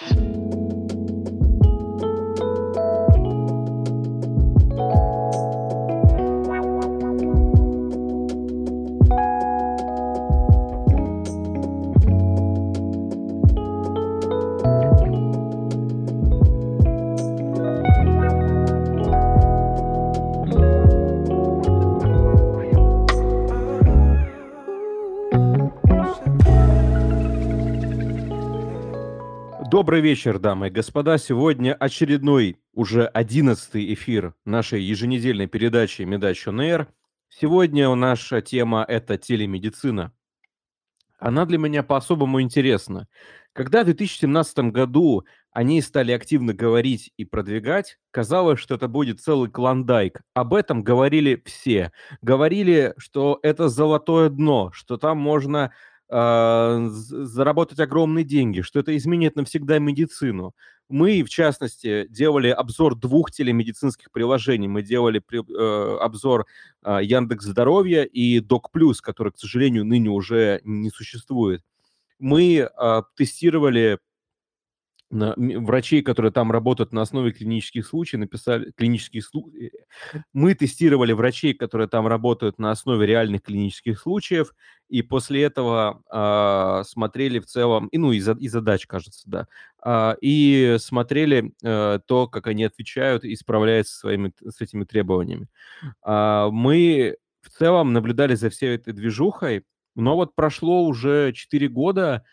Like, Добрый вечер, дамы и господа. Сегодня очередной, уже одиннадцатый эфир нашей еженедельной передачи «Медач ОНР». Сегодня наша тема – это телемедицина. Она для меня по-особому интересна. Когда в 2017 году они стали активно говорить и продвигать, казалось, что это будет целый клондайк. Об этом говорили все. Говорили, что это золотое дно, что там можно заработать огромные деньги, что это изменит навсегда медицину. Мы, в частности, делали обзор двух телемедицинских приложений. Мы делали при, э, обзор э, Яндекс Здоровья и Док Плюс, который, к сожалению, ныне уже не существует. Мы э, тестировали врачей, которые там работают на основе клинических случаев, написали клинических случаев. Э, мы тестировали врачей, которые там работают на основе реальных клинических случаев, и после этого э, смотрели в целом, и, ну, и, за, и задач, кажется, да, э, и смотрели э, то, как они отвечают и справляются со своими, с этими требованиями. Э, мы в целом наблюдали за всей этой движухой, но вот прошло уже 4 года,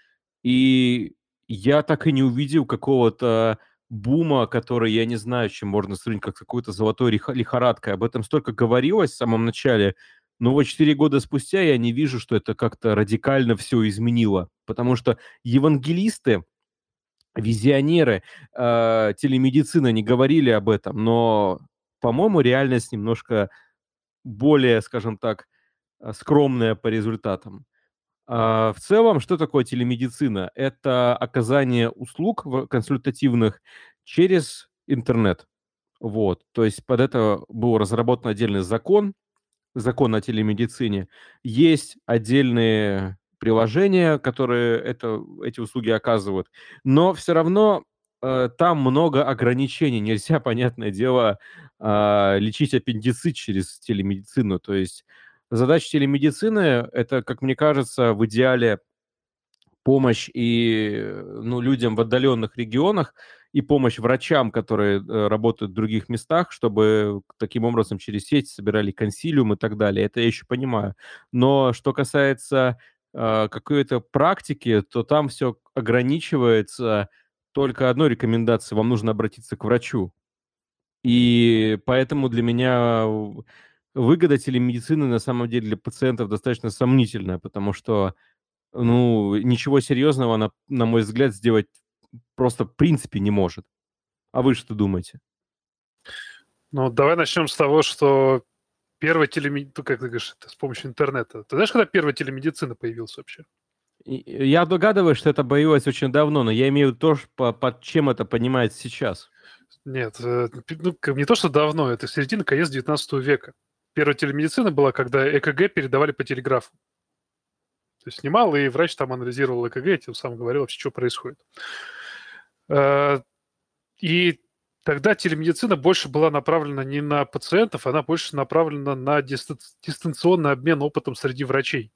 и я так и не увидел какого-то бума, который, я не знаю, чем можно сравнить, как какой-то золотой лихорадкой. Об этом столько говорилось в самом начале, но вот 4 года спустя я не вижу, что это как-то радикально все изменило. Потому что евангелисты, визионеры э, телемедицины не говорили об этом, но, по-моему, реальность немножко более, скажем так, э, скромная по результатам. А, в целом, что такое телемедицина? Это оказание услуг консультативных через интернет. Вот, то есть под это был разработан отдельный закон, закон о телемедицине. Есть отдельные приложения, которые это, эти услуги оказывают, но все равно э, там много ограничений. Нельзя, понятное дело, э, лечить аппендицит через телемедицину. То есть Задача телемедицины– это, как мне кажется, в идеале помощь и ну, людям в отдаленных регионах, и помощь врачам, которые э, работают в других местах, чтобы таким образом через сеть собирали консилиум и так далее. Это я еще понимаю. Но что касается э, какой-то практики, то там все ограничивается только одной рекомендацией. Вам нужно обратиться к врачу. И поэтому для меня выгода телемедицины на самом деле для пациентов достаточно сомнительная, потому что, ну, ничего серьезного она, на мой взгляд, сделать просто в принципе не может. А вы что думаете? Ну, давай начнем с того, что первая телемедицина, ну, как ты говоришь, это с помощью интернета. Ты знаешь, когда первая телемедицина появилась вообще? Я догадываюсь, что это появилось очень давно, но я имею в виду то, по, под чем это понимается сейчас. Нет, э, ну, не то, что давно, это середина, конец 19 века первая телемедицина была, когда ЭКГ передавали по телеграфу. То есть снимал, и врач там анализировал ЭКГ, и тем самым говорил вообще, что происходит. Э, и тогда телемедицина больше была направлена не на пациентов, она больше направлена на дистанционный обмен опытом среди врачей.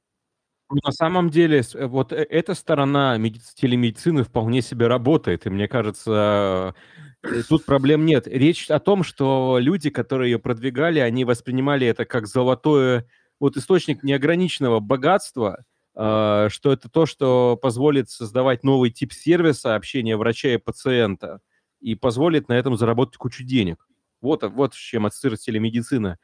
На самом деле, вот э, эта сторона телемедицины вполне себе работает, и мне кажется, Э, тут проблем нет. Речь о том, что люди, которые ее продвигали, они воспринимали это как золотое, вот источник неограниченного богатства, э, что это то, что позволит создавать новый тип сервиса общения врача и пациента и позволит на этом заработать кучу денег. Вот, вот с чем ассоциируется телемедицина.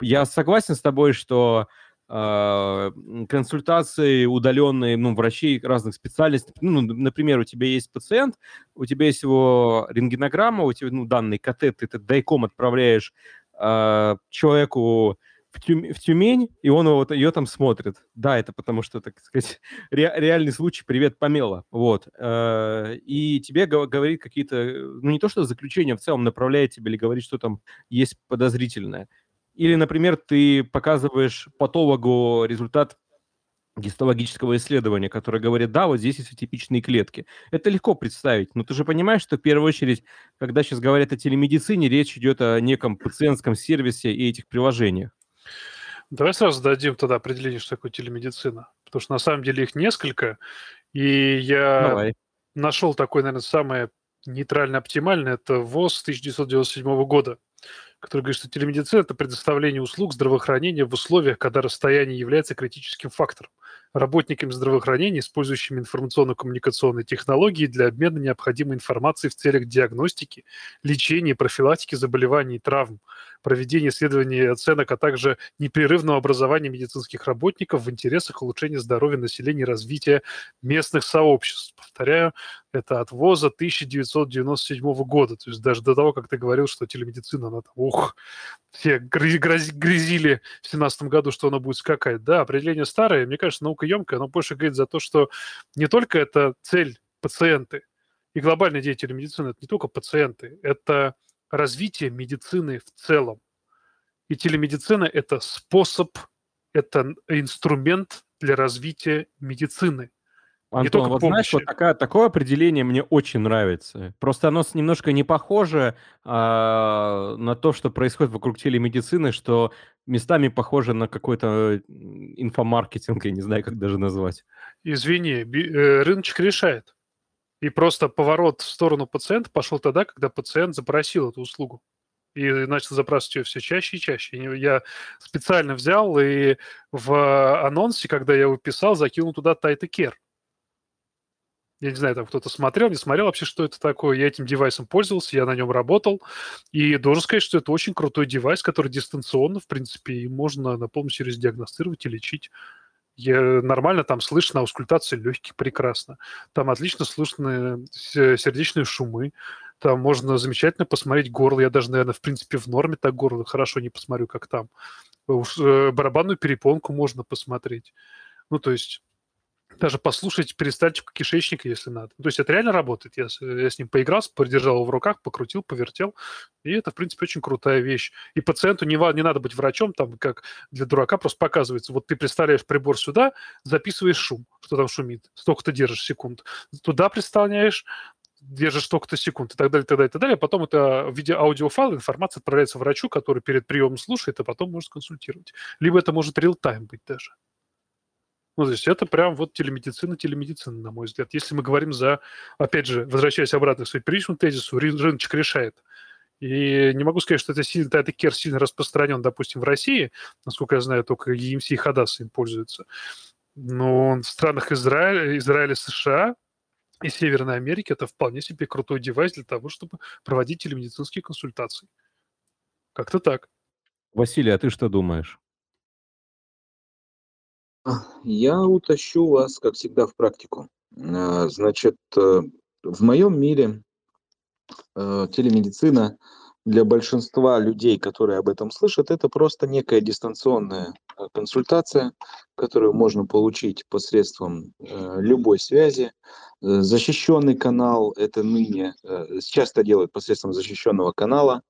Я согласен с тобой, что а, консультации удаленные, ну, врачей разных специальностей. Ну, например, у тебя есть пациент, у тебя есть его рентгенограмма, у тебя, ну, данный КТ, ты этот дайком отправляешь э, человеку в, Тюм, в Тюмень, и он вот ее там смотрит. Да, это потому что, так сказать, ре, реальный случай, привет, помело. Вот. Э, и тебе говорит какие-то, ну, не то что заключение, в целом направляет тебе или говорит, что там есть подозрительное. Или, например, ты показываешь патологу результат гистологического исследования, которое говорит, да, вот здесь есть атипичные клетки. Это легко представить, но ты же понимаешь, что в первую очередь, когда сейчас говорят о телемедицине, речь идет о неком пациентском сервисе и этих приложениях. Давай сразу дадим тогда определение, что такое телемедицина. Потому что на самом деле их несколько, и я Давай. нашел такое, наверное, самое нейтрально оптимальное. Это ВОЗ 1997 года который говорит, что телемедицина – это предоставление услуг здравоохранения в условиях, когда расстояние является критическим фактором. Работниками здравоохранения, использующими информационно-коммуникационные технологии для обмена необходимой информацией в целях диагностики, лечения, профилактики заболеваний и травм, проведения исследований и оценок, а также непрерывного образования медицинских работников в интересах улучшения здоровья населения и развития местных сообществ. Повторяю, это от ВОЗа 1997 года. То есть даже до того, как ты говорил, что телемедицина, она там, ух, все грязили в 2017 году, что она будет скакать. Да, определение старое, мне кажется, наука емкая, но больше говорит за то, что не только это цель пациенты, и глобальная идея телемедицины – это не только пациенты, это развитие медицины в целом. И телемедицина – это способ, это инструмент для развития медицины. Антон, вот помощи. знаешь, вот такая, такое определение мне очень нравится. Просто оно немножко не похоже а, на то, что происходит вокруг телемедицины, что местами похоже на какой-то инфомаркетинг, я не знаю, как даже назвать. Извини, э, рыночек решает. И просто поворот в сторону пациента пошел тогда, когда пациент запросил эту услугу. И начал запрашивать ее все чаще и чаще. Я специально взял и в анонсе, когда я его писал, закинул туда Titan Care. Я не знаю, там кто-то смотрел, не смотрел вообще, что это такое. Я этим девайсом пользовался, я на нем работал. И должен сказать, что это очень крутой девайс, который дистанционно, в принципе, и можно на полном серьезе диагностировать и лечить. Я, нормально там слышно аускультация легких прекрасно. Там отлично слышны сердечные шумы. Там можно замечательно посмотреть горло. Я даже, наверное, в принципе, в норме так горло хорошо не посмотрю, как там. Э, барабанную перепонку можно посмотреть. Ну, то есть даже послушать перистальтику кишечника, если надо. То есть это реально работает. Я, я с ним поиграл, подержал его в руках, покрутил, повертел. И это, в принципе, очень крутая вещь. И пациенту не, не надо быть врачом, там, как для дурака, просто показывается. Вот ты представляешь прибор сюда, записываешь шум, что там шумит. Столько ты держишь секунд. Туда представляешь, держишь столько-то секунд и так далее, и так далее, и так далее. Потом это в виде аудиофайла информация отправляется врачу, который перед приемом слушает, а потом может консультировать. Либо это может реал-тайм быть даже. Ну, то есть это прям вот телемедицина, телемедицина, на мой взгляд. Если мы говорим за, опять же, возвращаясь обратно к своему первичному тезису, рыночек решает. И не могу сказать, что это сильно, этот кер сильно распространен, допустим, в России. Насколько я знаю, только EMC и Hadass им пользуются. Но в странах Израиля, Израиля, США и Северной Америки это вполне себе крутой девайс для того, чтобы проводить телемедицинские консультации. Как-то так. Василий, а ты что думаешь? Я утащу вас, как всегда, в практику. А, значит, э, в моем мире э, телемедицина для большинства людей, которые об этом слышат, это просто некая дистанционная э, консультация, которую можно получить посредством любой связи. Защищенный канал это ныне сейчас это делают посредством защищенного канала,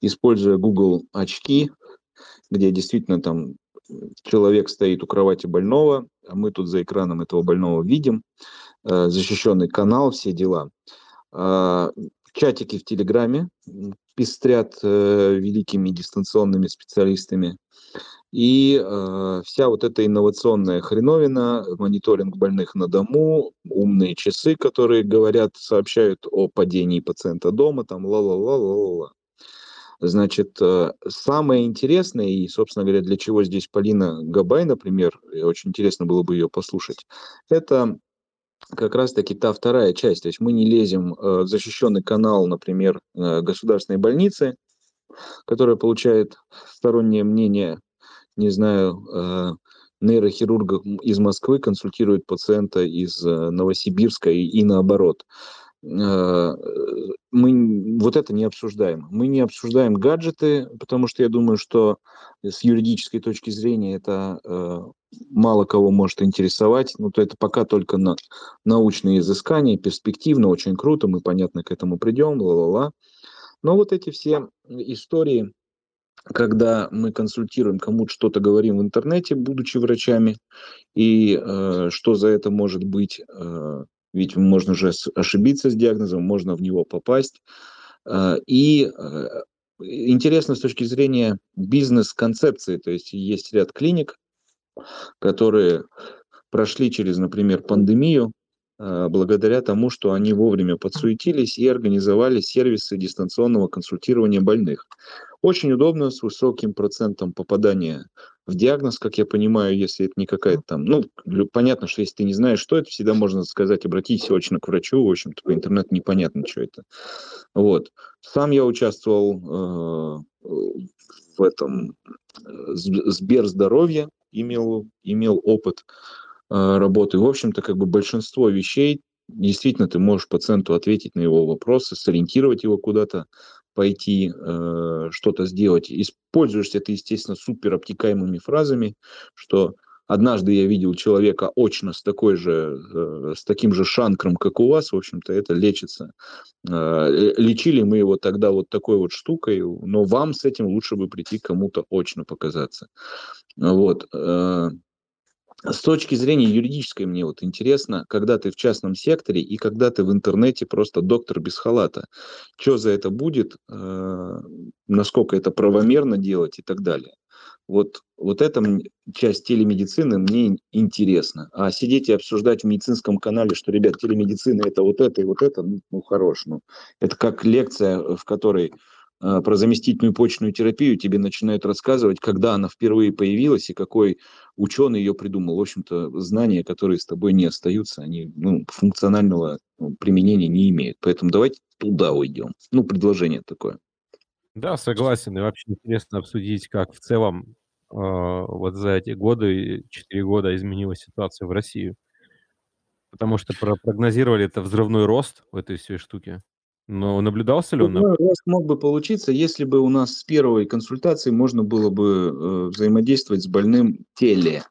используя Google очки, где действительно там человек стоит у кровати больного, а мы тут за экраном этого больного видим, э, защищенный канал, все дела. А, чатики в Телеграме пестрят э, великими дистанционными специалистами. И э, вся вот эта инновационная хреновина, мониторинг больных на дому, умные часы, которые говорят, сообщают о падении пациента дома, там ла-ла-ла-ла-ла. Значит, э, самое интересное, и, собственно говоря, для чего здесь Полина Габай, например, очень интересно было бы ее послушать, это как раз-таки та вторая часть. То есть мы не лезем э, в защищенный канал, например, э, государственной больницы, которая получает стороннее мнение, не знаю, нейрохирурга из Москвы консультирует пациента из Новосибирска и, и наоборот. Э, мы вот это не обсуждаем. Мы не обсуждаем гаджеты, потому что я думаю, что с юридической точки зрения это э, мало кого может интересовать. Ну, то это пока только на научные изыскания, перспективно, очень круто, мы, понятно, к этому придем, ла-ла-ла. Но вот эти все истории когда мы консультируем, кому-то что-то говорим в интернете, будучи врачами, и э, что за это может быть, э, ведь можно же ошибиться с диагнозом, можно в него попасть. Э, и э, интересно с точки зрения бизнес-концепции, то есть есть ряд клиник, которые прошли через, например, пандемию, благодаря тому, что они вовремя подсуетились и организовали сервисы дистанционного консультирования больных. Очень удобно, с высоким процентом попадания в диагноз, как я понимаю, если это не какая-то там... Ну, понятно, что если ты не знаешь, что это, всегда можно сказать, обратись очно к врачу, в общем-то, по интернету непонятно, что это. Вот. Сам я участвовал э, в этом э, Сберздоровье, имел, имел опыт работы. В общем-то, как бы большинство вещей, действительно, ты можешь пациенту ответить на его вопросы, сориентировать его куда-то, пойти э, что-то сделать. Используешься ты, естественно, супер обтекаемыми фразами, что однажды я видел человека очно с такой же, э, с таким же шанкром, как у вас, в общем-то, это лечится. Э, лечили мы его тогда вот такой вот штукой, но вам с этим лучше бы прийти кому-то очно показаться. Вот. Э, с точки зрения юридической мне вот интересно, когда ты в частном секторе и когда ты в интернете просто доктор без халата, что за это будет, э, насколько это правомерно делать и так далее. Вот, вот эта часть телемедицины мне интересна. А сидеть и обсуждать в медицинском канале, что, ребят, телемедицина это вот это и вот это, ну, ну хорош. Ну, это как лекция, в которой про заместительную почечную терапию тебе начинают рассказывать, когда она впервые появилась и какой ученый ее придумал. В общем-то, знания, которые с тобой не остаются, они ну, функционального ну, применения не имеют. Поэтому давайте туда уйдем. Ну, предложение такое. Да, согласен. И вообще интересно обсудить, как в целом э, вот за эти годы, четыре года изменилась ситуация в России. Потому что прогнозировали это взрывной рост в этой всей штуке. Но наблюдался ли он? Рост мог бы получиться, если бы у нас с первой консультации можно было бы э, взаимодействовать с больным теле.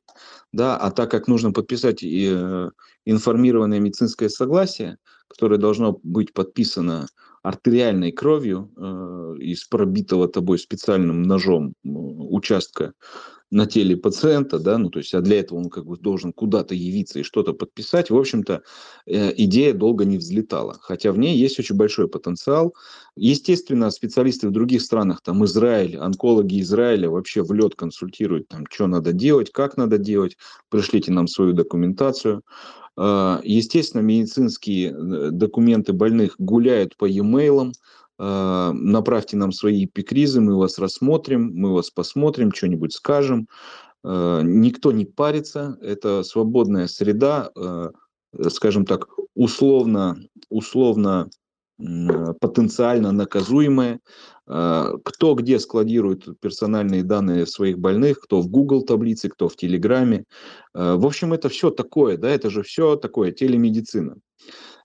Да, а так как нужно подписать э, информированное медицинское согласие, которое должно быть подписано артериальной кровью э, из пробитого тобой специальным ножом э, участка на теле пациента, да, ну то есть, а для этого он как бы должен куда-то явиться и что-то подписать. В общем-то, э, идея долго не взлетала, хотя в ней есть очень большой потенциал. Естественно, специалисты в других странах, там Израиль, онкологи Израиля вообще в лед консультируют, там, что надо делать, как надо делать, пришлите нам свою документацию. Э, естественно, медицинские э, документы больных гуляют по e-mail, а, направьте нам свои эпикризы, мы вас рассмотрим, мы вас посмотрим, что-нибудь скажем. А, никто не парится, это свободная среда, а, скажем так, условно, условно потенциально наказуемая. Кто где складирует персональные данные своих больных, кто в Google таблице, кто в Телеграме. В общем, это все такое, да, это же все такое телемедицина.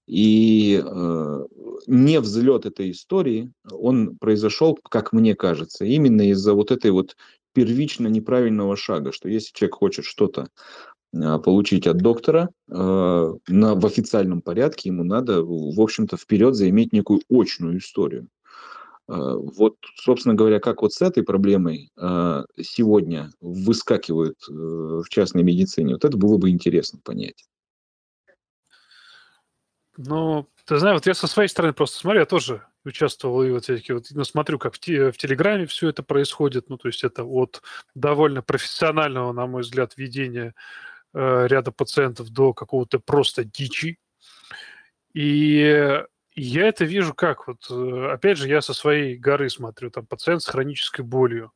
И э, не взлет этой истории, он произошел, как мне кажется, именно из-за вот этой вот первично неправильного шага, что если человек хочет что-то э, получить от доктора э, на, в официальном порядке, ему надо, в общем-то, вперед заиметь некую очную историю. Э, вот, собственно говоря, как вот с этой проблемой э, сегодня выскакивают э, в частной медицине, вот это было бы интересно понять. Ну, ты знаешь, вот я со своей стороны просто смотрю, я тоже участвовал и вот эти вот, ну, смотрю, как в, в Телеграме все это происходит, ну, то есть это от довольно профессионального, на мой взгляд, ведения э, ряда пациентов до какого-то просто дичи. И я это вижу как, вот, э, опять же, я со своей горы смотрю, там пациент с хронической болью.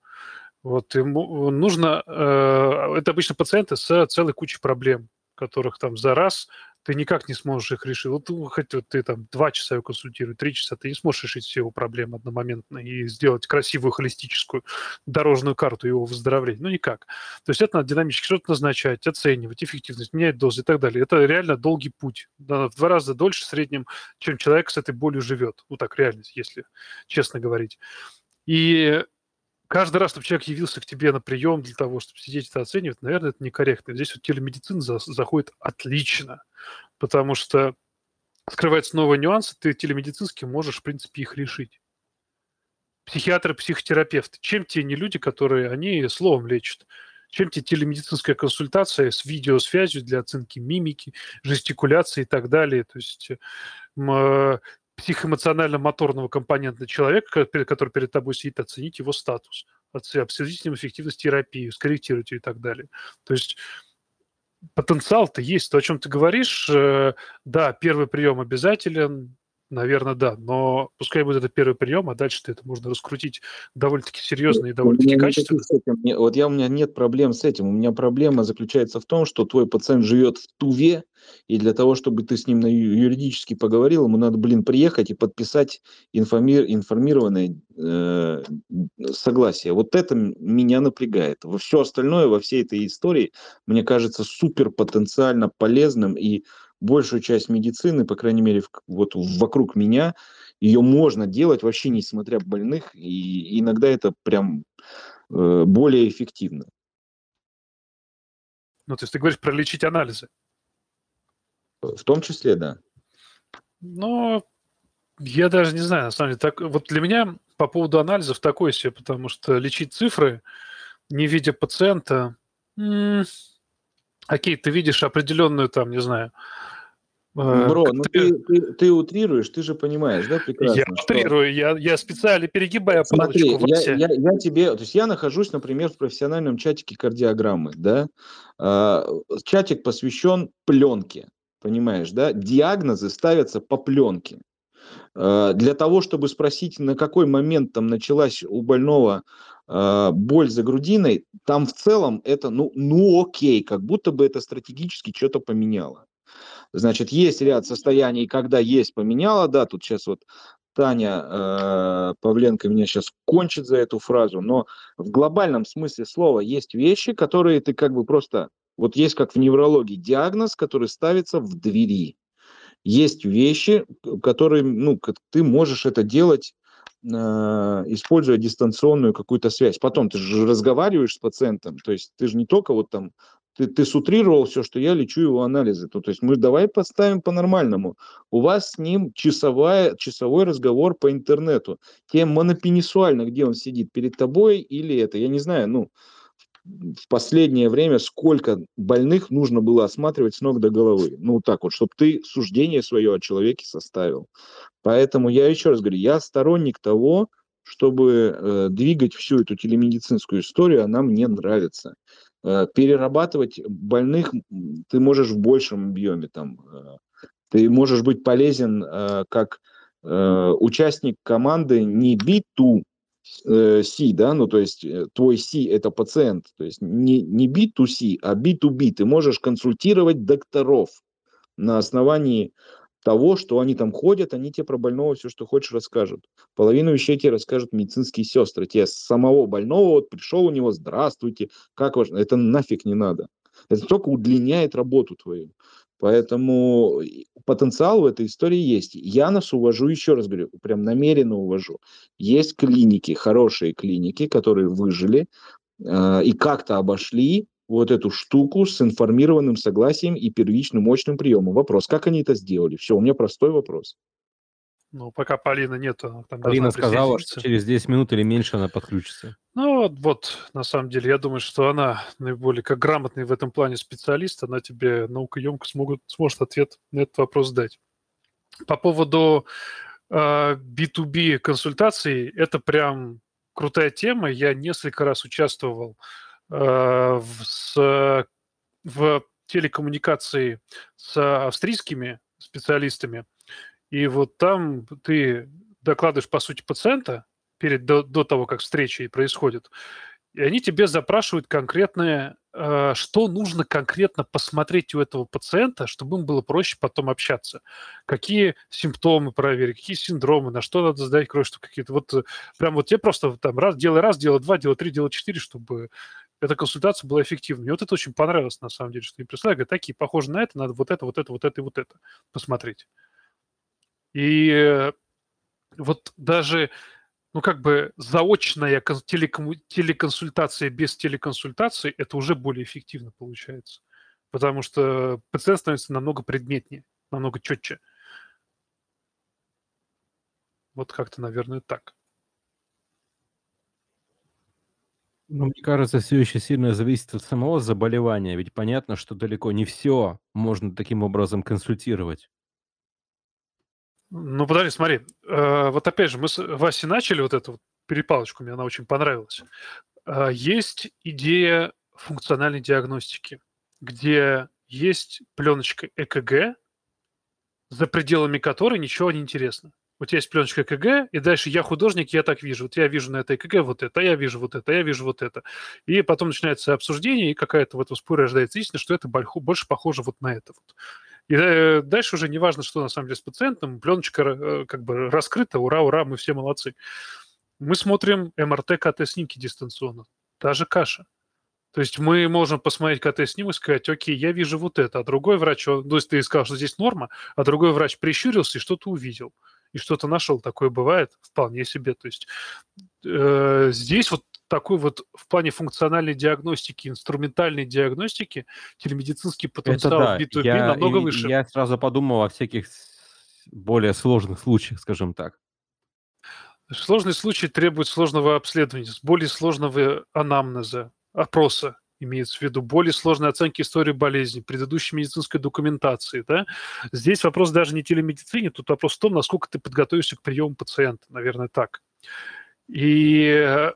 Вот ему нужно, э, это обычно пациенты с целой кучей проблем, которых там за раз ты никак не сможешь их решить. Вот ну, хоть вот ты там два часа его консультируешь, три часа, ты не сможешь решить все его проблемы одномоментно и сделать красивую холистическую дорожную карту его выздоровления. Ну, никак. То есть это надо динамически что-то назначать, оценивать, эффективность, менять дозы и так далее. Это реально долгий путь. Да, в два раза дольше в среднем, чем человек с этой болью живет. Ну, так реально, если честно говорить. И каждый раз, чтобы человек явился к тебе на прием для того, чтобы сидеть это оценивать, наверное, это некорректно. Здесь вот телемедицина за, заходит отлично, потому что скрываются новые нюансы, ты телемедицински можешь, в принципе, их решить. психиатры, психотерапевты. Чем те не люди, которые они словом лечат? Чем те телемедицинская консультация с видеосвязью для оценки мимики, жестикуляции и так далее? То есть э, психоэмоционально-моторного компонента человека, который перед тобой сидит, оценить его статус, обсудить с ним эффективность терапии, скорректировать ее и так далее. То есть потенциал-то есть. То, о чем ты говоришь, э, да, первый прием обязателен, Наверное, да. Но пускай будет это первый прием, а дальше это можно раскрутить довольно-таки серьезно и довольно-таки качественно. Вот я, у меня нет проблем с этим. У меня проблема заключается в том, что твой пациент живет в Туве, и для того, чтобы ты с ним на юридически поговорил, ему надо, блин, приехать и подписать информи информированное э, согласие. Вот это меня напрягает. Все остальное во всей этой истории, мне кажется, супер потенциально полезным и большую часть медицины, по крайней мере, вот вокруг меня, ее можно делать вообще не смотря больных, и иногда это прям э, более эффективно. Ну, то есть ты говоришь про лечить анализы? В том числе, да. Ну, я даже не знаю, на самом деле. Так, вот для меня по поводу анализов такое себе, потому что лечить цифры, не видя пациента, м- окей, ты видишь определенную там, не знаю, Э, Бро, ну ты, ты, ты утрируешь, ты же понимаешь, да, прекрасно? Я утрирую, что... я, я специально перегибаю Смотри, я, я, я тебе, то есть я нахожусь, например, в профессиональном чатике кардиограммы, да, а, чатик посвящен пленке, понимаешь, да, диагнозы ставятся по пленке. А, для того, чтобы спросить, на какой момент там началась у больного а, боль за грудиной, там в целом это, ну, ну окей, как будто бы это стратегически что-то поменяло. Значит, есть ряд состояний, когда есть поменяла, да, тут сейчас вот Таня э, Павленко меня сейчас кончит за эту фразу, но в глобальном смысле слова есть вещи, которые ты как бы просто, вот есть как в неврологии диагноз, который ставится в двери. Есть вещи, которые, ну, ты можешь это делать э, используя дистанционную какую-то связь. Потом ты же разговариваешь с пациентом, то есть ты же не только вот там ты, ты сутрировал все, что я лечу его анализы. То, то есть мы давай поставим по-нормальному. У вас с ним часовая, часовой разговор по интернету. Тем монопенисуально, где он сидит, перед тобой или это, я не знаю, ну, в последнее время сколько больных нужно было осматривать с ног до головы. Ну, так вот, чтобы ты суждение свое о человеке составил. Поэтому я еще раз говорю, я сторонник того, чтобы э, двигать всю эту телемедицинскую историю, она мне нравится. Э, перерабатывать больных ты можешь в большем объеме. Там, э, ты можешь быть полезен э, как участник команды не B2C, да, ну то есть твой C это пациент, то есть не, не B2C, а B2B. Ты можешь консультировать докторов на основании того, что они там ходят, они тебе про больного все, что хочешь, расскажут. Половину вещей тебе расскажут медицинские сестры. Тебе самого больного, вот пришел у него, здравствуйте, как важно. Это нафиг не надо. Это только удлиняет работу твою. Поэтому потенциал в этой истории есть. Я нас увожу, еще раз говорю, прям намеренно увожу. Есть клиники, хорошие клиники, которые выжили э, и как-то обошли вот эту штуку с информированным согласием и первичным мощным приемом. Вопрос, как они это сделали? Все, у меня простой вопрос. Ну, пока Полина нет, она там Полина сказала, что через 10 минут или меньше она подключится. Ну, вот, вот, на самом деле, я думаю, что она наиболее как грамотный в этом плане специалист, она тебе наукоемко смогут, сможет ответ на этот вопрос дать. По поводу э, B2B консультаций, это прям крутая тема. Я несколько раз участвовал Э, в, с, в телекоммуникации с австрийскими специалистами. И вот там ты докладываешь, по сути, пациента перед, до, до того, как встреча происходит, и они тебе запрашивают конкретное, э, что нужно конкретно посмотреть у этого пациента, чтобы им было проще потом общаться. Какие симптомы проверить, какие синдромы, на что надо сдать кровь, что какие-то вот э, прям вот тебе просто там раз, делай раз, делай два, делай три, делай четыре, чтобы эта консультация была эффективной. Мне вот это очень понравилось, на самом деле, что они прислали, говорят, такие, похожи на это, надо вот это, вот это, вот это и вот это посмотреть. И э, вот даже, ну, как бы заочная телеконсультация без телеконсультации, это уже более эффективно получается. Потому что пациент становится намного предметнее, намного четче. Вот как-то, наверное, так. Ну, мне кажется, все еще сильно зависит от самого заболевания, ведь понятно, что далеко не все можно таким образом консультировать. Ну, подожди, смотри. Э, вот опять же, мы с Васей начали вот эту вот перепалочку, мне она очень понравилась. Э, есть идея функциональной диагностики, где есть пленочка ЭКГ, за пределами которой ничего не интересно. У тебя есть пленочка ЭКГ, и дальше я художник, я так вижу. Вот я вижу на этой ЭКГ вот это, я вижу вот это, я вижу вот это. И потом начинается обсуждение, и какая-то в этом споре рождается истина, что это больше похоже вот на это вот. И э, дальше уже не важно, что на самом деле с пациентом, пленочка э, как бы раскрыта, ура, ура, мы все молодцы. Мы смотрим МРТ, КТ-снимки дистанционно. Та же каша. То есть мы можем посмотреть КТ-снимок и сказать, окей, я вижу вот это, а другой врач, то есть ты сказал, что здесь норма, а другой врач прищурился и что-то увидел, и что-то нашел. Такое бывает вполне себе. То есть э, здесь вот такой вот в плане функциональной диагностики, инструментальной диагностики телемедицинский потенциал Это да. B2B Я, намного выше. я сразу подумал о всяких более сложных случаях, скажем так. Сложный случай требует сложного обследования, более сложного анамнеза, опроса, имеется в виду, более сложной оценки истории болезни, предыдущей медицинской документации. Да? Здесь вопрос даже не телемедицине, тут вопрос в том, насколько ты подготовишься к приему пациента, наверное, так. И э,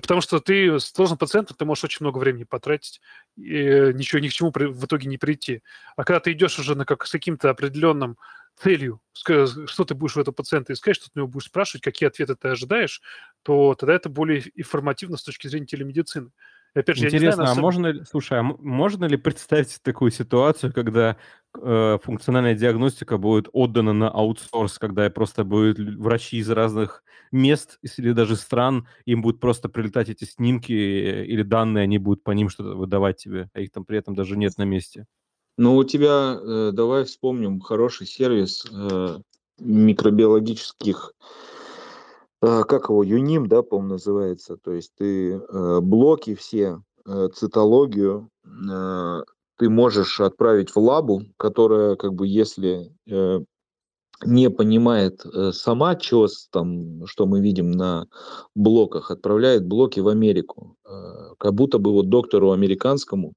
потому что ты с сложным пациентом ты можешь очень много времени потратить, и ничего ни к чему в итоге не прийти. А когда ты идешь уже на как, с каким-то определенным целью, что ты будешь у этого пациента искать, что ты у него будешь спрашивать, какие ответы ты ожидаешь, то тогда это более информативно с точки зрения телемедицины. И опять же, Интересно, я не знаю, а можно ли, слушай, а можно ли представить такую ситуацию, когда э, функциональная диагностика будет отдана на аутсорс, когда просто будут врачи из разных мест или даже стран, им будут просто прилетать эти снимки э, или данные, они будут по ним что-то выдавать тебе, а их там при этом даже нет на месте? Ну, у тебя, э, давай вспомним, хороший сервис э, микробиологических как его, ЮНИМ, да, по-моему, называется. То есть ты э, блоки все, э, цитологию э, ты можешь отправить в лабу, которая, как бы, если не понимает сама ЧОС, там, что мы видим на блоках, отправляет блоки в Америку. Как будто бы вот доктору американскому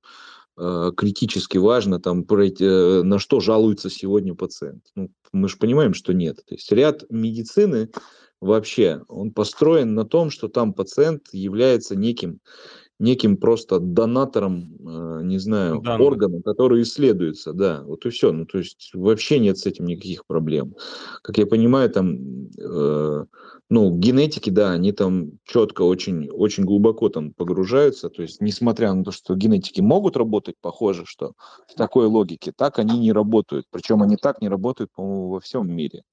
критически важно, там, на что жалуется сегодня пациент. Ну, мы же понимаем, что нет. То есть ряд медицины вообще, он построен на том, что там пациент является неким неким просто донатором, э, не знаю, Данных. органа, который исследуется, да, вот и все. Ну, то есть вообще нет с этим никаких проблем. Как я понимаю, там, э, ну, генетики, да, они там четко, очень, очень глубоко там погружаются, то есть несмотря на то, что генетики могут работать, похоже, что в такой логике, так они не работают. Причем они так не работают, по-моему, во всем мире.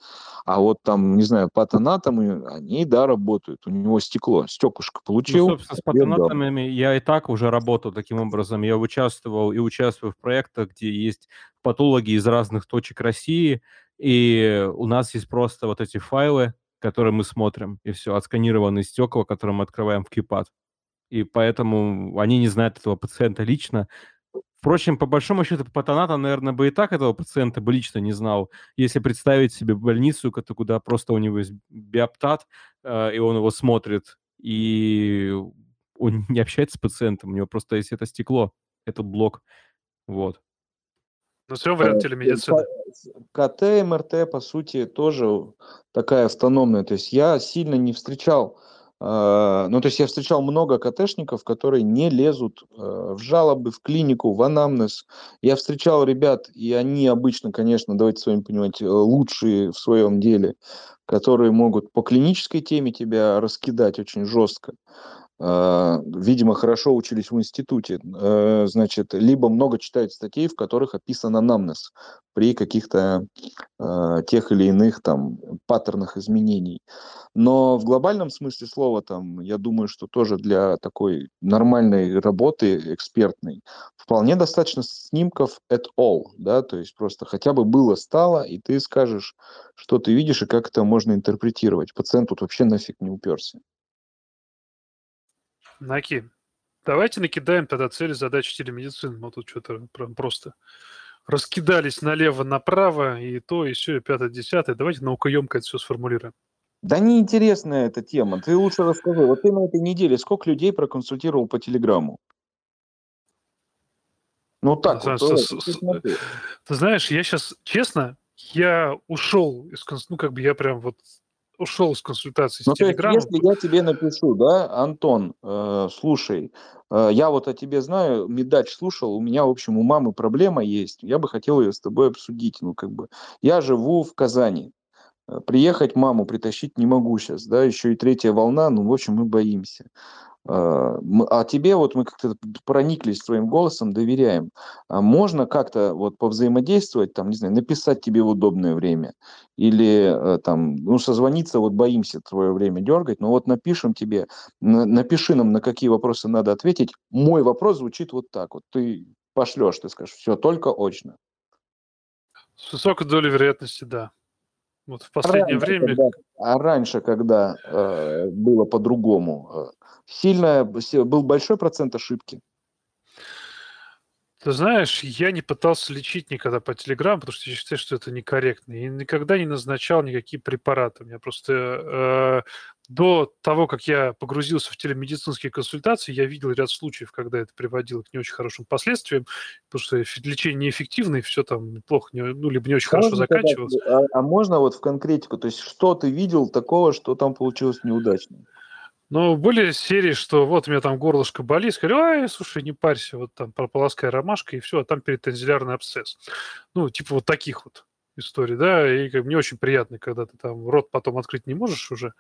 А вот там, не знаю, патонатомы, они, да, работают. У него стекло, стеклышко ну, получил. Ну, собственно, с патонатомами я и так уже работал таким образом. Я участвовал и участвую в проектах, где есть патологи из разных точек России, и у нас есть просто вот эти файлы, которые мы смотрим, и все, отсканированные стекла, которые мы открываем в QPAD. И поэтому они не знают этого пациента лично. Впрочем, по большому счету, патоната, наверное, бы и так этого пациента бы лично не знал. Если представить себе больницу, куда просто у него есть биоптат, э, и он его смотрит, и он не общается с пациентом, у него просто есть это стекло, этот блок. Вот. Ну, все вариант телемедицины. КТ, МРТ, по сути, тоже такая автономная. То есть я сильно не встречал, э, ну, то есть я встречал много КТшников, которые не лезут э, в жалобы, в клинику, в анамнез. Я встречал ребят, и они обычно, конечно, давайте с вами понимать, э, лучшие в своем деле, которые могут по клинической теме тебя раскидать очень жестко. А, видимо, хорошо учились в институте, э, значит, либо много читают статей, в которых описан анамнез при каких-то а, тех или иных там паттернах изменений. Но в глобальном смысле слова, там, я думаю, что тоже для такой нормальной работы экспертной вполне достаточно снимков at all, да, то есть просто хотя бы было, стало, и ты скажешь, что ты видишь и как это можно интерпретировать. Пациент тут вообще нафиг не уперся. Наки, давайте накидаем тогда цели, задачи телемедицины. Мы тут что-то прям просто раскидались налево-направо, и то, и все, и пятое, десятое. Давайте наукоемко это все сформулируем. Да неинтересная эта тема. Ты лучше расскажи. Вот ты на этой неделе сколько людей проконсультировал по Телеграмму? Ну так Саш, вот. с- с- ты знаешь, я сейчас, честно, я ушел из ну как бы я прям вот ушел из консультации с Ну, то есть, Телеграмом. если я тебе напишу, да, Антон, э, слушай, э, я вот о тебе знаю, Медач слушал, у меня, в общем, у мамы проблема есть, я бы хотел ее с тобой обсудить, ну, как бы, я живу в Казани, Э, приехать маму притащить не могу сейчас, да, еще и третья волна, ну, в общем, мы боимся. М- А тебе вот мы как-то прониклись твоим голосом, доверяем. А можно как-то вот повзаимодействовать, там, не знаю, написать тебе в удобное время или э, там, ну, созвониться, вот боимся твое время дергать, но вот напишем тебе, на- напиши нам, на какие вопросы надо ответить. Мой вопрос звучит вот так вот. Ты пошлешь, ты скажешь, все, только очно. С высокой долей вероятности, да. Вот в последнее Раньше, время... когда- а раньше, когда э, было по-другому, э, сильно был большой процент ошибки. Ты знаешь, я не пытался лечить никогда по Телеграм, потому что я считаю, что это некорректно. И никогда не назначал никакие препараты. У меня просто э, до того, как я погрузился в телемедицинские консультации, я видел ряд случаев, когда это приводило к не очень хорошим последствиям, потому что лечение неэффективно, и все там плохо, не- ну, либо не очень хорошо Можно тогда- заканчивалось. а, а можно вот в конкретику, то есть что ты видел такого, что там получилось неудачно? Но были серии, что вот у меня там горлышко болит, сказали, ай, слушай, не парься, вот там прополоскай ромашкой, и все, а там перитонзиллярный абсцесс. Ну, типа вот таких вот историй, да, и как бы не очень приятно, когда ты там рот потом открыть не можешь уже,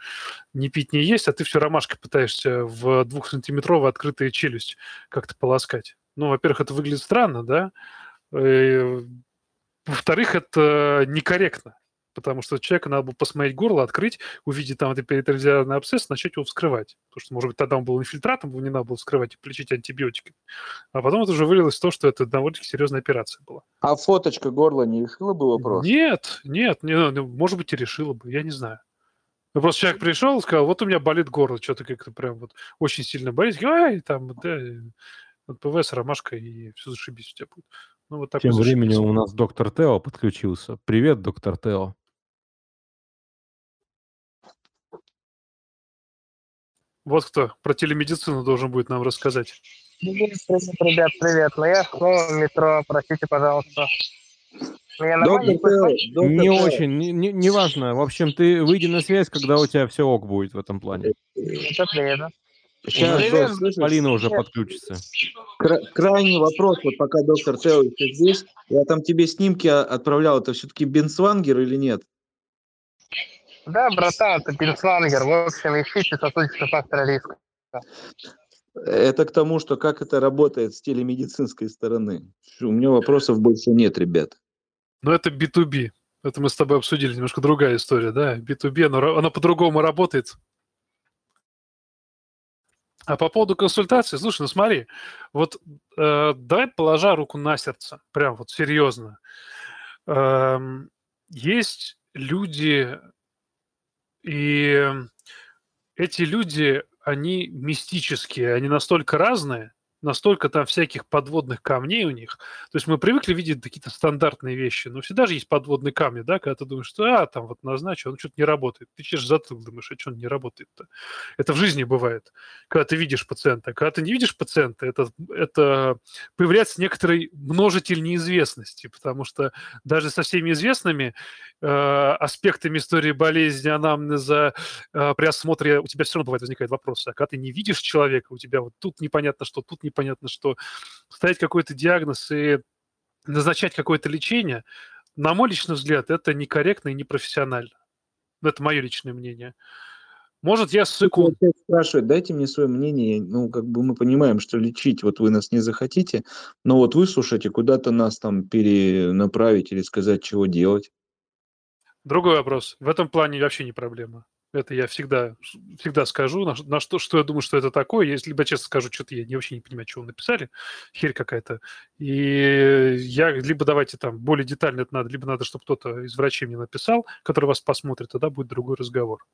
не пить, не есть, а ты все ромашкой пытаешься в двухсантиметровую открытую челюсть как-то полоскать. Ну, во-первых, это выглядит странно, да, Э, во-вторых, это некорректно, потому что человеку надо было посмотреть горло, открыть, увидеть там этот перитонзиллярный абсцесс, начать его вскрывать. Потому что, может быть, тогда он был инфильтратом, его не надо было вскрывать и полечить антибиотиками. А потом это уже вылилось в то, что это довольно-таки серьезная операция была. А фоточка горла не решила бы вопрос? Нет, нет, не, ну, может быть, и решила бы, я не знаю. Ну, просто человек пришел и сказал, вот у меня болит горло, что-то как-то прям вот очень сильно болит. Ай, там, да, ПВС, ромашка, и все зашибись у тебя будет. Ну, вот так Тем вот временем у нас доктор Тео подключился. Привет, доктор Тео. Вот кто про телемедицину должен будет нам рассказать. Привет, привет, ребят, привет. Ну я снова в метро, простите, пожалуйста. Меня Доктор доктор Не Тео, очень, не, не, не важно. В общем, ты выйди на связь, когда у тебя все ок будет в этом плане. Это приятно. Сейчас, Привет. Слышишь? Полина уже Привет. подключится. Кра- крайний вопрос, вот пока доктор Тео еще здесь. Я там тебе снимки отправлял, это все-таки Бенсвангер или нет? Да, братан, это Пинслангер. В общем, ищите сосудистый фактор риска. Это к тому, что как это работает с телемедицинской стороны. У меня вопросов больше нет, ребят. Но это B2B. Это мы с тобой обсудили, немножко другая история, да? B2B, оно, ра- оно по-другому работает. А по поводу консультации, слушай, ну смотри, вот э, давай положа руку на сердце, прям вот серьезно. Эм, есть люди, и эти люди, они мистические, они настолько разные, настолько там всяких подводных камней у них. То есть мы привыкли видеть какие-то стандартные вещи, но всегда же есть подводные камни, да, когда ты думаешь, что, а, там вот назначил, он что-то не работает. Ты чешешь затылок, думаешь, а что он не работает-то? Это в жизни бывает, когда ты видишь пациента. Когда ты не видишь пациента, это, это появляется некоторый множитель неизвестности, потому что даже со всеми известными э, аспектами истории болезни, анамнеза, э, при осмотре у тебя все равно бывает возникают вопросы. А когда ты не видишь человека, у тебя вот тут непонятно что, тут непонятно что, ставить какой-то диагноз и назначать какое-то лечение, на мой личный взгляд, это некорректно и непрофессионально. Ну, Это мое личное мнение. Может, я ссыку... Спрашивает, дайте мне свое мнение. Ну, как бы мы понимаем, что лечить вот вы нас не захотите, но вот выслушайте, куда-то нас там перенаправить или сказать, чего делать. Другой вопрос. В этом плане вообще не проблема. Это я всегда, всегда скажу, на, на что, что я думаю, что это такое. Если либо честно скажу, что-то я не, вообще не понимаю, что вы написали, херь какая-то. И я либо давайте там более детально это надо, либо надо, чтобы кто-то из врачей мне написал, который вас посмотрит, тогда будет другой разговор.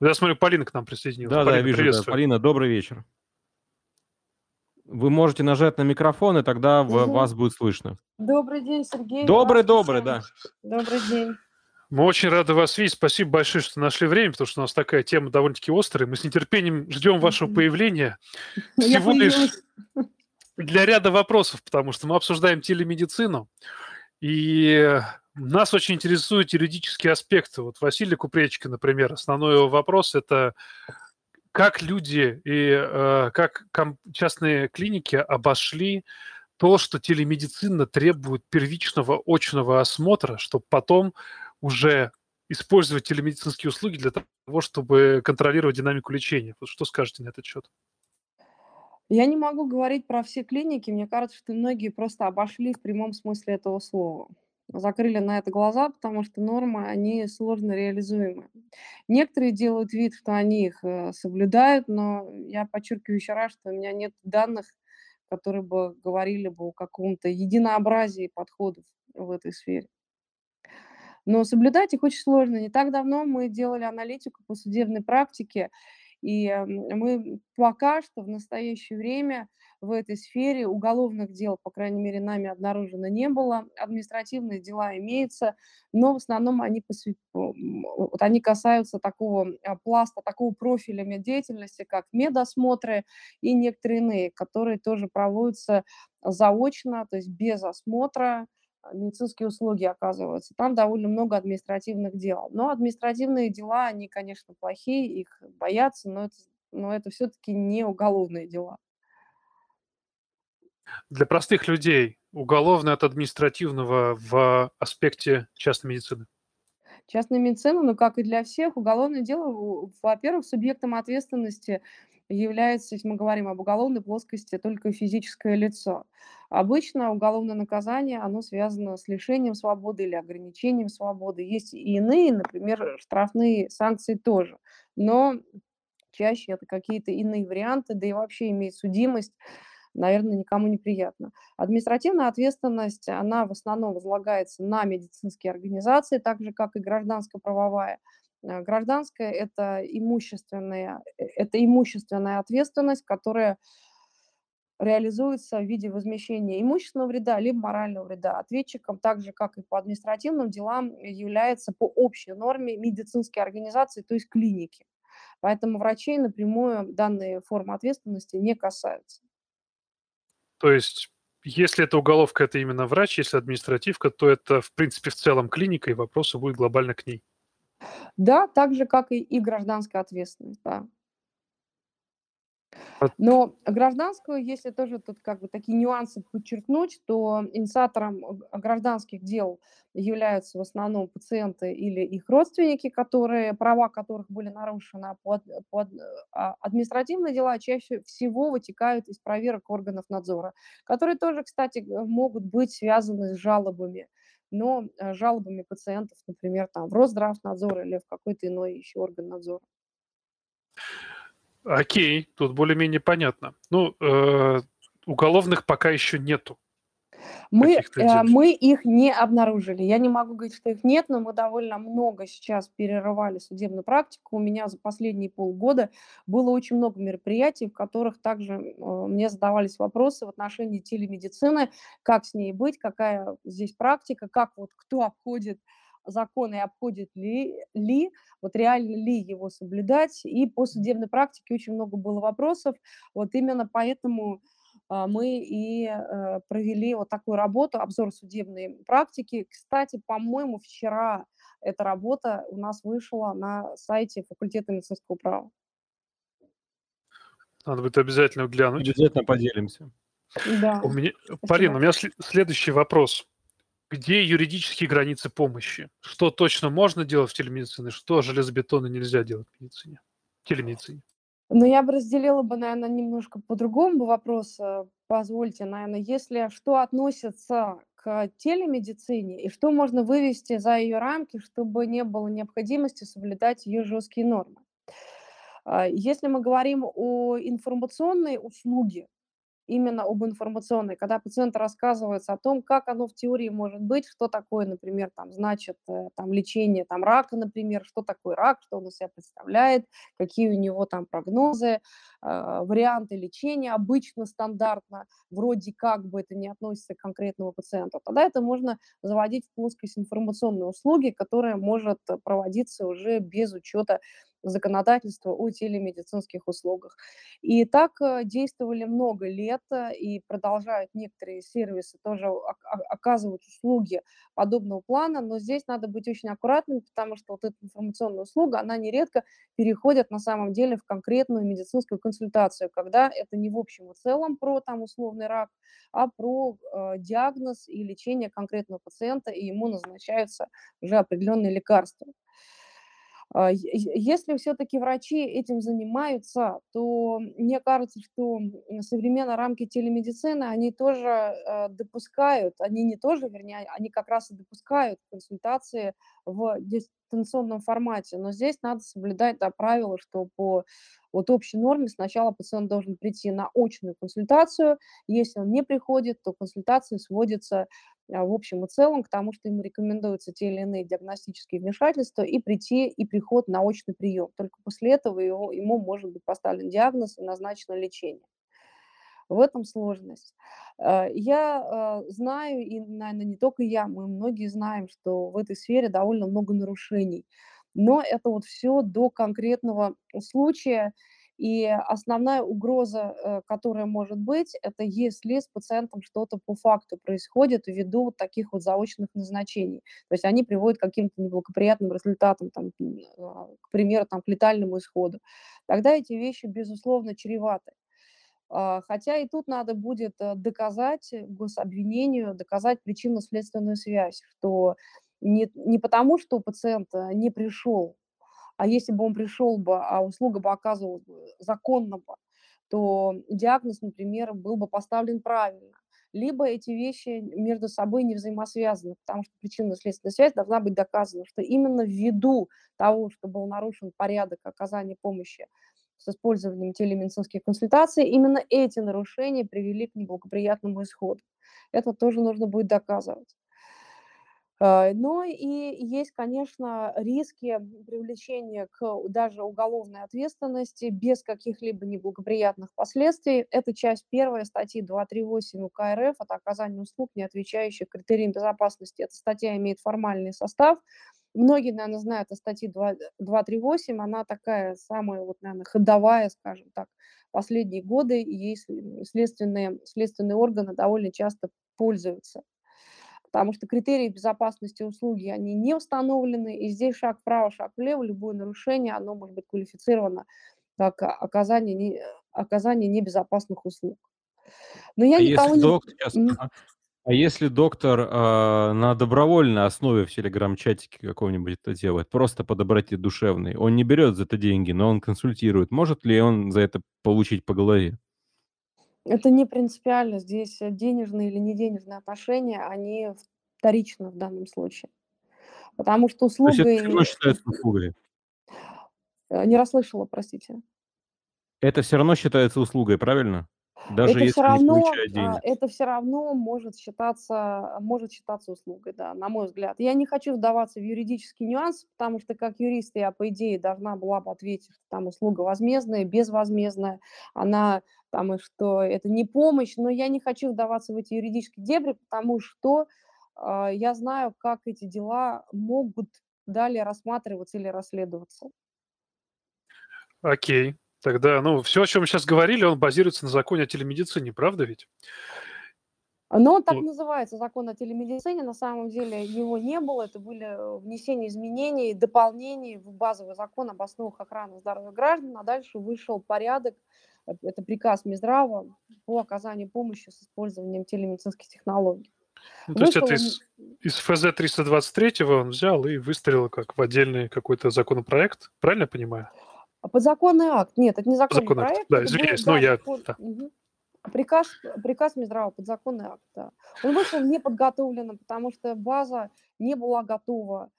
Я смотрю, Полина к нам присоединилась. Да, да, я Полина, вижу. да. Полина, добрый вечер. Вы можете нажать на микрофон, и тогда Мгм. вас будет слышно. Добрый день, Сергей. Добрый, добрый, да. Добрый день. Мы очень рады вас видеть. Спасибо большое, что нашли время, потому что у нас такая тема довольно-таки острая. Мы с нетерпением ждем вашего появления. Всего лишь для ряда вопросов, потому что мы обсуждаем телемедицину, и нас очень интересуют юридические аспекты. Вот Василий Купречко, например, основной его вопрос – это как люди и э, как частные клиники обошли то, что телемедицина требует первичного очного осмотра, чтобы потом уже использовать телемедицинские услуги для того, чтобы контролировать динамику лечения. Вот что скажете на этот счет? Я не могу говорить про все клиники. Мне кажется, что многие просто обошли в прямом смысле этого слова. Закрыли на это глаза, потому что нормы, они сложно реализуемы. Некоторые делают вид, что они их э, соблюдают, но я подчеркиваю еще раз, что у меня нет данных, которые бы говорили бы о каком-то единообразии подходов в этой сфере. Но соблюдать их очень сложно. Не так давно мы делали аналитику по судебной практике, и мы пока что в настоящее время в этой сфере уголовных дел, по крайней мере, нами обнаружено не было. Административные дела имеются, но в основном они, посвят... вот они касаются такого а, пласта, такого профиля меддеятельности, как медосмотры и некоторые иные, которые тоже проводятся заочно, то есть без осмотра, медицинские услуги оказываются. Там довольно много административных дел. Но административные дела, они, конечно, плохие, их боятся, но это, но это все-таки не уголовные дела. Для простых людей уголовное от административного в аспекте частной медицины? Частная медицина, ну как и для всех, уголовное дело, во-первых, субъектом ответственности является, если мы говорим об уголовной плоскости, только физическое лицо. Обычно уголовное наказание, оно связано с лишением свободы или ограничением свободы. Есть и иные, например, штрафные санкции тоже. Но чаще это какие-то иные варианты, да и вообще иметь судимость, наверное, никому не приятно. Административная ответственность, она в основном возлагается на медицинские организации, так же, как и гражданско-правовая. Э, гражданская– это имущественная, э, это имущественная ответственность, которая реализуется в виде возмещения имущественного вреда либо морального вреда. Ответчиком, так же как и по административным делам, является по общей норме медицинские организации, то есть клиники. Поэтому врачей напрямую данные формы ответственности не касаются. То есть, если это уголовка, это именно врач, если административка, то это, в принципе, в целом клиника, и вопросы будут глобально к ней. Да, так же, как и, и гражданская ответственность, да. Но гражданскую, если тоже тут как бы такие нюансы подчеркнуть, то инициатором гражданских дел являются в основном пациенты или их родственники, которые, права которых были нарушены, а под, под, а административные дела чаще всего вытекают из проверок органов надзора, которые тоже, кстати, могут быть связаны с жалобами но э, жалобами пациентов, например, там, в Росздравнадзор или в какой-то иной еще орган надзора. Окей, тут более-менее понятно. Ну, э, уголовных пока еще нету. Мы, э, мы их не обнаружили. Я не могу говорить, что их нет, но мы довольно много сейчас перерывали судебную практику. У меня за последние полгода было очень много мероприятий, в которых также э, мне задавались вопросы в отношении телемедицины, как с ней быть, какая здесь практика, как вот кто обходит законы и обходит ли, ли, вот реально ли его соблюдать. И по судебной практике очень много было вопросов. Вот именно поэтому мы и э, провели вот такую работу, обзор судебной практики. Кстати, по-моему, вчера эта работа у нас вышла на сайте факультета медицинского права. Надо будет обязательно глянуть. Обязательно поделимся. Да. У меня, Полина, у меня следующий вопрос. Где юридические границы помощи? Что точно можно делать в телемедицине, что железобетонно нельзя делать в медицине, в телемедицине? Но я бы разделила бы, наверное, немножко по-другому вопрос. Э, позвольте, наверное, если что относится к телемедицине и что можно вывести за ее рамки, чтобы не было необходимости соблюдать ее жесткие нормы. А, если мы говорим о информационной услуге, именно об информационной, когда пациенту рассказывается о том, как оно в теории может быть, что такое, например, там, значит, э, там, лечение там, рака, например, что такое рак, что он из себя представляет, какие у него там прогнозы, э, варианты лечения обычно, стандартно, вроде как бы это не относится к конкретному пациенту, тогда это можно заводить в плоскость информационной услуги, которая может проводиться уже без учета законодательства о телемедицинских услугах. И так э, действовали много лет, э, и продолжают некоторые сервисы тоже оказывать услуги подобного плана, но здесь надо быть очень аккуратным, потому что вот эта информационная услуга, она нередко переходит на самом деле в конкретную медицинскую консультацию, когда это не в общем и целом про там условный рак, а про э, диагноз и лечение конкретного пациента, и ему назначаются уже определенные лекарства. А, если все-таки врачи этим занимаются, то мне кажется, что современные рамки телемедицины, они тоже э, допускают, они не тоже, вернее, они как раз и допускают консультации в дистанционном формате. Но здесь надо соблюдать да, правило, что по вот общей норме сначала пациент должен прийти на очную консультацию. Если он не приходит, то консультация сводится а, в общем и целом к тому, что ему рекомендуются те или иные диагностические вмешательства и прийти и приход на очный прием. Только после этого его, ему может быть поставлен диагноз и назначено лечение. В этом сложность. А, я а, знаю, и, наверное, не только я, мы многие знаем, что в этой сфере довольно много нарушений. Но это вот все до конкретного случая, и основная угроза, э, которая может быть, это если с пациентом что-то по факту происходит ввиду вот таких вот заочных назначений. То есть они приводят к каким-то неблагоприятным результатам, там, а, к примеру, там, к летальному исходу. Тогда эти вещи, безусловно, чреваты. А, хотя и тут надо будет э, доказать гособвинению, доказать причинно-следственную связь, что не, не потому, что пациент э, не пришел а если бы он пришел бы, а услуга бы оказывалась бы законно то диагноз, например, был бы поставлен правильно. Либо эти вещи между собой не взаимосвязаны, потому что причинно-следственная связь должна быть доказана, что именно ввиду того, что был нарушен порядок оказания помощи с использованием телемедицинских консультаций, именно эти нарушения привели к неблагоприятному исходу. Это тоже нужно будет доказывать. Э, но и есть, конечно, риски привлечения к даже уголовной ответственности без каких-либо неблагоприятных последствий. Это часть первая статьи 238 УК РФ от оказания услуг, не отвечающих критериям безопасности. Эта статья имеет формальный состав. Многие, наверное, знают о статье 2, 238. Она такая самая, вот, наверное, ходовая, скажем так, последние годы. И следственные, следственные органы довольно часто пользуются потому что критерии безопасности услуги, они не установлены, и здесь шаг вправо, шаг влево, любое нарушение, оно может быть квалифицировано как оказание, не, оказание небезопасных услуг. Но я а никого если не... Доктор, сейчас, а если доктор э, на добровольной основе в телеграм-чатике какого-нибудь это делает, просто по доброте душевной, он не берет за это деньги, но он консультирует, может ли он за это получить по голове? Это не принципиально. Здесь э, денежные или не денежные отношения, они вторичны в данном случае. Потому что То есть это все равно считается услугой? Э, не расслышала, простите. Это все равно считается услугой, правильно? Даже Это если все не равно, получает а, это все равно может считаться, может считаться услугой, да, на мой взгляд. Я не хочу вдаваться в юридический нюанс, потому что как юрист я, по идее, должна была бы ответить, что там услуга возмездная, безвозмездная, она там и что это не помощь, но я не хочу вдаваться в эти юридические дебри, потому что э, я знаю, как эти дела могут далее рассматриваться или расследоваться. Окей. Тогда, ну, все, о чем мы сейчас говорили, он базируется на законе о телемедицине, правда ведь? Но он так вот. называется, закон о телемедицине. На самом деле его не было. Это были э, внесения изменений, дополнений в базовый закон об основах охраны здоровья граждан. А дальше вышел порядок это приказ Минздрава по оказанию помощи с использованием телемедицинских технологий. Ну, то есть это из, из ФЗ-323 он взял и выстрелил как в отдельный какой-то законопроект, правильно я понимаю? А подзаконный акт. Нет, это не законный Законный проект. Акт. Да, извиняюсь, но да, я... Да. угу. Приказ, приказ Минздрава, подзаконный акт, да. Он вышел неподготовленным, потому что база не была готова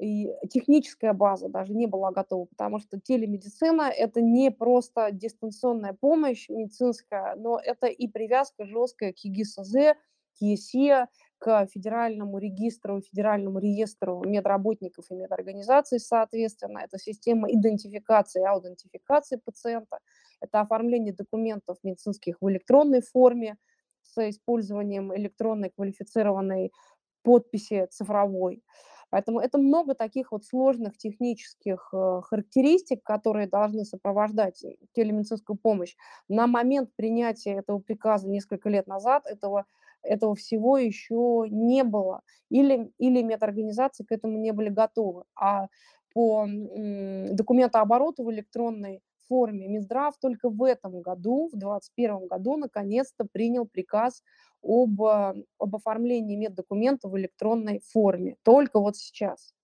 и техническая база даже не была готова, потому что телемедицина – это не просто дистанционная помощь медицинская, но это и привязка жесткая к ЕГИСЗ, к ЕСЕ, к федеральному регистру, федеральному реестру медработников и медорганизаций, соответственно. Это система идентификации и аутентификации пациента, это оформление документов медицинских в электронной форме с использованием электронной квалифицированной подписи цифровой. Поэтому это много таких вот сложных технических э, характеристик, которые должны сопровождать телемедицинскую помощь. На момент принятия этого приказа несколько лет назад этого, этого всего еще не было. Или, или медорганизации к этому не были готовы. А по документообороту в электронной форме Минздрав только в этом году, в 2021 году, наконец-то принял приказ об, об оформлении меддокумента в электронной форме. Только вот сейчас.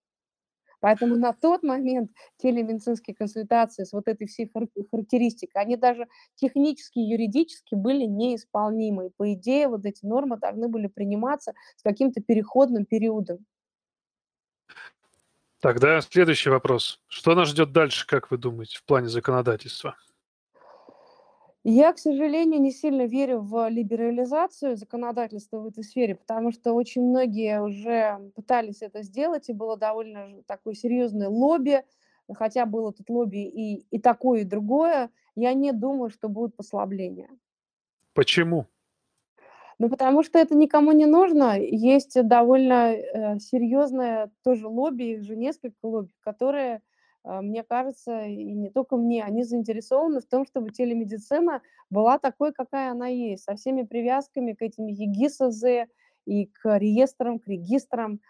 Поэтому на тот момент телемедицинские консультации с вот этой всей характеристикой, они даже технически, юридически были неисполнимы. по идее, вот эти нормы должны были приниматься с каким-то переходным периодом. Тогда следующий вопрос. Что нас ждет дальше, как вы думаете, в плане законодательства? Я, к сожалению, не сильно верю в либерализацию законодательства в этой сфере, потому что очень многие уже пытались это сделать, и было довольно такое серьезное лобби, хотя было тут лобби и, и такое, и другое. Я не думаю, что будут послабления. Почему? Ну, потому что это никому не нужно. Есть довольно э, серьезное тоже лобби, их же несколько лобби, которые мне кажется, и не только мне, они заинтересованы в том, чтобы телемедицина была такой, какая она есть, со всеми привязками к этим ЕГИСЗ и к реестрам, к регистрам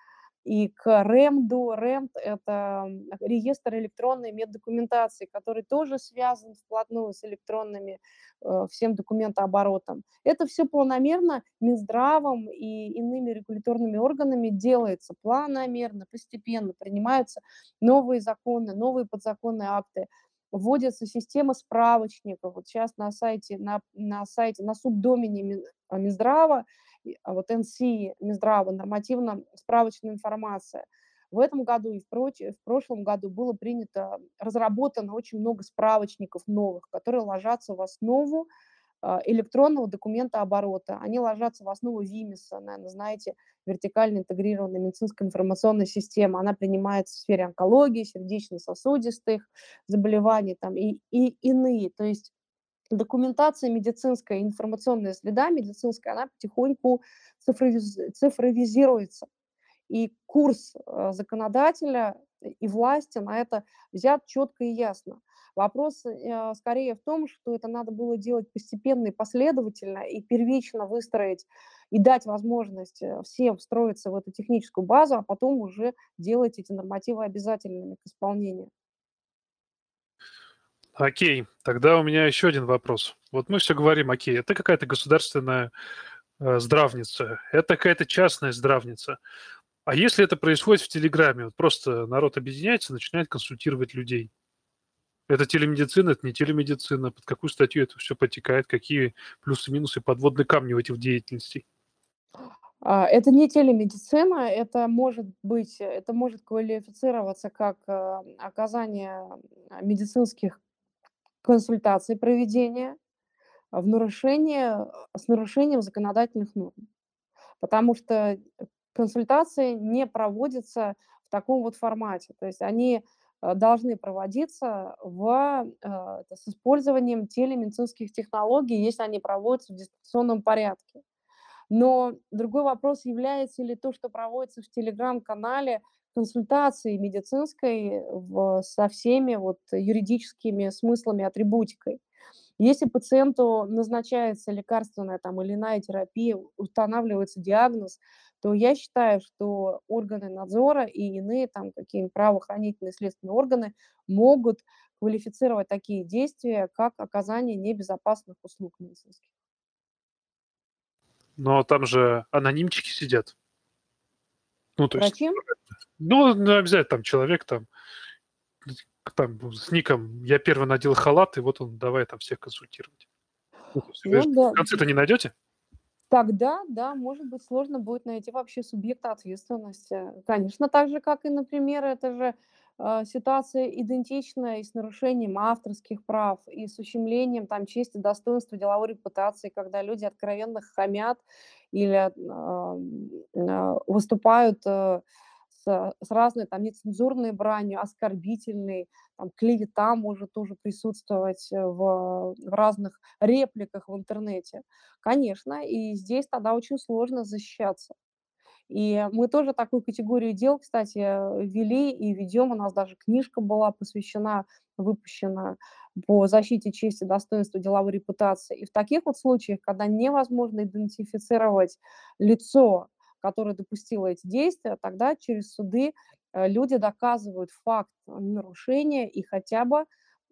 и к РЭМДу. РЭМД – это реестр электронной меддокументации, который тоже связан вплотную с электронными э, всем документооборотом. Это все планомерно Минздравом и иными регуляторными органами делается планомерно, постепенно принимаются новые законы, новые подзаконные акты вводится система справочников. Вот сейчас на сайте, на, на сайте, на субдомене Минздрава а вот НС Минздрава, нормативно-справочная информация. В этом году и в, проч... в прошлом году было принято, разработано очень много справочников новых, которые ложатся в основу а, электронного документа оборота. Они ложатся в основу ВИМИСа, наверное, знаете, вертикально интегрированная медицинская информационная система. Она принимается в сфере онкологии, сердечно-сосудистых заболеваний там, и, и иные. То есть документация медицинская, информационная среда медицинская, она потихоньку цифровиз... цифровизируется. И курс э, законодателя и власти на это взят четко и ясно. Вопрос э, скорее в том, что это надо было делать постепенно и последовательно, и первично выстроить и дать возможность э, всем встроиться в эту техническую базу, а потом уже делать эти нормативы обязательными к исполнению. Окей, тогда у меня еще один вопрос. Вот мы все говорим, окей, это какая-то государственная э, здравница, это какая-то частная здравница. А если это происходит в Телеграме, вот просто народ объединяется, начинает консультировать людей. Это телемедицина, это не телемедицина, под какую статью это все потекает, какие плюсы-минусы, подводные камни в этих деятельностей? А, это не телемедицина, это может быть, это может квалифицироваться как э, оказание медицинских консультации проведения в нарушение, с нарушением законодательных норм. Потому что консультации не проводятся в таком вот формате. То есть они э, должны проводиться в, э, с использованием телемедицинских технологий, если они проводятся в дистанционном порядке. Но другой вопрос, является ли то, что проводится в телеграм-канале, консультации медицинской в, со всеми вот юридическими смыслами, атрибутикой. Если пациенту назначается лекарственная там, или иная терапия, устанавливается диагноз, то я считаю, что органы надзора и иные там какие-нибудь правоохранительные следственные органы могут квалифицировать такие действия, как оказание небезопасных услуг медицинских. Но там же анонимчики сидят. Ну, то Врачи? есть, ну, ну, обязательно там человек там, там с ником «Я первый надел халат», и вот он давай там всех консультировать. Ну, ну, да. В конце-то не найдете? Тогда, да, может быть, сложно будет найти вообще субъекта ответственности. Конечно, так же, как и, например, это же ситуация идентичная и с нарушением авторских прав, и с ущемлением там чести, достоинства, деловой репутации, когда люди откровенно хамят или а, а, выступают э, с, с разной там нецензурной бранью, оскорбительной, там, клевета может тоже присутствовать э, в, в разных репликах в интернете. Конечно, и здесь тогда очень сложно защищаться. И мы тоже такую категорию дел, кстати, вели и ведем. У нас даже книжка была посвящена, выпущена по защите чести, достоинства, деловой репутации. И в таких вот случаях, когда невозможно идентифицировать лицо, которое допустило эти действия, тогда через суды э, люди доказывают факт нарушения и хотя бы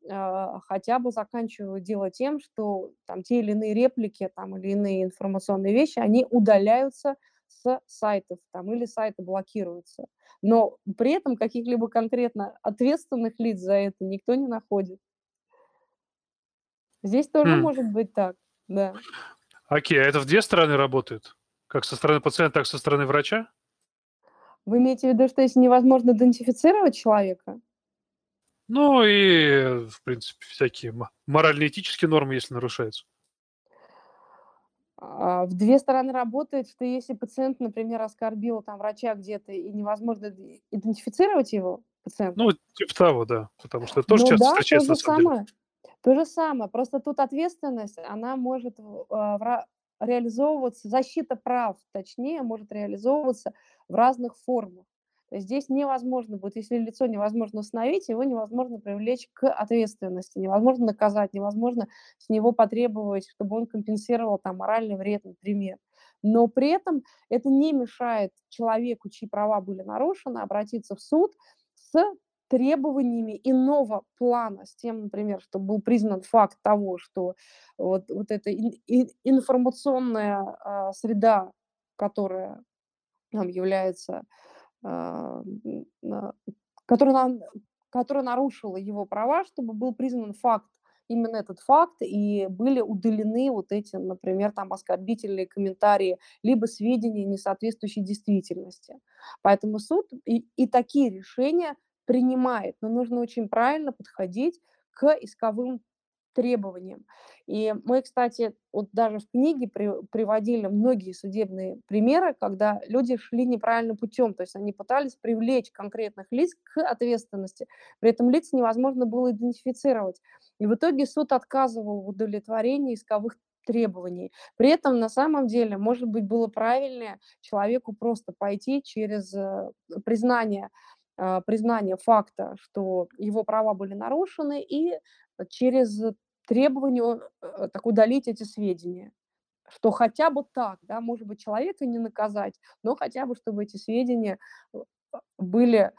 а, хотя бы заканчивают дело тем, что там те или иные реплики там, или иные информационные вещи, они удаляются с сайтов там, или сайты блокируются. Но при этом каких-либо конкретно ответственных лиц за это никто не находит. Здесь тоже Хм. может быть так, да. Окей, а это в две стороны работает? Как со стороны пациента, так и со стороны врача? Вы имеете в виду, что если невозможно идентифицировать человека? Ну и, в принципе, всякие мо- морально-этические нормы, если нарушаются. А, В две стороны работает, что если пациент, например, оскорбил там врача где-то и невозможно ид- идентифицировать его, пациента, Ну, типа того, да. Потому что это тоже ну часто да, то встречается же на самом деле. самое. То же самое. Просто тут ответственность, она может а, реализовываться, защита прав, точнее, может реализовываться в разных формах. Здесь невозможно будет, если лицо невозможно установить, его невозможно привлечь к ответственности, невозможно наказать, невозможно с него потребовать, чтобы он компенсировал там моральный вред, например. Но при этом это не мешает человеку, чьи права были нарушены, обратиться в суд с требованиями иного плана, с тем, например, что был признан факт того, что вот, вот эта ин- ин- информационная а, среда, которая нам является, а, м, на- которая нарушила его права, чтобы был признан факт, именно этот факт, и были удалены вот эти, например, там оскорбительные комментарии, либо сведения, не соответствующие действительности. Поэтому суд и, и такие решения принимает, но нужно очень правильно подходить к исковым требованиям. И мы, кстати, вот даже в книге при- приводили многие судебные примеры, когда люди шли неправильным путем, то есть они пытались привлечь конкретных лиц к ответственности, при этом лиц невозможно было идентифицировать. И в итоге суд отказывал в удовлетворении исковых требований. При этом на самом деле, может быть, было правильнее человеку просто пойти через э, признание а, признание факта, что его права были нарушены, и через требование э, так удалить эти сведения. Что хотя бы так, да, может быть, человека не наказать, но хотя бы, чтобы эти сведения э, были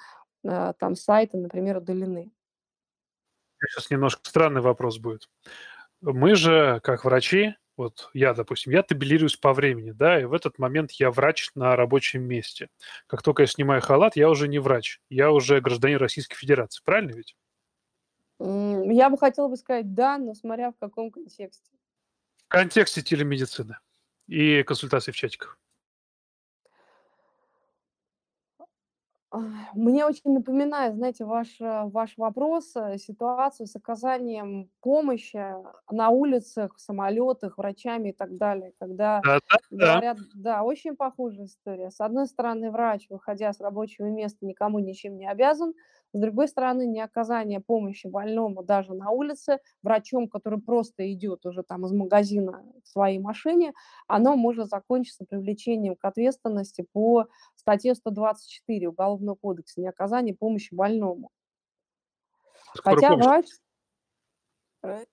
э, там с сайта, например, удалены. Сейчас немножко странный вопрос будет. Мы же, как врачи, вот я, допустим, я табелируюсь по времени, да, и в этот момент я врач на рабочем месте. Как только я снимаю халат, я уже не врач, я уже гражданин Российской Федерации, правильно ведь? Я бы хотела бы сказать да, но смотря в каком контексте. В контексте телемедицины и консультаций в чатиках. Мне очень напоминает, знаете, ваш, э, ваш вопрос, э, ситуацию с оказанием помощи на улицах, в самолетах, врачами и так далее, когда Да-да-да. говорят, да, очень похожая история. С одной стороны, врач, выходя с рабочего места, никому ничем не обязан, с другой стороны, не оказание помощи больному даже на улице, врачом, который просто идет уже там из магазина в своей машине, оно может закончиться привлечением к ответственности по статье 124 Уголовного кодекса «Неоказание помощи больному». Скорую Хотя помощь. врач...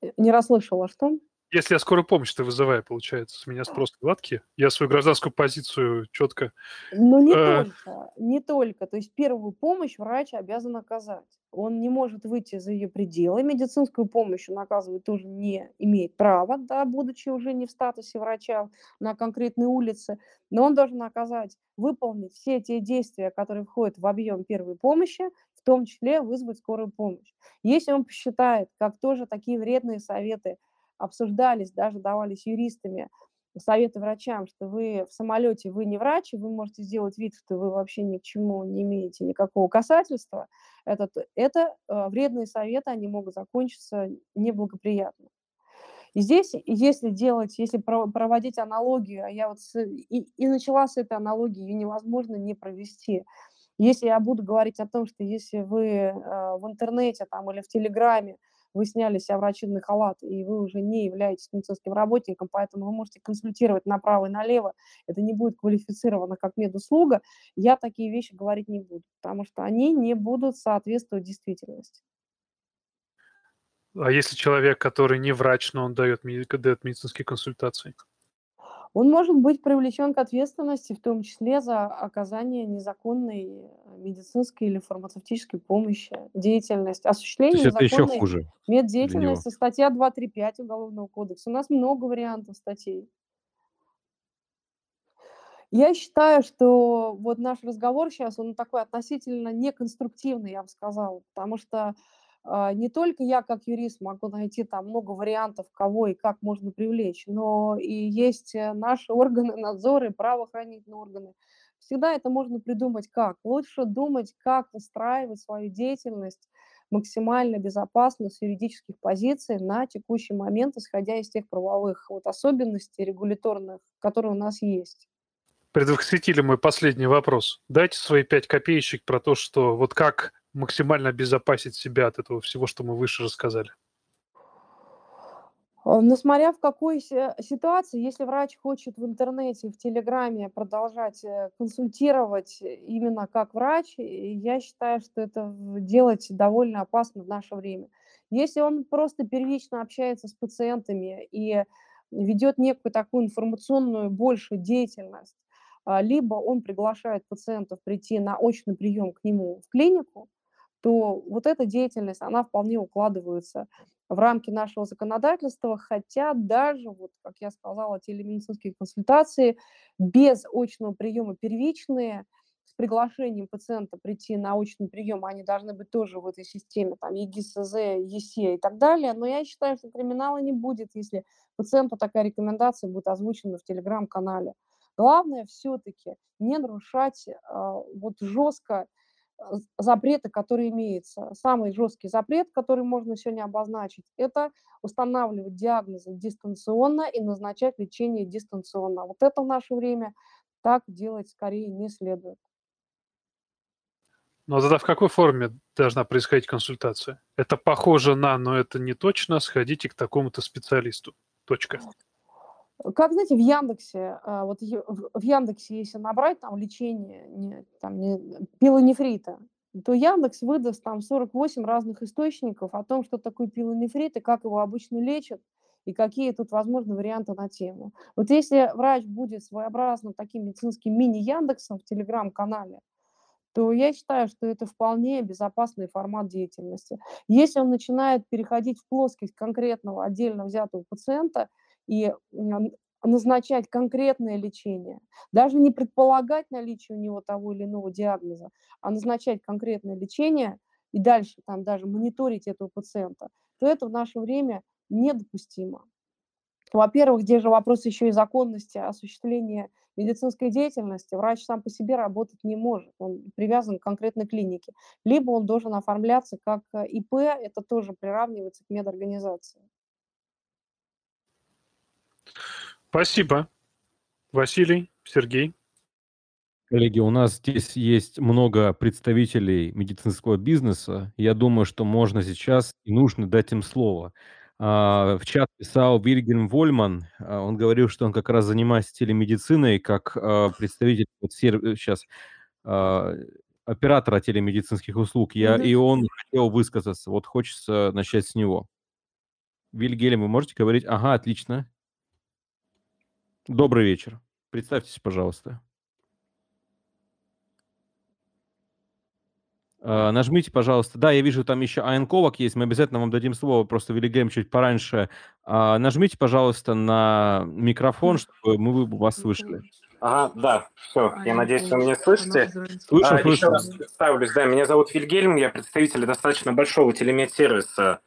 э, Не расслышала, что? Если я скорую помощь-то вызываю, получается, с меня спрос гладкий, я свою гражданскую позицию четко... Ну, не Э. только, не только. То есть первую помощь врач обязан оказать. Он не может выйти за ее пределы. Медицинскую помощь он оказывать тоже не имеет права, да, будучи уже не в статусе врача на конкретной улице. Но он должен оказать, выполнить все те действия, которые входят в объем первой помощи, в том числе вызвать скорую помощь. Если он посчитает, как тоже такие вредные советы обсуждались, даже давались юристами, советы врачам, что вы в самолете, вы не врач, вы можете сделать вид, что вы вообще ни к чему не имеете никакого касательства, это, это вредные советы, они могут закончиться неблагоприятно. И здесь, если делать, если проводить аналогию, а я вот с, и, и начала с этой аналогии, ее невозможно не провести. Если я буду говорить о том, что если вы э, в интернете там, или в Телеграме вы сняли себя врачебный халат, и вы уже не являетесь медицинским работником, поэтому вы можете консультировать направо и налево, это не будет квалифицировано как медуслуга, я такие вещи говорить не буду, потому что они не будут соответствовать действительности. А если человек, который не врач, но он дает, дает медицинские консультации? Он может быть привлечен к ответственности, в том числе за оказание незаконной медицинской или фармацевтической помощи, деятельность, осуществление То есть это еще хуже меддеятельности, статья 235 Уголовного кодекса. У нас много вариантов статей. Я считаю, что вот наш разговор сейчас, он такой относительно неконструктивный, я бы сказала, потому что не только я как юрист могу найти там много вариантов, кого и как можно привлечь, но и есть э, наши органы надзора и правоохранительные органы. Всегда это можно придумать как. Лучше думать, как выстраивать свою деятельность максимально безопасно с юридических позиций на текущий момент, исходя из тех правовых вот особенностей регуляторных, которые у нас есть. Предвосхитили мой последний вопрос. Дайте свои пять копеечек про то, что вот как максимально обезопасить себя от этого всего, что мы выше рассказали? А, но смотря в какой ситуации, если врач хочет в интернете, в Телеграме продолжать э, консультировать именно как врач, я считаю, что это делать довольно опасно в наше время. Если он просто первично общается с пациентами и ведет некую такую информационную большую деятельность, а, либо он приглашает пациентов прийти на очный прием к нему в клинику, то вот эта деятельность, она вполне укладывается в рамки нашего законодательства, хотя даже, вот, как я сказала, телемедицинские консультации без очного приема первичные, с приглашением пациента прийти на очный прием, они должны быть тоже в этой системе, там, ЕГИСЗ, ЕСЕ и так далее, но я считаю, что криминала не будет, если пациенту такая рекомендация будет озвучена в телеграм-канале. Главное все-таки не нарушать э, вот жестко запреты, которые имеются. Самый жесткий запрет, который можно сегодня обозначить, это устанавливать диагнозы дистанционно и назначать лечение дистанционно. Вот это в наше время так делать скорее не следует. Ну а тогда в какой форме должна происходить консультация? Это похоже на, но это не точно, сходите к такому-то специалисту. Точка. Как, знаете, в Яндексе, а, вот в Яндексе, если набрать там лечение не, там, не, пилонефрита, то Яндекс выдаст там 48 разных источников о том, что такое пилонефрит и как его обычно лечат, и какие тут возможны варианты на тему. Вот если врач будет своеобразным таким медицинским мини-Яндексом в Телеграм-канале, то я считаю, что это вполне безопасный формат деятельности. Если он начинает переходить в плоскость конкретного отдельно взятого пациента – и назначать конкретное лечение, даже не предполагать наличие у него того или иного диагноза, а назначать конкретное лечение и дальше там даже мониторить этого пациента, то это в наше время недопустимо. Во-первых, где же вопрос еще и законности осуществления медицинской деятельности. Врач сам по себе работать не может, он привязан к конкретной клинике. Либо он должен оформляться как э, ИП, это тоже приравнивается к медорганизации. Спасибо. Василий, Сергей. Коллеги, у нас здесь есть много представителей медицинского бизнеса. Я думаю, что можно сейчас и нужно дать им слово. А, в чат писал Вильгельм Вольман. А, он говорил, что он как раз занимается телемедициной как а, представитель вот, сейчас оператора телемедицинских услуг. Я, и он хотел высказаться. Вот хочется начать с него. Вильгельм, вы можете говорить? Ага, отлично. Добрый вечер. Представьтесь, пожалуйста. Uh, нажмите, пожалуйста. Да, я вижу, там еще Айн Ковак есть. Мы обязательно вам дадим слово. Просто Виллигейм чуть пораньше. Uh, нажмите, пожалуйста, на микрофон, чтобы мы вас слышали. Ага, да, все. Я надеюсь, вы меня слышите. Слышу, а, слышу. Еще раз представлюсь. Да, меня зовут Вильгельм. Я представитель достаточно большого телемед-сервиса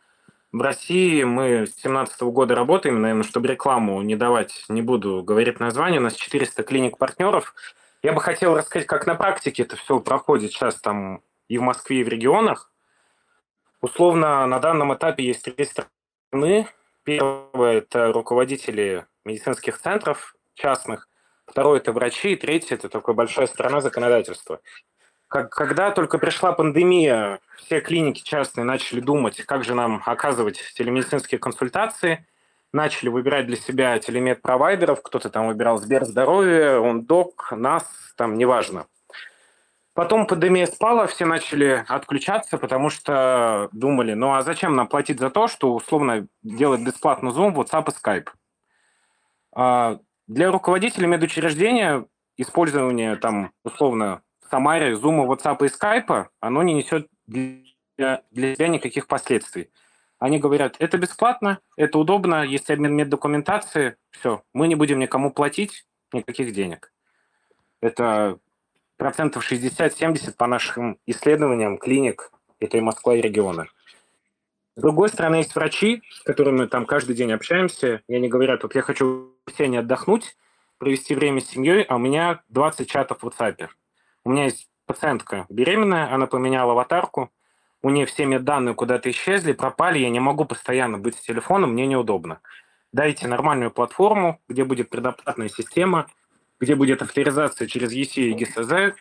В России мы с 2017 года работаем, наверное, чтобы рекламу не давать, не буду говорить название, у нас 400 клиник-партнеров. Я бы хотел рассказать, как на практике это все проходит сейчас там и в Москве, и в регионах. Условно, на данном этапе есть три страны. Первое – это руководители медицинских центров частных. Второе – это врачи. И третье – это такая большая страна законодательства. Как, когда только пришла пандемия, все клиники частные начали думать, как же нам оказывать телемедицинские консультации, начали выбирать для себя телемед-провайдеров, кто-то там выбирал Сберздоровье, он док, нас, там, неважно. Потом пандемия спала, все начали отключаться, потому что думали, ну а зачем нам платить за то, что условно делать бесплатно Zoom, WhatsApp и Skype? А для руководителей медучреждения использование там условно Самаре Zoom, WhatsApp и Skype, оно не несет для, для себя никаких последствий. Они говорят, это бесплатно, это удобно, есть обмен меддокументации, все, мы не будем никому платить никаких денег. Это процентов 60-70 по нашим исследованиям клиник, это и Москва, и регионы. С другой стороны, есть врачи, с которыми там каждый день общаемся, и они говорят, вот я хочу все не отдохнуть, провести время с семьей, а у меня 20 чатов в WhatsApp. У меня есть пациентка беременная, она поменяла аватарку, у нее все медданные куда-то исчезли, пропали, я не могу постоянно быть с телефоном, мне неудобно. Дайте нормальную платформу, где будет предоплатная система – где будет авторизация через EC и ГСЗ,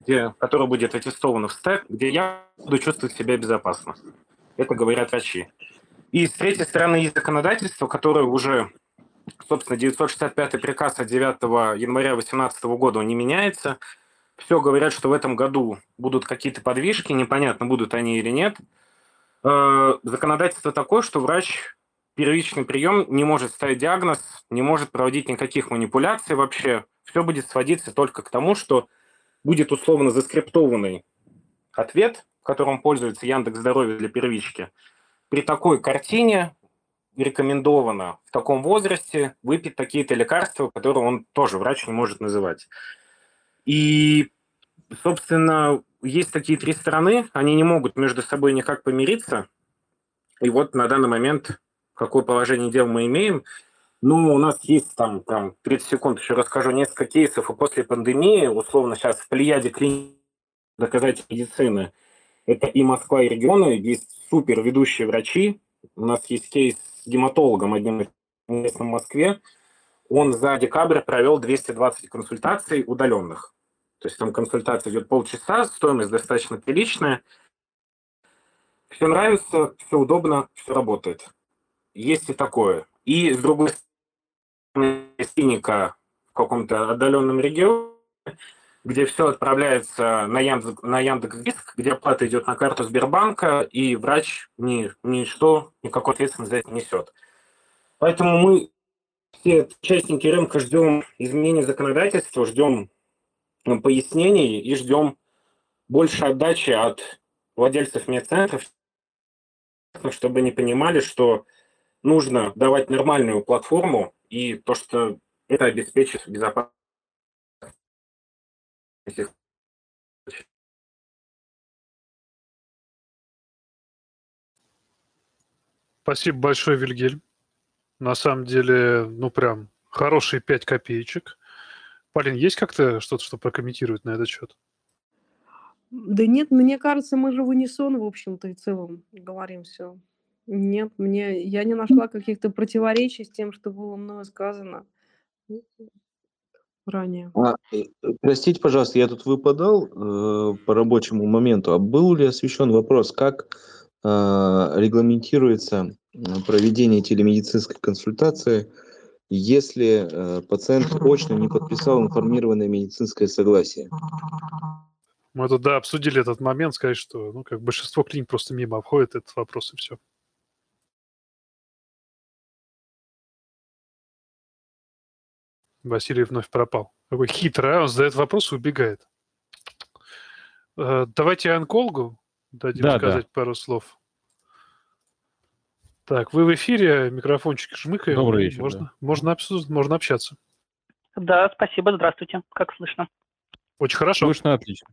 где, которая будет аттестована в стек, где я буду чувствовать себя безопасно. Это говорят врачи. И с третьей стороны есть законодательство, которое уже, собственно, 965 приказ от 9 января 2018 года не меняется. Все говорят, что в этом году будут какие-то подвижки, непонятно, будут они или нет. Э, законодательство такое, что врач первичный прием не может ставить диагноз, не может проводить никаких манипуляций вообще. Все будет сводиться только к тому, что будет условно заскриптованный ответ, которым пользуется Яндекс Здоровье для первички. При такой картине рекомендовано в таком возрасте выпить такие-то лекарства, которые он тоже врач не может называть. И, собственно, есть такие три стороны, они не могут между собой никак помириться. И вот на данный момент какое положение дел мы имеем. Ну, у нас есть там, там 30 секунд, еще расскажу несколько кейсов. И после пандемии, условно, сейчас в плеяде клиник доказательной медицины, это и Москва, и регионы, есть супер ведущие врачи. У нас есть кейс с гематологом, одним из в Москве. Он за декабрь провел 220 консультаций удаленных. То есть там консультация идет полчаса, стоимость достаточно приличная. Все нравится, все удобно, все работает. Есть и такое. И с другой стороны, клиника в каком-то отдаленном регионе, где все отправляется на Яндекс, на Яндекс.Диск, где оплата идет на карту Сбербанка, и врач ни, ничто, никакой ответственности за это несет. Поэтому мы, все участники рынка, ждем изменений законодательства, ждем пояснений и ждем больше отдачи от владельцев медцентров, чтобы они понимали, что нужно давать нормальную платформу, и то, что это обеспечит безопасность. Спасибо большое, Вильгельм. На самом деле, ну прям хорошие 5 копеечек. Полин, есть как-то что-то, что прокомментировать на этот счет? Да нет, мне кажется, мы же в унисон, в общем-то, и целом говорим все. Нет, мне я не нашла каких-то противоречий с тем, что было мною сказано ранее. А, э, простите, пожалуйста, я тут выпадал э, по рабочему моменту. А был ли освещен вопрос, как э, регламентируется проведение телемедицинской консультации, если э, пациент очно не подписал информированное медицинское согласие? Мы тут, да, обсудили этот момент, сказать, что ну, как большинство клиник просто мимо обходит этот вопрос и все. Василий вновь пропал. Какой хитрый, а? Он задает вопрос и убегает. Э, давайте онкологу дадим Да, сказать пару слов. Так, вы в эфире, микрофончик жмыкаем. Добрый вечер, Можно, можно, обсу- можно общаться. Да, спасибо, здравствуйте. Как слышно? Очень хорошо. Слышно отлично.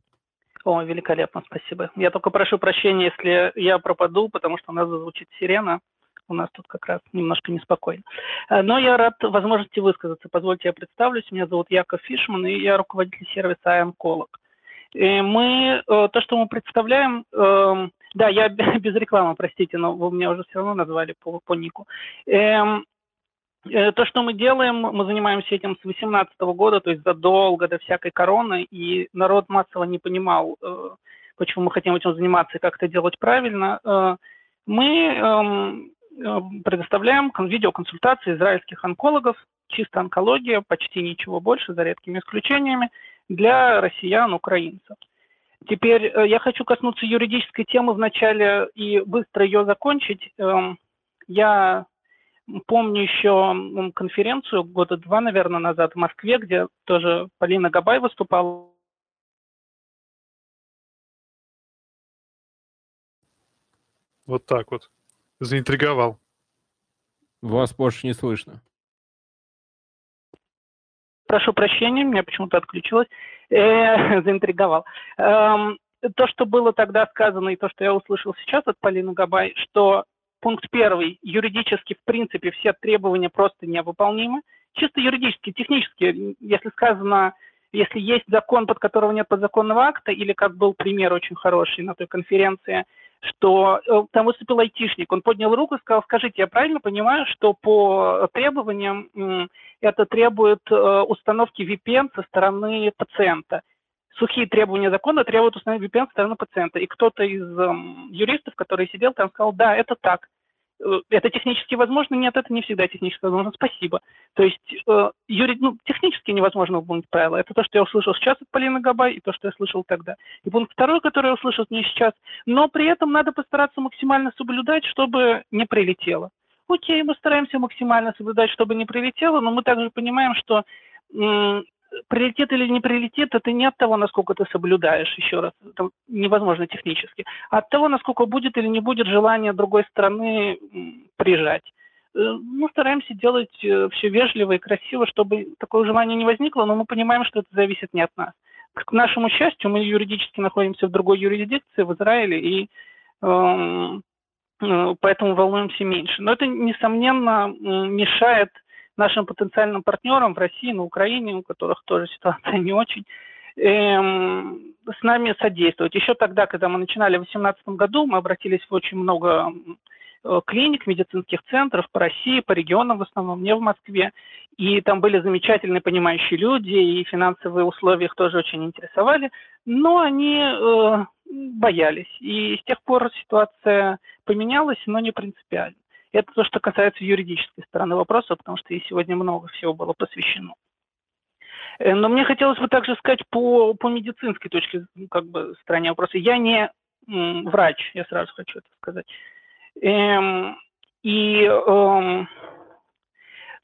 О, великолепно, спасибо. Я только прошу прощения, если я пропаду, потому что у нас зазвучит сирена. У нас тут как раз немножко неспокойно. Э, но я рад возможности высказаться. Позвольте, я представлюсь. Меня зовут Яков Фишман, и я руководитель сервиса iOncolog. И мы, э, то, что мы представляем, эм, да, я без рекламы, простите, но вы меня уже все равно назвали по, по нику. Эм, э, то, что мы делаем, мы занимаемся этим с 2018 года, то есть задолго до всякой короны, и народ массово не понимал, э, почему мы хотим этим заниматься и как это делать правильно. Мы эм, предоставляем видеоконсультации израильских онкологов, чисто онкология, почти ничего больше, за редкими исключениями, для россиян, украинцев. Теперь э, я хочу коснуться юридической темы вначале и быстро ее закончить. Эм, я помню еще конференцию года два, наверное, назад в Москве, где тоже Полина Габай выступала. Вот так вот. Заинтриговал. Вас больше не слышно. Прошу прощения, меня почему-то отключилось. Э, заинтриговал. Эм, то, что было тогда сказано, и то, что я услышал сейчас от Полины Габай, что пункт первый, юридически, в принципе, все требования просто невыполнимы. Чисто юридически, технически, если сказано, если есть закон, под которого нет подзаконного акта, или как был пример очень хороший на той конференции – что э, там выступил айтишник, он поднял руку и сказал, скажите, я правильно понимаю, что по требованиям это требует э, установки VPN со стороны пациента? Сухие требования закона требуют установить VPN со стороны пациента. И кто-то из юристов, который сидел там, сказал, да, это так. Э, это технически возможно? Нет, это не всегда технически возможно. Спасибо. То есть э, юри... ну, технически невозможно выполнить правила. Это то, что я услышал сейчас от Полины Габай, и то, что я слышал тогда. И пункт второй, который я услышал нее сейчас. Но при этом надо постараться максимально соблюдать, чтобы не прилетело. Окей, мы стараемся максимально соблюдать, чтобы не прилетело, но мы также понимаем, что прилетит или не прилетит, это не от того, насколько ты соблюдаешь, еще раз, это невозможно технически, а от того, насколько будет или не будет желание другой страны приезжать. Э, мы стараемся делать э, все вежливо и красиво, чтобы такое желание не возникло, но мы понимаем, что это зависит не от нас. К нашему счастью, мы юридически находимся в другой юрисдикции, в Израиле, и эм, э, поэтому волнуемся меньше. Но это, несомненно, мешает нашим потенциальным партнерам в России, на Украине, у которых тоже ситуация не очень, эм, с нами содействовать. Еще тогда, когда мы начинали в 2018 году, мы обратились в очень много э, клиник, медицинских центров по России, по регионам в основном, не в Москве. И там были замечательные понимающие люди, и финансовые условия их тоже очень интересовали, но они э, боялись. И с тех пор ситуация поменялась, но не принципиально. Это то, что касается юридической стороны вопроса, потому что ей сегодня много всего было посвящено. Э, но мне хотелось бы также сказать по, по медицинской точке как бы, стороне вопроса. Я не врач, я сразу хочу это сказать. Эм, и эм,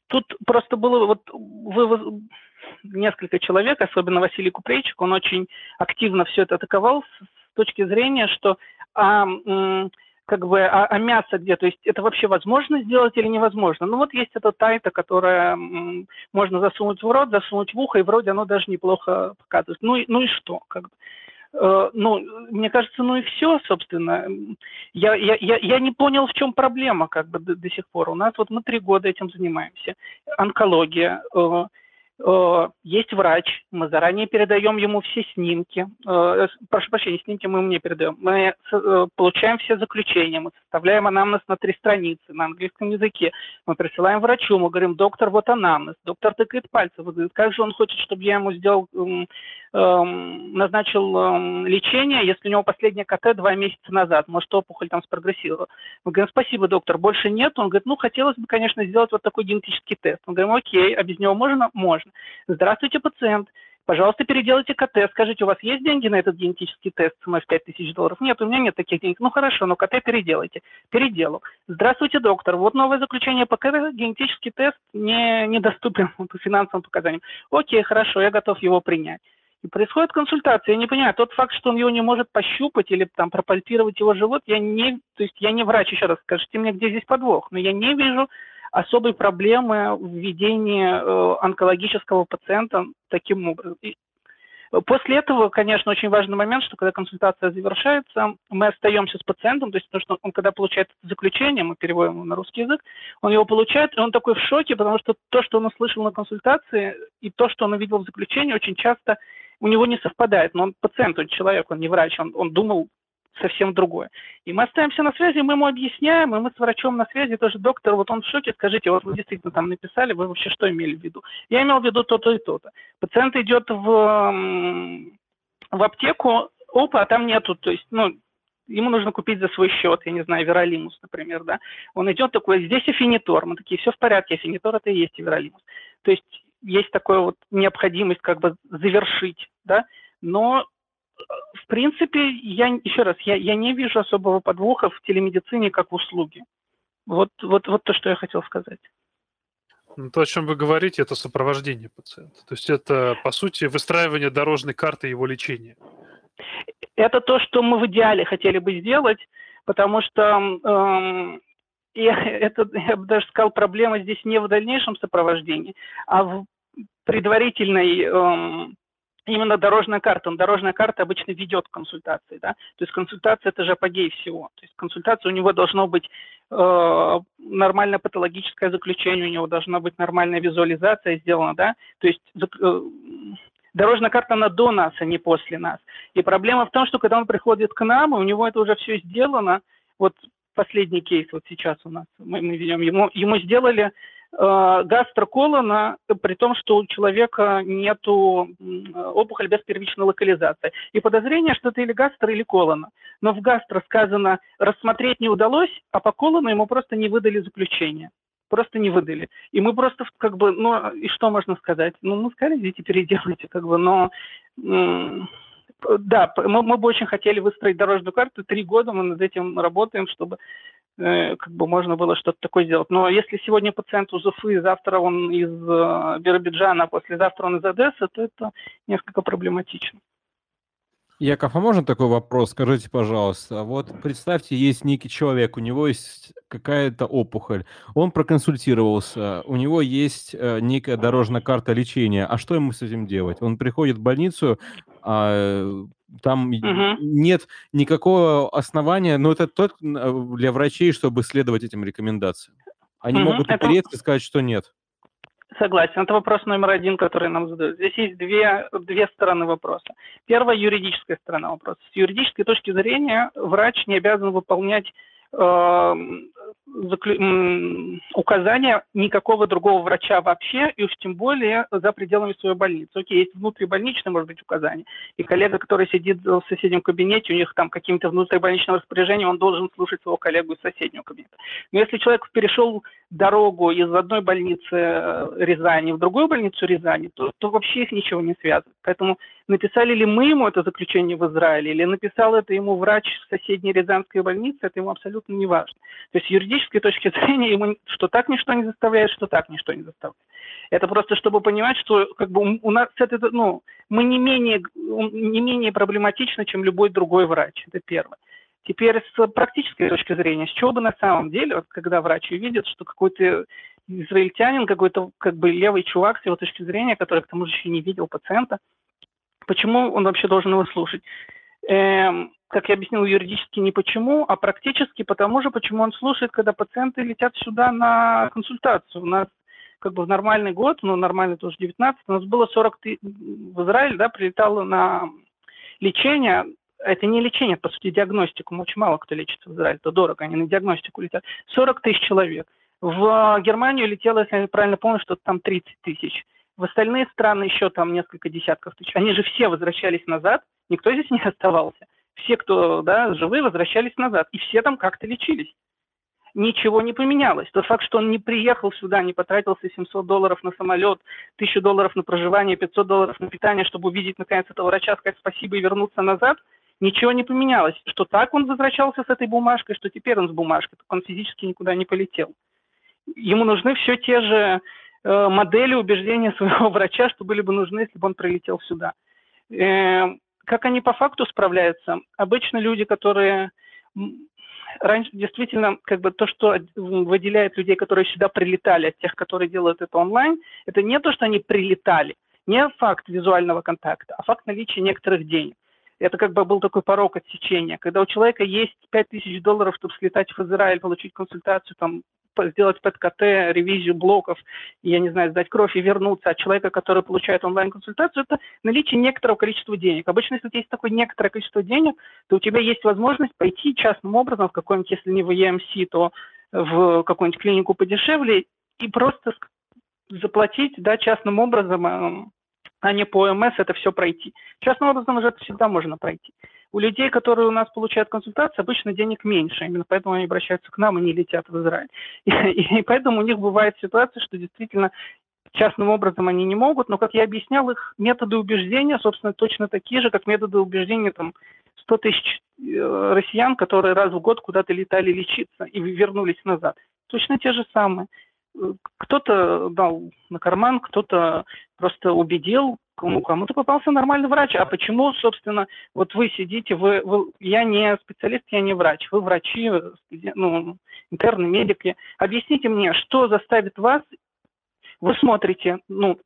тут просто было вот вы, несколько человек, особенно Василий Купрейчик, он очень активно все это атаковал с, с точки зрения, что а, м, как бы, а, а мясо где? То есть это вообще возможно сделать или невозможно? Ну вот есть эта тайта, которая м, можно засунуть в рот, засунуть в ухо, и вроде оно даже неплохо показывает. Ну, и, ну и что? Как бы? Э, ну, мне кажется, ну и все, собственно. Я, я, я, я не понял, в чем проблема как бы до, до сих пор. У нас вот мы три года этим занимаемся. Онкология, э, есть врач, мы заранее передаем ему все снимки, э, прошу прощения, снимки мы ему не передаем, мы э, получаем все заключения, мы составляем анамнез на три страницы на английском языке, мы присылаем врачу, мы говорим, доктор, вот анамнез, доктор тыкает пальцем, говорит, как же он хочет, чтобы я ему сделал, эм, эм, назначил эм, лечение, если у него последнее КТ два месяца назад, может опухоль там спрогрессировала. Мы говорим, спасибо, доктор, больше нет, он говорит, ну хотелось бы, конечно, сделать вот такой генетический тест. Мы говорим, окей, а без него можно? Можно конечно. Здравствуйте, пациент. Пожалуйста, переделайте КТ. Скажите, у вас есть деньги на этот генетический тест ценой в 5000 долларов? Нет, у меня нет таких денег. Ну хорошо, но КТ переделайте. Переделал. Здравствуйте, доктор. Вот новое заключение по КТ. Генетический тест не, недоступен по финансовым показаниям. Окей, хорошо, я готов его принять. И происходит консультация. Я не понимаю, тот факт, что он его не может пощупать или там пропальпировать его живот, я не, то есть я не врач, еще раз скажите мне, где здесь подвох, но я не вижу особой проблемы в ведении э, онкологического пациента таким образом. После этого, конечно, очень важный момент, что когда консультация завершается, мы остаемся с пациентом, то есть потому что он, когда получает заключение, мы переводим его на русский язык, он его получает, и он такой в шоке, потому что то, что он услышал на консультации, и то, что он увидел в заключении, очень часто у него не совпадает. Но он пациент, он человек, он не врач, он, он думал совсем другое. И мы остаемся на связи, мы ему объясняем, и мы с врачом на связи, тоже доктор, вот он в шоке, скажите, вот вы действительно там написали, вы вообще что имели в виду? Я имел в виду то-то и то-то. Пациент идет в, в аптеку, опа, а там нету, то есть, ну, ему нужно купить за свой счет, я не знаю, Веролимус, например, да, он идет такой, здесь афинитор, мы такие, все в порядке, афинитор это и есть Веролимус. То есть есть такая вот необходимость как бы завершить, да, но в принципе, я еще раз, я, я не вижу особого подвоха в телемедицине как в услуге. Вот, вот, вот то, что я хотел сказать. Ну, то, о чем вы говорите, это сопровождение пациента. То есть это, по сути, выстраивание дорожной карты его лечения. Это то, что мы в идеале хотели бы сделать, потому что эм, и это, я бы даже сказал, проблема здесь не в дальнейшем сопровождении, а в предварительной эм, именно дорожная карта. Но дорожная карта обычно ведет к консультации. Да? То есть консультация – это же апогей всего. То есть консультация у него должно быть э, нормальное патологическое заключение, у него должна быть нормальная визуализация сделана. Да? То есть э, дорожная карта, она до нас, а не после нас. И проблема в том, что когда он приходит к нам, и у него это уже все сделано, вот последний кейс вот сейчас у нас, мы, мы ведем, ему, ему сделали гастроколона, при том, что у человека нет опухоль без первичной локализации. И подозрение, что это или гастро, или колона. Но в гастро сказано, рассмотреть не удалось, а по колону ему просто не выдали заключение. Просто не выдали. И мы просто как бы, ну и что можно сказать? Ну, мы сказали, идите переделайте, как бы, но да, мы, мы бы очень хотели выстроить дорожную карту. Три года мы над этим работаем, чтобы Э, как бы можно было что-то такое сделать. Но если сегодня пациент из Уфы, завтра он из э, Биробиджана, а послезавтра он из Одессы, то это несколько проблематично. Яков, а можно такой вопрос? Скажите, пожалуйста, вот представьте, есть некий человек, у него есть какая-то опухоль, он проконсультировался, у него есть э, некая дорожная карта лечения, а что ему с этим делать? Он приходит в больницу, а там угу. нет никакого основания, но это только для врачей, чтобы следовать этим рекомендациям. Они угу. могут это... и сказать, что нет. Согласен. Это вопрос номер один, который нам задают. Здесь есть две, две стороны вопроса. Первая – юридическая сторона вопроса. С юридической точки зрения врач не обязан выполнять Эм, указания никакого другого врача вообще, и уж тем более за пределами своей больницы. Окей, есть внутрибольничное, может быть, указание, и коллега, который сидит в соседнем кабинете, у них там каким-то внутрибольничным распоряжением, он должен слушать своего коллегу из соседнего кабинета. Но если человек перешел дорогу из одной больницы э, Рязани в другую больницу Рязани, то, то вообще их ничего не связывает. Поэтому написали ли мы ему это заключение в Израиле, или написал это ему врач соседней Рязанской больницы, это ему абсолютно не важно. То есть с юридической точки зрения ему что так ничто не заставляет, что так ничто не заставляет. Это просто чтобы понимать, что как бы у нас это, ну, мы не менее, не менее проблематичны, чем любой другой врач. Это первое. Теперь с практической точки зрения, с чего бы на самом деле, вот, когда врач увидит, что какой-то израильтянин, какой-то как бы левый чувак с его точки зрения, который к тому же еще не видел пациента, почему он вообще должен его слушать? Эм, как я объяснил, юридически не почему, а практически потому же, почему он слушает, когда пациенты летят сюда на консультацию. У нас как бы в нормальный год, ну, нормальный тоже 19, у нас было 40 тысяч, в Израиль, да, прилетало на лечение это не лечение, по сути, диагностику. Очень мало кто лечится в Израиле, это дорого, они на диагностику летят. 40 тысяч человек. В Германию летело, если я правильно помню, что там 30 тысяч. В остальные страны еще там несколько десятков тысяч. Они же все возвращались назад, никто здесь не оставался. Все, кто да, живые, возвращались назад. И все там как-то лечились. Ничего не поменялось. Тот факт, что он не приехал сюда, не потратился 700 долларов на самолет, 1000 долларов на проживание, 500 долларов на питание, чтобы увидеть наконец этого врача, сказать спасибо и вернуться назад – ничего не поменялось. Что так он возвращался с этой бумажкой, что теперь он с бумажкой, так он физически никуда не полетел. Ему нужны все те же э, модели убеждения своего врача, что были бы нужны, если бы он прилетел сюда. Э, как они по факту справляются? Обычно люди, которые раньше действительно как бы то, что выделяет людей, которые сюда прилетали, от тех, которые делают это онлайн, это не то, что они прилетали – Не факт визуального контакта, а факт наличия некоторых денег. Это как бы был такой порог отсечения. Когда у человека есть 5000 долларов, чтобы слетать в Израиль, получить консультацию, там, сделать ПЭТ-КТ, ревизию блоков, я не знаю, сдать кровь и вернуться от человека, который получает онлайн-консультацию, это наличие некоторого количества денег. Обычно, если у тебя есть такое некоторое количество денег, то у тебя есть возможность пойти частным образом в какой-нибудь, если не в EMC, то в какую-нибудь клинику подешевле и просто заплатить да, частным образом, э, а не по ОМС это все пройти. Частным образом уже это всегда можно пройти. У людей, которые у нас получают консультации, обычно денег меньше. Именно поэтому они обращаются к нам и не летят в Израиль. И, и поэтому у них бывает ситуация, что действительно частным образом они не могут, но, как я объяснял, их методы убеждения, собственно, точно такие же, как методы убеждения там, 100 тысяч э, россиян, которые раз в год куда-то летали лечиться и вернулись назад. Точно те же самые. Кто-то дал на карман, кто-то просто убедил, кому кому-то попался нормальный врач. А почему, собственно, вот вы сидите, вы, вы, я не специалист, я не врач, вы врачи, ну, интерны, медики. Объясните мне, что заставит вас, вы смотрите, ну,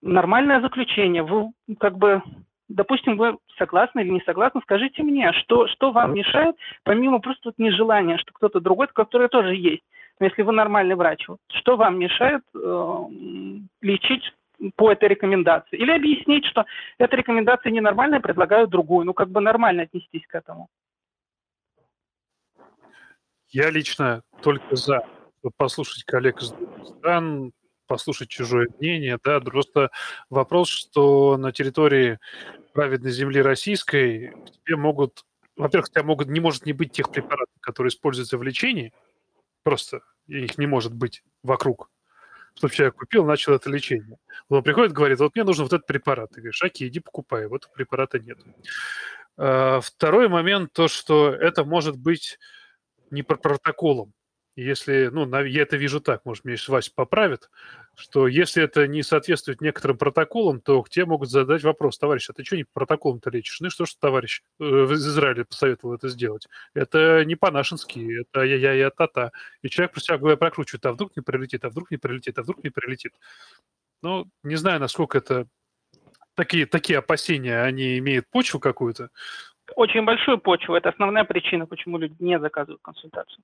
нормальное заключение, вы как бы допустим, вы согласны или не согласны, скажите мне, что, что вам мешает, помимо просто вот нежелания, что кто-то другой, который тоже есть. Но если вы нормальный врач, что вам мешает э, лечить по этой рекомендации. Или объяснить, что эта рекомендация ненормальная, предлагаю другую. Ну, как бы нормально отнестись к этому. Я лично только за послушать коллег из других стран, послушать чужое мнение, да, просто вопрос, что на территории праведной земли российской тебе могут, во-первых, тебя могут, не может не быть тех препаратов, которые используются в лечении, просто их не может быть вокруг чтобы человек купил, начал это лечение. Он приходит, говорит, вот мне нужен вот этот препарат. Ты говоришь, окей, иди покупай, вот препарата нет. А, второй момент, то, что это может быть не по протоколам. Если, ну, я это вижу так, может, меня Вася поправит, что если это не соответствует некоторым протоколам, то к тебе могут задать вопрос, товарищ, а ты что не по протоколам-то лечишь? Ну и что, что товарищ э, в Израиле посоветовал это сделать? Это не по-нашенски, это я-я-я та-та. И человек про себя говоря прокручивает, а вдруг не прилетит, а вдруг не прилетит, а вдруг не прилетит. Ну, не знаю, насколько это такие, такие опасения, они имеют почву какую-то. Очень большую почву. Это основная причина, почему люди не заказывают консультацию.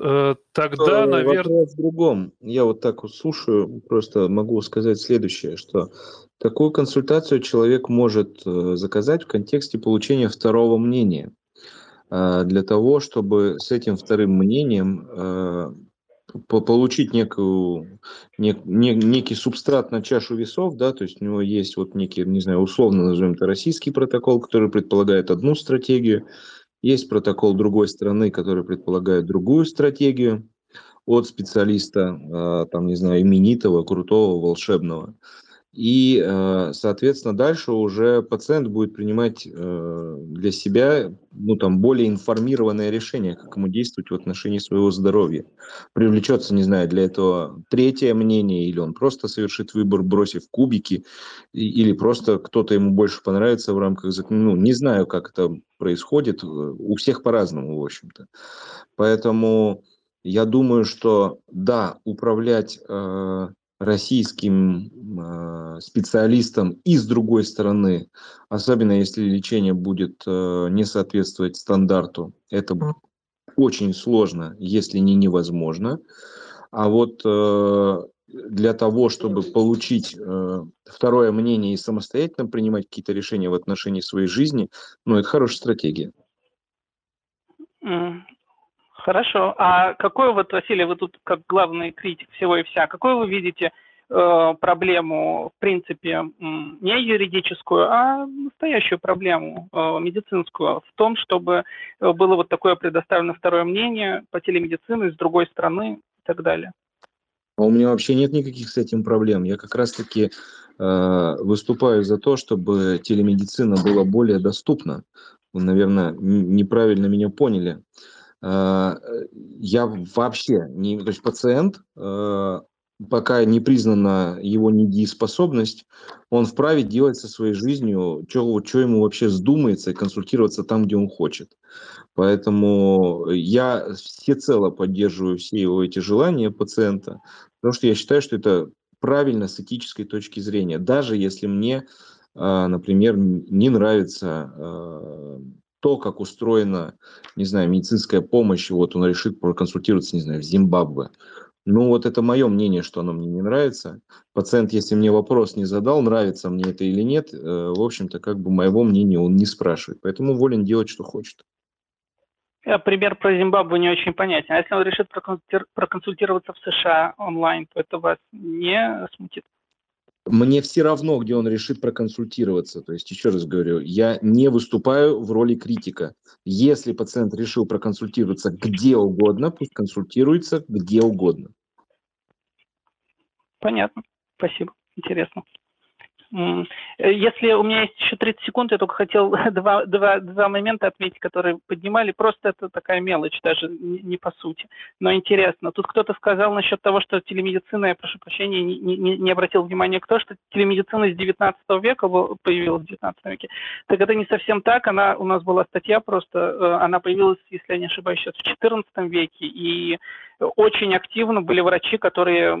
Э, тогда, наверное... Вопрос в другом. Я вот так вот слушаю, просто могу сказать следующее, что такую консультацию человек может э, заказать в контексте получения второго мнения. Э, для того, чтобы с этим вторым мнением получить некую, нек, не, некий субстрат на чашу весов, да, то есть у него есть вот некий, не знаю, условно назовем это российский протокол, который предполагает одну стратегию, есть протокол другой страны, который предполагает другую стратегию от специалиста, а, там, не знаю, именитого, крутого, волшебного. И, э, соответственно, дальше уже пациент будет принимать э, для себя ну, там, более информированное решение, как ему действовать в отношении своего здоровья. Привлечется, не знаю, для этого третье мнение, или он просто совершит выбор, бросив кубики, или просто кто-то ему больше понравится в рамках... Ну, не знаю, как это происходит. У всех по-разному, в общем-то. Поэтому я думаю, что да, управлять э, российским э, специалистам и с другой стороны, особенно если лечение будет э, не соответствовать стандарту, это очень сложно, если не невозможно. А вот э, для того, чтобы получить э, второе мнение и самостоятельно принимать какие-то решения в отношении своей жизни, ну, это хорошая стратегия. Хорошо. А какой вот, Василий, вы тут как главный критик всего и вся, какой вы видите э, проблему, в принципе, не юридическую, а настоящую проблему э, медицинскую в том, чтобы э, было вот такое предоставлено второе мнение по телемедицине с другой стороны и так далее? А у меня вообще нет никаких с этим проблем. Я как раз-таки э, выступаю за то, чтобы телемедицина была более доступна. Вы, наверное, неправильно меня поняли. Э, я вообще не, то есть пациент, э, пока не признана его недееспособность, он вправе делать со своей жизнью, что, что ему вообще вздумается, и консультироваться там, где он хочет. Поэтому я всецело поддерживаю все его эти желания пациента, потому что я считаю, что это правильно с этической точки зрения, даже если мне, например, не нравится то, как устроена, не знаю, медицинская помощь, вот он решит проконсультироваться, не знаю, в Зимбабве. Ну, вот это мое мнение, что оно мне не нравится. Пациент, если мне вопрос не задал, нравится мне это или нет, э, в общем-то, как бы моего мнения он не спрашивает. Поэтому волен делать, что хочет. Я пример про Зимбабве не очень понятен. А если он решит проконсультироваться в США онлайн, то это вас не смутит? Мне все равно, где он решит проконсультироваться. То есть, еще раз говорю, я не выступаю в роли критика. Если пациент решил проконсультироваться где угодно, пусть консультируется где угодно. Понятно. Спасибо. Интересно. Э, если у меня есть еще 30 секунд, я только хотел два, два, два момента отметить, которые поднимали. Просто это такая мелочь, даже не, по сути. Но интересно. Тут кто-то сказал насчет того, что телемедицина, я прошу прощения, не, не, не обратил внимания, кто, что телемедицина с 19 века появилась в 19 веке. Так это не совсем так. Она, у нас была статья просто, э, она появилась, если я не ошибаюсь, сейчас в 14 веке. И очень активно были врачи, которые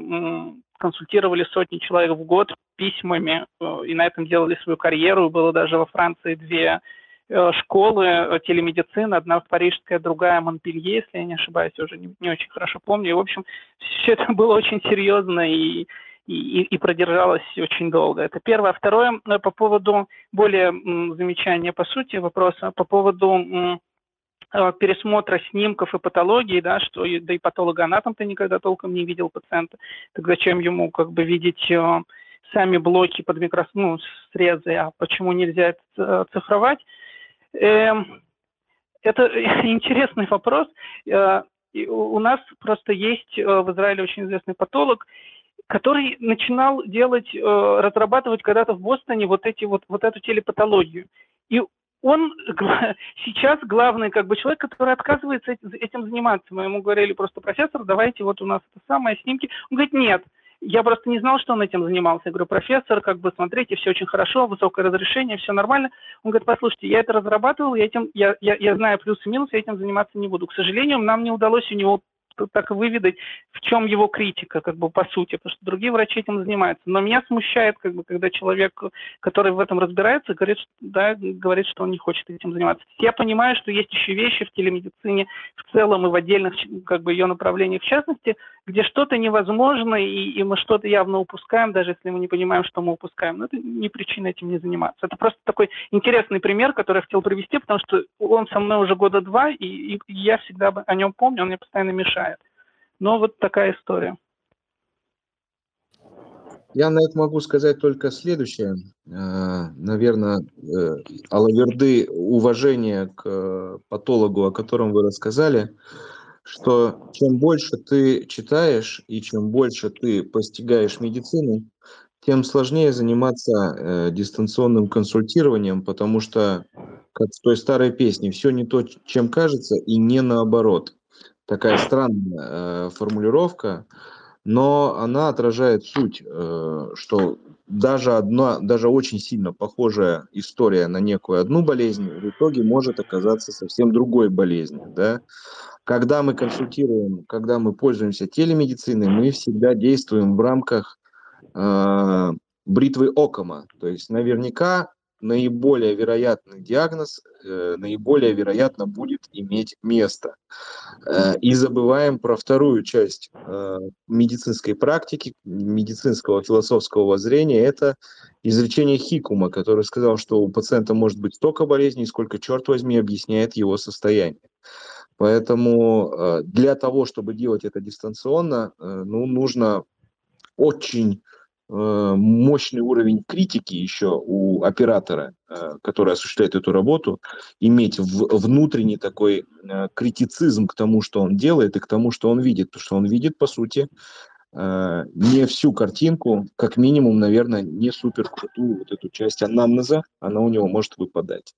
консультировали сотни человек в год письмами э, и на этом делали свою карьеру. Было даже во Франции две э, школы э, телемедицины, одна в парижская, другая в Монпелье, если я не ошибаюсь, я уже не, не очень хорошо помню. И, в общем, все это было очень серьезно и, и, и продержалось очень долго. Это первое. Второе, по поводу более замечания по сути вопроса, по поводу пересмотра снимков и патологии, да, что да и патологоанатом-то никогда толком не видел пациента, так зачем ему как бы видеть э, сами блоки под микроскоп, ну, срезы, а почему нельзя это э, цифровать? Э, это интересный вопрос. Э, у нас просто есть в Израиле очень известный патолог, который начинал делать, разрабатывать когда-то в Бостоне вот эти вот, вот эту телепатологию. И он сейчас главный как бы человек, который отказывается этим заниматься. Мы ему говорили просто, профессор, давайте вот у нас это самое, снимки. Он говорит, нет, я просто не знал, что он этим занимался. Я говорю, профессор, как бы смотрите, все очень хорошо, высокое разрешение, все нормально. Он говорит, послушайте, я это разрабатывал, я этим, я, я, я знаю плюсы и минусы, я этим заниматься не буду. К сожалению, нам не удалось у него так выведать, в чем его критика, как бы по сути, потому что другие врачи этим занимаются. Но меня смущает, как бы, когда человек, который в этом разбирается, говорит, что, да, говорит, что он не хочет этим заниматься. Я понимаю, что есть еще вещи в телемедицине в целом и в отдельных как бы ее направлениях в частности, где что-то невозможно, и, и мы что-то явно упускаем, даже если мы не понимаем, что мы упускаем. Но это не причина этим не заниматься. Это просто такой интересный пример, который я хотел привести, потому что он со мной уже года два, и, и я всегда о нем помню, он мне постоянно мешает. Но вот такая история. Я на это могу сказать только следующее. Э, Наверное, э, Алаверды уважение к э, патологу, о котором вы рассказали, что чем больше ты читаешь и чем больше ты постигаешь медицину, тем сложнее заниматься э, дистанционным консультированием, потому что, как в той старой песне, все не то, чем кажется, и не наоборот такая странная э, формулировка, но она отражает суть, э, что даже одна, даже очень сильно похожая история на некую одну болезнь в итоге может оказаться совсем другой болезнью, да. Когда мы консультируем, когда мы пользуемся телемедициной, мы всегда действуем в рамках э, бритвы Окома, то есть наверняка наиболее вероятный диагноз э, наиболее вероятно будет иметь место. Э, и забываем про вторую часть э, медицинской практики, медицинского философского воззрения, это изречение Хикума, который сказал, что у пациента может быть столько болезней, сколько, черт возьми, объясняет его состояние. Поэтому э, для того, чтобы делать это дистанционно, э, ну, нужно очень Э, мощный уровень критики еще у оператора, который осуществляет эту работу, иметь внутренний такой критицизм к тому, что он делает, и к тому, что он видит. Потому что он видит, по сути, не всю картинку, как минимум, наверное, не супер крутую вот эту часть анамнеза, она у него может выпадать.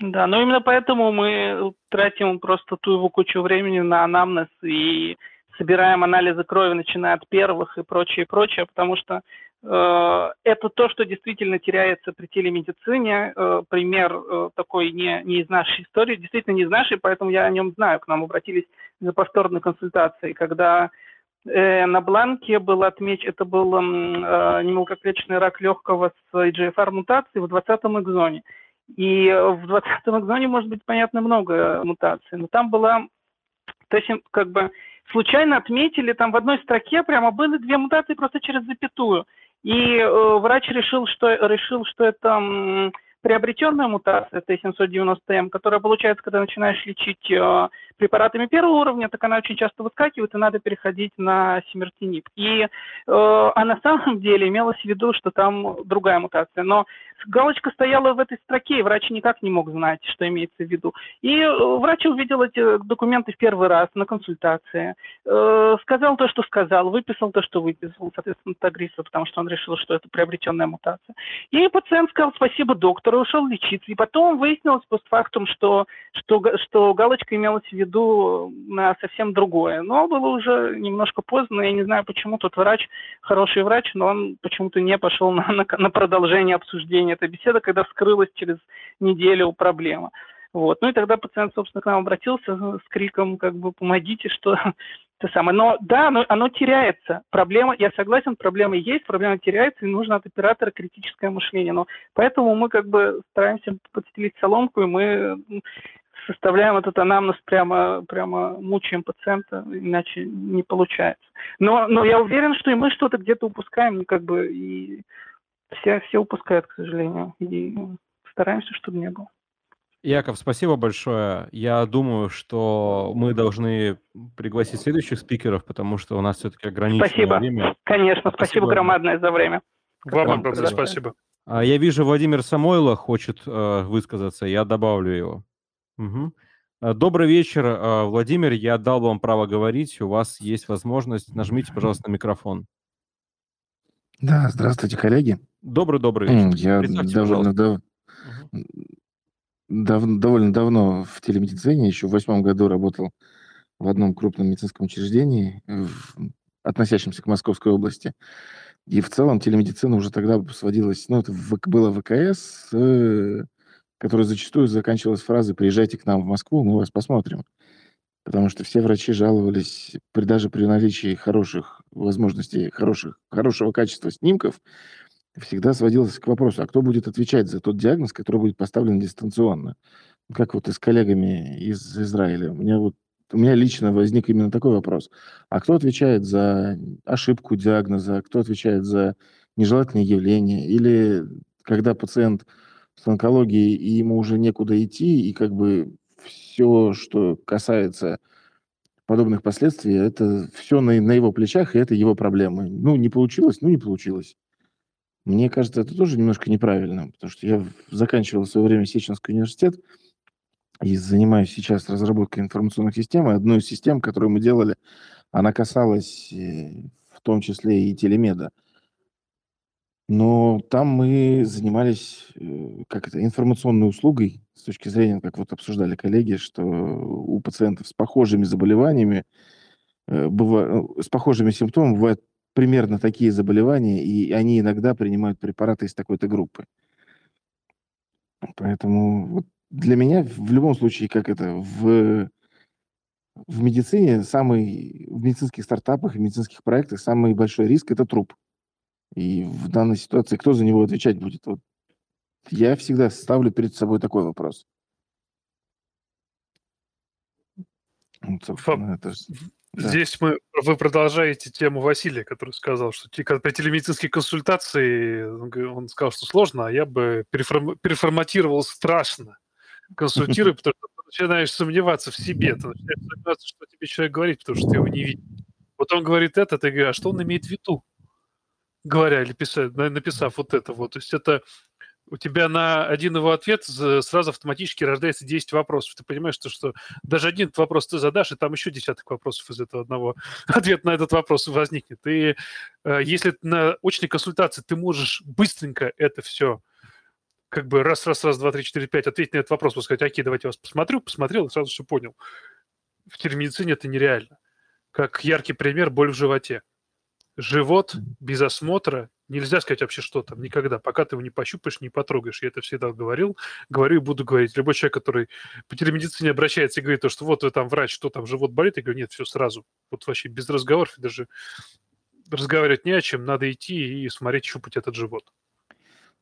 Да, но именно поэтому мы тратим просто ту его кучу времени на анамнез и собираем анализы крови, начиная от первых и прочее, прочее, потому что э, это то, что действительно теряется при телемедицине. Э, пример э, такой не, не из нашей истории, действительно не из нашей, поэтому я о нем знаю. К нам обратились за повторной консультацией, когда э, на бланке был отмечен, это был э, немелкоклеточный рак легкого с EGFR-мутацией в 20-м экзоне. И в 20-м экзоне может быть, понятно, много мутаций, но там была, то есть как бы случайно отметили, там в одной строке прямо были две мутации просто через запятую. И э, врач решил, что, решил, что это приобретенная мутация Т790М, которая получается, когда начинаешь лечить э, препаратами первого уровня, так она очень часто выскакивает, и надо переходить на симертинип. И, э, а на самом деле имелось в виду, что там другая мутация. Но галочка стояла в этой строке, и врач никак не мог знать, что имеется в виду. И э, врач увидел эти документы в первый раз на консультации, э, сказал то, что сказал, выписал то, что выписал, соответственно, Тагриса, потому что он решил, что это приобретенная мутация. И пациент сказал спасибо доктору, ушел лечиться. И потом выяснилось постфактум, что, что, что галочка имелась в виду на совсем другое. Но было уже немножко поздно, я не знаю, почему тот врач, хороший врач, но он почему-то не пошел на, на, на продолжение обсуждения этой беседы, когда вскрылась через неделю проблема. Вот. Ну и тогда пациент, собственно, к нам обратился с криком, как бы, помогите, что это самое. Но да, оно, оно теряется. Проблема, я согласен, проблема есть, проблема теряется, и нужно от оператора критическое мышление. Но поэтому мы как бы стараемся подстелить соломку, и мы составляем этот анамнез прямо, прямо мучаем пациента, иначе не получается. Но, но я уверен, что и мы что-то где-то упускаем, как бы, и все, все упускают, к сожалению. И стараемся, чтобы не было. Яков, спасибо большое. Я думаю, что мы должны пригласить следующих спикеров, потому что у нас все-таки ограниченное спасибо. время. Конечно, спасибо, спасибо громадное за время. Вам огромное спасибо. А я вижу, Владимир Самойло хочет э, высказаться, я добавлю его. Угу. Добрый вечер, э, Владимир. Я дал вам право говорить. У вас есть возможность. Нажмите, пожалуйста, на микрофон. Да, здравствуйте, коллеги. Добрый-добрый вечер. Я довольно, дав... угу. Дав... довольно давно в телемедицине, еще в восьмом году работал в одном крупном медицинском учреждении, в... относящемся к Московской области. И в целом телемедицина уже тогда сводилась, ну, это было ВКС, э, которая зачастую заканчивалась фразой «приезжайте к нам в Москву, мы вас посмотрим». Потому что все врачи жаловались, при, даже при наличии хороших возможностей, хороших, хорошего качества снимков, всегда сводилось к вопросу, а кто будет отвечать за тот диагноз, который будет поставлен дистанционно? Как вот и с коллегами из Израиля. У меня вот у меня лично возник именно такой вопрос. А кто отвечает за ошибку диагноза? Кто отвечает за нежелательные явления? Или когда пациент с онкологией, и ему уже некуда идти, и как бы все, что касается подобных последствий, это все на, на его плечах, и это его проблемы. Ну, не получилось, ну, не получилось. Мне кажется, это тоже немножко неправильно, потому что я заканчивал в свое время Сеченский университет и занимаюсь сейчас разработкой информационных систем. И одну из систем, которую мы делали, она касалась э, в том числе и телемеда. Но там мы занимались, э, как это, информационной услугой с точки зрения, как вот обсуждали коллеги, что у пациентов с похожими заболеваниями, э, быва, ну, с похожими симптомами бывают примерно такие заболевания, и они иногда принимают препараты из такой-то группы. Поэтому вот для меня в любом случае, как это, в, в медицине самый, в медицинских стартапах, в медицинских проектах самый большой риск – это труп. И в данной ситуации кто за него отвечать будет? Вот я всегда ставлю перед собой такой вопрос. Вот, это... Здесь да. мы, вы продолжаете тему Василия, который сказал, что при телемедицинской консультации он сказал, что сложно, а я бы переформ... переформатировал страшно. Консультируй, потому что ты начинаешь сомневаться в себе, ты начинаешь сомневаться, что тебе человек говорит, потому что ты его не видишь. Вот он говорит это, ты говоришь, а что он имеет в виду? говоря или писать, написав вот это вот. То есть это у тебя на один его ответ сразу автоматически рождается 10 вопросов. Ты понимаешь, что, что даже один вопрос ты задашь, и там еще десяток вопросов из этого одного ответ на этот вопрос возникнет. И э, если на очной консультации ты можешь быстренько это все как бы раз, раз, раз, два, три, четыре, пять, ответить на этот вопрос, сказать, окей, давайте я вас посмотрю, посмотрел, и сразу все понял. В телемедицине это нереально. Как яркий пример – боль в животе живот без осмотра Нельзя сказать вообще, что там, никогда. Пока ты его не пощупаешь, не потрогаешь. Я это всегда говорил, говорю и буду говорить. Любой человек, который по телемедицине обращается и говорит, то, что вот вы там врач, что там, живот болит, я говорю, нет, все сразу. Вот вообще без разговоров, даже разговаривать не о чем, надо идти и смотреть, щупать этот живот.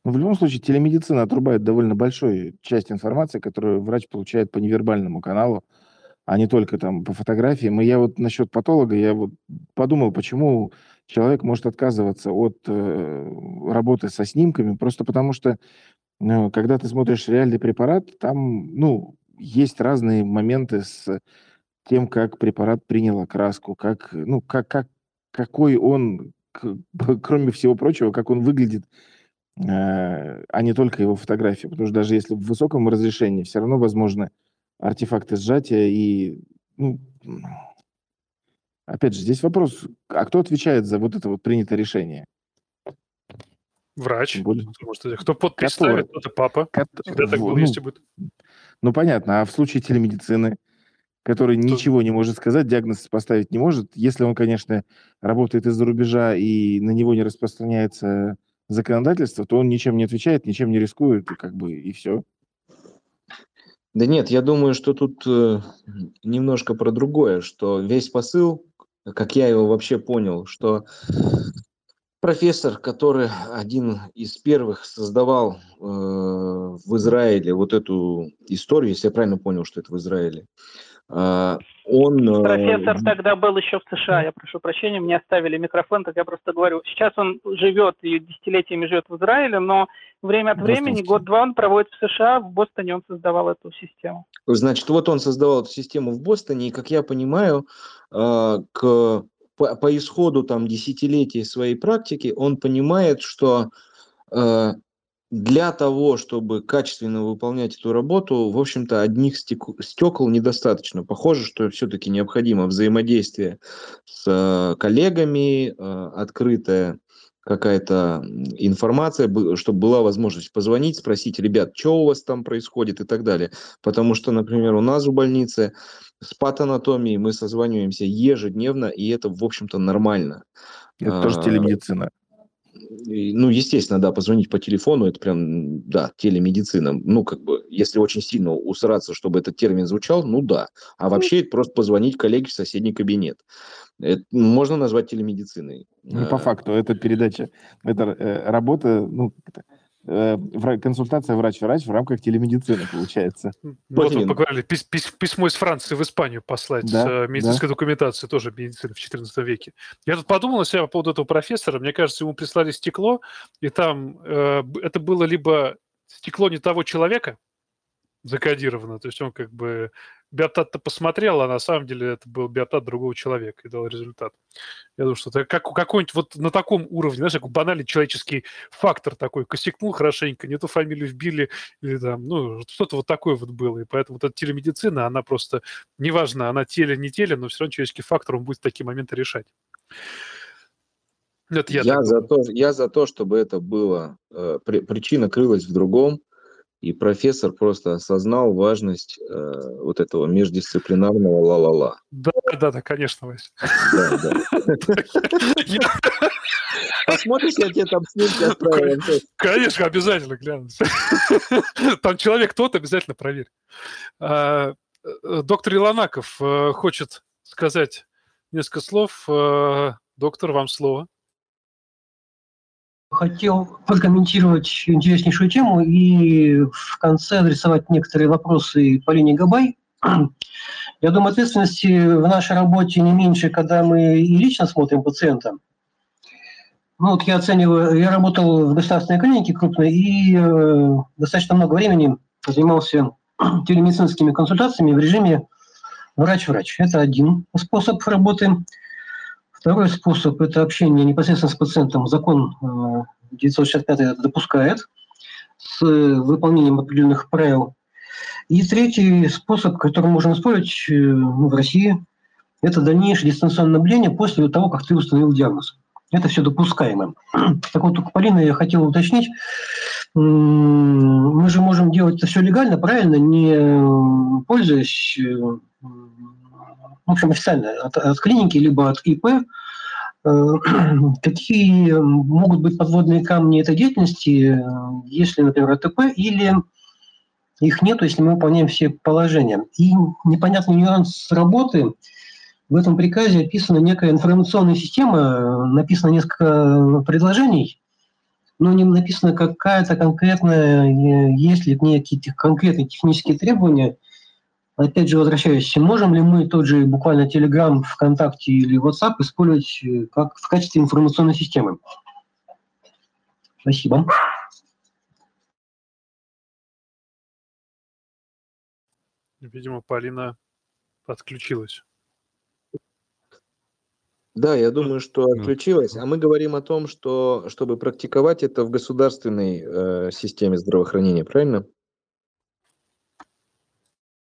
Ну, в любом случае, телемедицина отрубает довольно большую часть информации, которую врач получает по невербальному каналу, а не только там по фотографиям. И я вот насчет патолога, я вот подумал, почему человек может отказываться от э, работы со снимками, просто потому что, э, когда ты смотришь реальный препарат, там, ну, есть разные моменты с тем, как препарат принял окраску, как, ну, как, как, какой он, кроме всего прочего, как он выглядит, э, а не только его фотографии. Потому что даже если в высоком разрешении, все равно возможны артефакты сжатия и, ну, опять же, здесь вопрос, а кто отвечает за вот это вот принятое решение? Врач. Более... Кто подпись Который... ставит, это папа. Ко... Всегда так было, ну, если будет. Ну, понятно. А в случае телемедицины, который Тут... ничего не может сказать, диагноз поставить не может, если он, конечно, работает из-за рубежа и на него не распространяется законодательство, то он ничем не отвечает, ничем не рискует, и как бы и все. Да нет, я думаю, что тут э, немножко про другое, что весь посыл, как я его вообще понял, что профессор, который один из первых создавал э, в Израиле вот эту историю, если я правильно понял, что это в Израиле, э, он... Э, Профессор тогда был еще в США, я прошу прощения, мне оставили микрофон, так я просто говорю. Сейчас он живет и десятилетиями живет в Израиле, но время от времени, год-два он проводит в США, в Бостоне он создавал эту систему. Значит, вот он создавал эту систему в Бостоне, и, как я понимаю, э, к, по, по исходу там десятилетий своей практики он понимает, что э, для того, чтобы качественно выполнять эту работу, в общем-то, одних стекол недостаточно. Похоже, что все-таки необходимо взаимодействие с э, коллегами, э, открытая какая-то информация, чтобы была возможность позвонить, спросить, ребят, что у вас там происходит и так далее. Потому что, например, у нас в больнице с патанатомией мы созваниваемся ежедневно, и это, в общем-то, нормально. Это тоже а, телемедицина ну, естественно, да, позвонить по телефону, это прям, да, телемедицина. Ну, как бы, если очень сильно усраться, чтобы этот термин звучал, ну да. А вообще это просто позвонить коллеге в соседний кабинет. Это можно назвать телемедициной. Ну, по а. факту, это передача, это э, работа, ну, консультация врач-врач в рамках телемедицины, получается. Вот вы поговорили, письмо из Франции в Испанию послать да, с э, медицинской да. документацией, тоже медицины в XIV веке. Я тут подумал на себя по поводу этого профессора, мне кажется, ему прислали стекло, и там э, это было либо стекло не того человека, закодировано, то есть он как бы биотат-то посмотрел, а на самом деле это был биотат другого человека и дал результат. Я думаю, что это как, какой-нибудь вот на таком уровне, знаешь, как банальный человеческий фактор такой, косякнул хорошенько, не ту фамилию вбили, или там, ну, что-то вот такое вот было. И поэтому вот эта телемедицина, она просто, неважно, она теле, не теле, но все равно человеческий фактор, он будет такие моменты решать. Это я, я, за то, я за то, чтобы это было, э, при, причина крылась в другом, и профессор просто осознал важность э, вот этого междисциплинарного ла-ла-ла. Да, да, да, конечно. Да, да. Посмотришь, я тебе там снимки отправил. Конечно, обязательно гляну. Там человек тот, обязательно проверь. А, э, доктор Илонаков э, хочет сказать несколько слов. Э, доктор, вам слово хотел прокомментировать интереснейшую тему и в конце адресовать некоторые вопросы Полине Габай. Я думаю, ответственности в нашей работе не меньше, когда мы и лично смотрим пациента. Ну, вот я оцениваю, я работал в государственной клинике крупной и э, достаточно много времени занимался телемедицинскими консультациями в режиме врач-врач. Это один способ работы. Второй способ – это общение непосредственно с пациентом. Закон 965 э, это допускает с выполнением определенных правил. И третий способ, который можно использовать э, ну, в России, это дальнейшее дистанционное наблюдение после того, как ты установил диагноз. Это все допускаемо. Так вот, у Полины я хотел уточнить, мы же можем делать это все легально, правильно, не пользуясь э, в общем, официально от, от клиники, либо от ИП, какие могут быть подводные камни этой деятельности, если, например, АТП, или их нет, если мы выполняем все положения. И непонятный нюанс работы. В этом приказе описана некая информационная система, написано несколько предложений, но не написано какая-то конкретная, есть ли к ней какие-то конкретные технические требования. Опять же, возвращаюсь, можем ли мы тот же буквально Telegram, ВКонтакте или WhatsApp использовать э, как в качестве информационной системы? Спасибо. Видимо, Полина подключилась. Да, я думаю, что отключилась. А мы говорим о том, что чтобы практиковать это в государственной э, системе здравоохранения, правильно?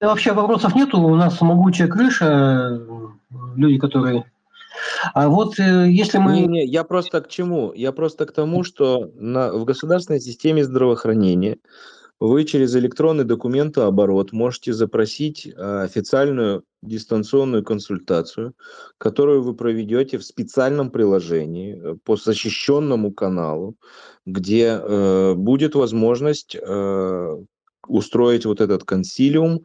Да, вообще вопросов нету. У нас могучая крыша, люди, которые... А вот э, если мы... Не, не, я просто к чему? Я просто к тому, что на, в государственной системе здравоохранения вы через электронный документооборот можете запросить э, официальную дистанционную консультацию, которую вы проведете в специальном приложении э, по защищенному каналу, где э, будет возможность э, устроить вот этот консилиум,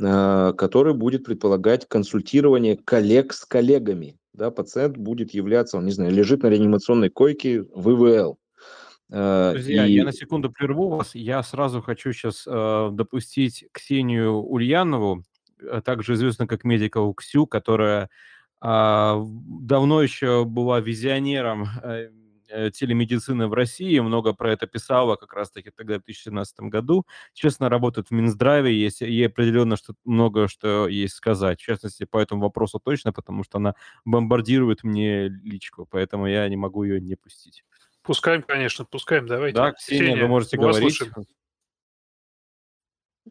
э, который будет предполагать консультирование коллег с коллегами. Да, пациент будет являться, он, не знаю, лежит на реанимационной койке в ИВЛ Э, Друзья, и... я на секунду прерву вас. Я сразу хочу сейчас э, допустить Ксению Ульянову, также известную как медика Ксю, которая э, давно еще была визионером э, телемедицины в России, много про это писала как раз-таки тогда, в 2017 году. Честно, работает в Минздраве, есть, ей определенно что много что есть сказать, в частности, по этому вопросу точно, потому что она бомбардирует мне личку, поэтому я не могу ее не пустить. Пускаем, конечно, пускаем, давайте. Да, Ксения, Ксения вы можете говорить. Слушаем.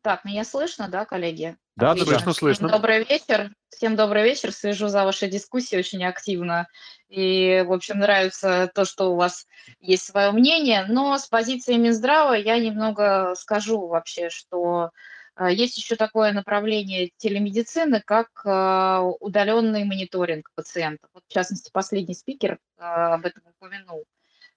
Так, меня слышно, да, коллеги? Да, Отлично. слышно, слышно. Всем добрый вечер. Всем добрый вечер. Слежу за вашей дискуссией очень активно. И, в общем, нравится то, что у вас есть свое мнение. Но с позиции Минздрава я немного скажу вообще, что э, есть еще такое направление телемедицины, как э, удаленный мониторинг пациентов. Вот, в частности, последний спикер э, об этом упомянул.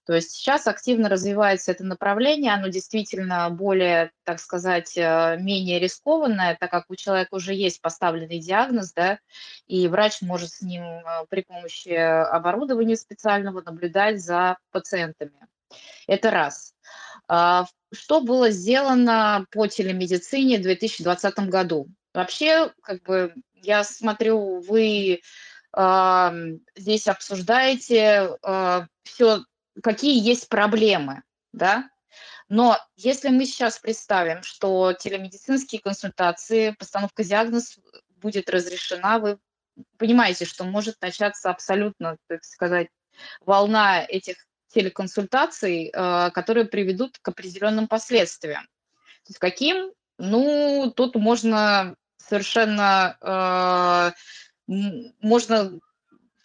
То есть сейчас активно развивается это направление, оно действительно более, так сказать, э, менее рискованное, так как у человека уже есть поставленный диагноз, да, и врач может с ним э, при помощи оборудования специального наблюдать за пациентами. Это раз. А, что было сделано по телемедицине в 2020 году? Вообще, как бы, я смотрю, вы здесь обсуждаете э, все какие есть проблемы, да. Но если мы сейчас представим, что телемедицинские консультации, постановка диагноз будет разрешена, вы понимаете, что может начаться абсолютно, так сказать, волна этих телеконсультаций, э, которые приведут к определенным последствиям. То есть каким? Ну, тут можно совершенно э, можно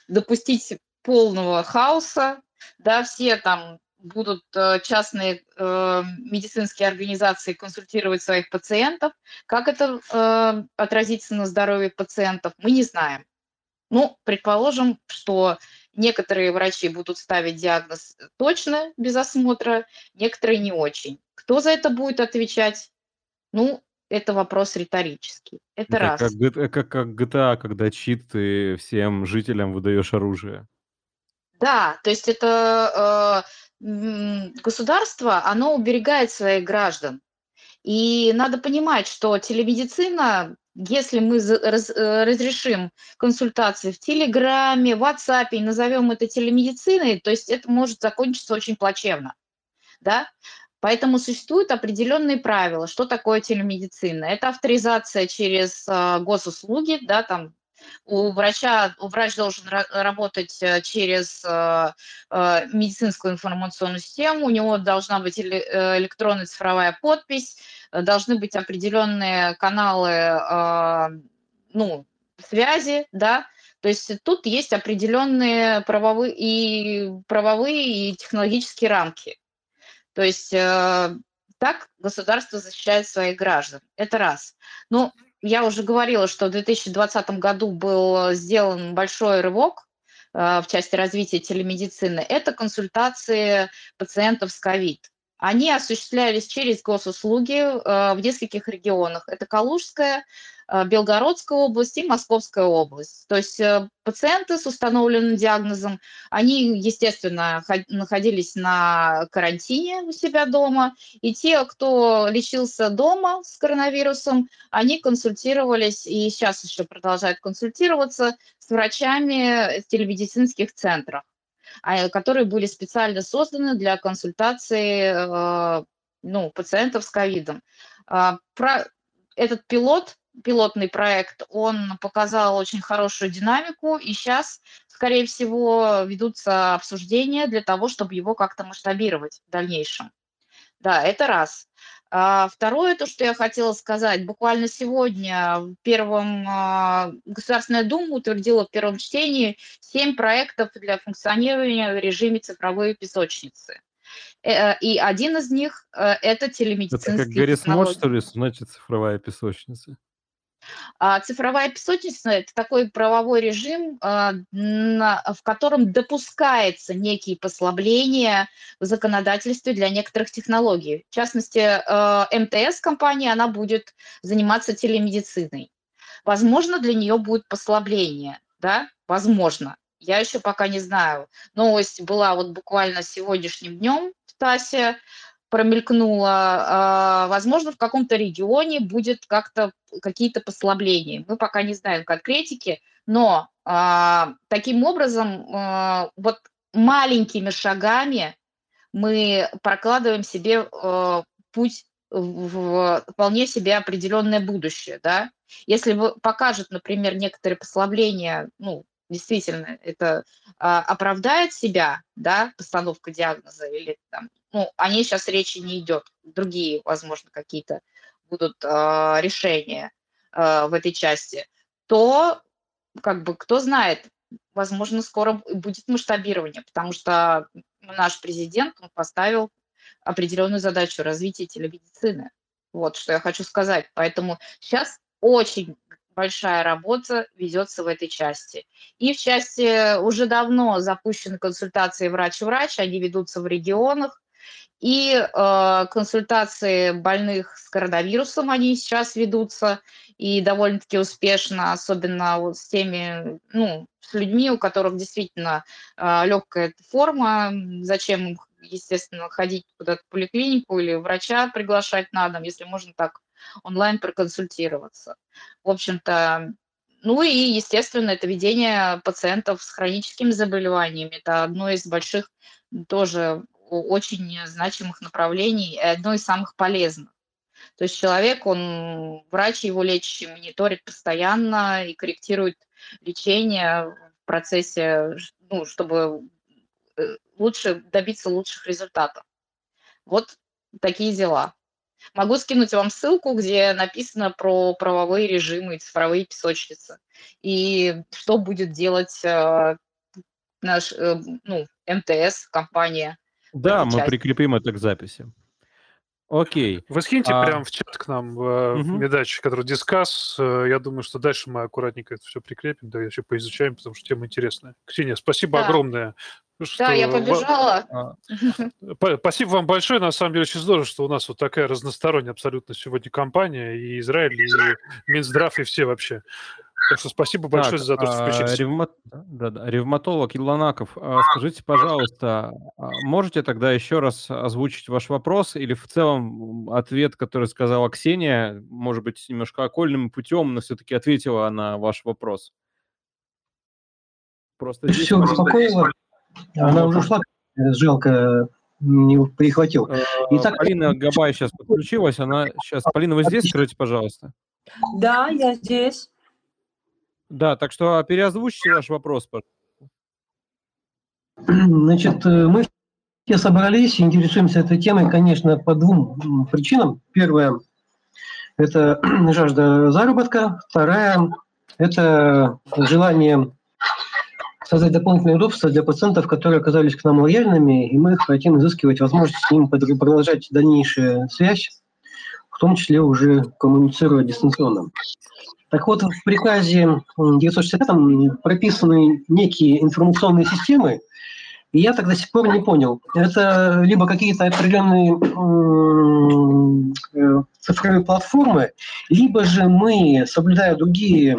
допустить полного хаоса, да, все там будут э, частные э, медицинские организации консультировать своих пациентов. Как это э, отразится на здоровье пациентов, мы не знаем. Ну, предположим, что некоторые врачи будут ставить диагноз точно, без осмотра, некоторые не очень. Кто за это будет отвечать? Ну, это вопрос риторический. Это, это раз. Как, как, как GTA, когда чит ты всем жителям выдаешь оружие. Да, то есть это э, государство, оно уберегает своих граждан. И надо понимать, что телемедицина, если мы раз, э, разрешим консультации в Телеграме, в WhatsApp и назовем это телемедициной, то есть это может закончиться очень плачевно. Да? Поэтому существуют определенные правила, что такое телемедицина. Это авторизация через э, госуслуги, да, там у врача, у врач должен работать э, через э, э, медицинскую информационную систему, у него должна быть электронная цифровая подпись, должны быть определенные каналы ну, связи, да, то есть тут есть определенные правовые и, правовые и технологические рамки. То есть так государство защищает своих граждан. Это раз. Ну, я уже говорила, что в 2020 году был сделан большой рывок в части развития телемедицины, это консультации пациентов с ковид. Они осуществлялись через госуслуги в нескольких регионах. Это Калужская, Э, Белгородская область и Московская область. То есть э, пациенты с установленным диагнозом, они, естественно, находились на карантине у себя дома, и те, кто лечился дома с коронавирусом, они консультировались и сейчас еще продолжают консультироваться с врачами в телемедицинских центрах, а, которые были специально созданы для консультации э, ну, пациентов с ковидом. А, этот пилот пилотный проект, он показал очень хорошую динамику, и сейчас, скорее всего, ведутся обсуждения для того, чтобы его как-то масштабировать в дальнейшем. Да, это раз. А второе, то, что я хотела сказать, буквально сегодня в первом а, Государственная Дума утвердила в первом чтении семь проектов для функционирования в режиме цифровой песочницы. Э, и один из них э, – это телемедицинские Это как Гарри Смот, что ли, значит цифровая песочница? А цифровая песочница – это такой правовой режим, а, в котором допускается некие послабления в законодательстве для некоторых технологий. В частности, а, МТС-компания, она будет заниматься телемедициной. Возможно, для нее будет послабление, да, возможно. Я еще пока не знаю. Новость была вот буквально сегодняшним днем в ТАССе промелькнуло, а, возможно, в каком-то регионе будет как-то какие-то послабления. Мы пока не знаем конкретики, но а, таким образом а, вот маленькими шагами мы прокладываем себе путь в вполне себе определенное будущее, да. Если покажет, например, некоторые послабления, ну, действительно это оправдает себя, да, постановка диагноза или там, ну, о ней сейчас речи не идет, другие, возможно, какие-то будут а, решения а, в этой части, то, как бы, кто знает, возможно, скоро будет масштабирование, потому что наш президент он поставил определенную задачу развития телемедицины. Вот что я хочу сказать. Поэтому сейчас очень большая работа ведется в этой части. И в части уже давно запущены консультации врач-врач, они ведутся в регионах. И э, консультации больных с коронавирусом, они сейчас ведутся и довольно-таки успешно, особенно вот с теми, ну, с людьми, у которых действительно э, легкая форма, зачем естественно, ходить куда-то в поликлинику или врача приглашать на дом, если можно так онлайн проконсультироваться. В общем-то, ну и, естественно, это ведение пациентов с хроническими заболеваниями. Это одно из больших тоже очень значимых направлений и одно из самых полезных. То есть человек, он, врач его лечащий мониторит постоянно и корректирует лечение в процессе, ну, чтобы э, лучше добиться лучших результатов. Вот такие дела. Могу скинуть вам ссылку, где написано про правовые режимы и цифровые песочницы. И что будет делать э, наш э, ну, МТС, компания. Да, мы части. прикрепим это к записи. Окей. Вы скиньте а... прямо в чат к нам э, угу. медач, который дискас. Э, я думаю, что дальше мы аккуратненько это все прикрепим, да, еще поизучаем, потому что тема интересная. Ксения, спасибо да. огромное что... Да, я побежала. А, спасибо вам большое. На самом деле очень здорово, что у нас вот такая разносторонняя абсолютно сегодня компания. И Израиль, и Минздрав, и все вообще. Так что спасибо большое так, за то, что а, включились. Ревма... Да, да. Ревматолог Илонаков, а, скажите, пожалуйста, можете тогда еще раз озвучить ваш вопрос или в целом ответ, который сказала Ксения, может быть, немножко окольным путем, но все-таки ответила на ваш вопрос? Просто здесь... Все успокоило. Она уже ушла, жалко, не прихватил. Итак, Полина Габай сейчас подключилась, она сейчас... Полина, вы здесь, скажите, пожалуйста? Да, я здесь. Да, так что переозвучьте ваш вопрос. Значит, э, мы все собрались, интересуемся этой темой, конечно, по двум причинам. Первое – это жажда заработка. Вторая – это желание создать дополнительные удобства для пациентов, которые оказались к нам лояльными, и мы хотим изыскивать возможность с ними продолжать дальнейшую связь в том числе уже коммуницируя дистанционно. Так вот, в приказе 965 прописаны некие информационные системы, и я так до сих пор не понял. Это либо какие-то определенные э, цифровые платформы, либо же мы, соблюдая другие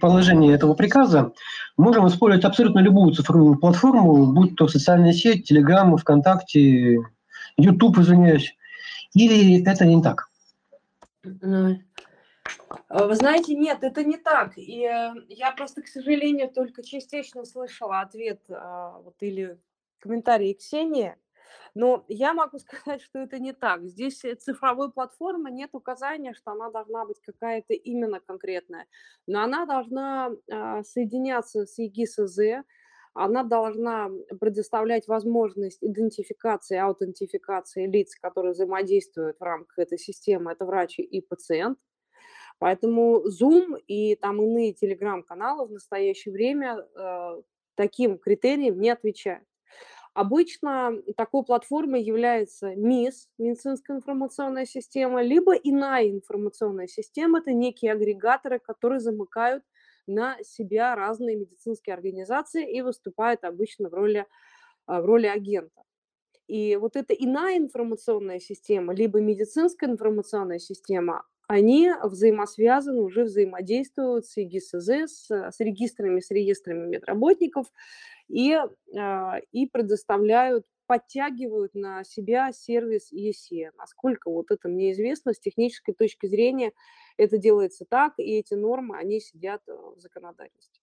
положения этого приказа, можем использовать абсолютно любую цифровую платформу, будь то социальная сеть, Telegram, ВКонтакте, YouTube, извиняюсь. Или это не так? Ну, вы знаете, нет, это не так. И э, я просто, к сожалению, только частично слышала ответ а, вот, или комментарий Ксении. Но я могу сказать, что это не так. Здесь э, цифровой платформы нет указания, что она должна быть какая-то именно конкретная. Но она должна а, соединяться с ЕГИС-З, она должна предоставлять возможность идентификации, аутентификации лиц, которые взаимодействуют в рамках этой системы. Это врач и пациент. Поэтому Zoom и там иные телеграм-каналы в настоящее время э, таким критериям не отвечают. Обычно такой платформой является МИС, медицинская информационная система, либо иная информационная система, это некие агрегаторы, которые замыкают на себя разные медицинские организации и выступают обычно в роли, а, в роли агента. И вот эта иная информационная система, либо медицинская информационная система, они взаимосвязаны, уже взаимодействуют с ЕГИСЗ, с, с регистрами, с реестрами медработников и, э, и предоставляют, подтягивают на себя сервис ЕСЕ. Насколько вот это мне известно, с технической точки зрения это делается так, и эти нормы, они сидят э, в законодательстве.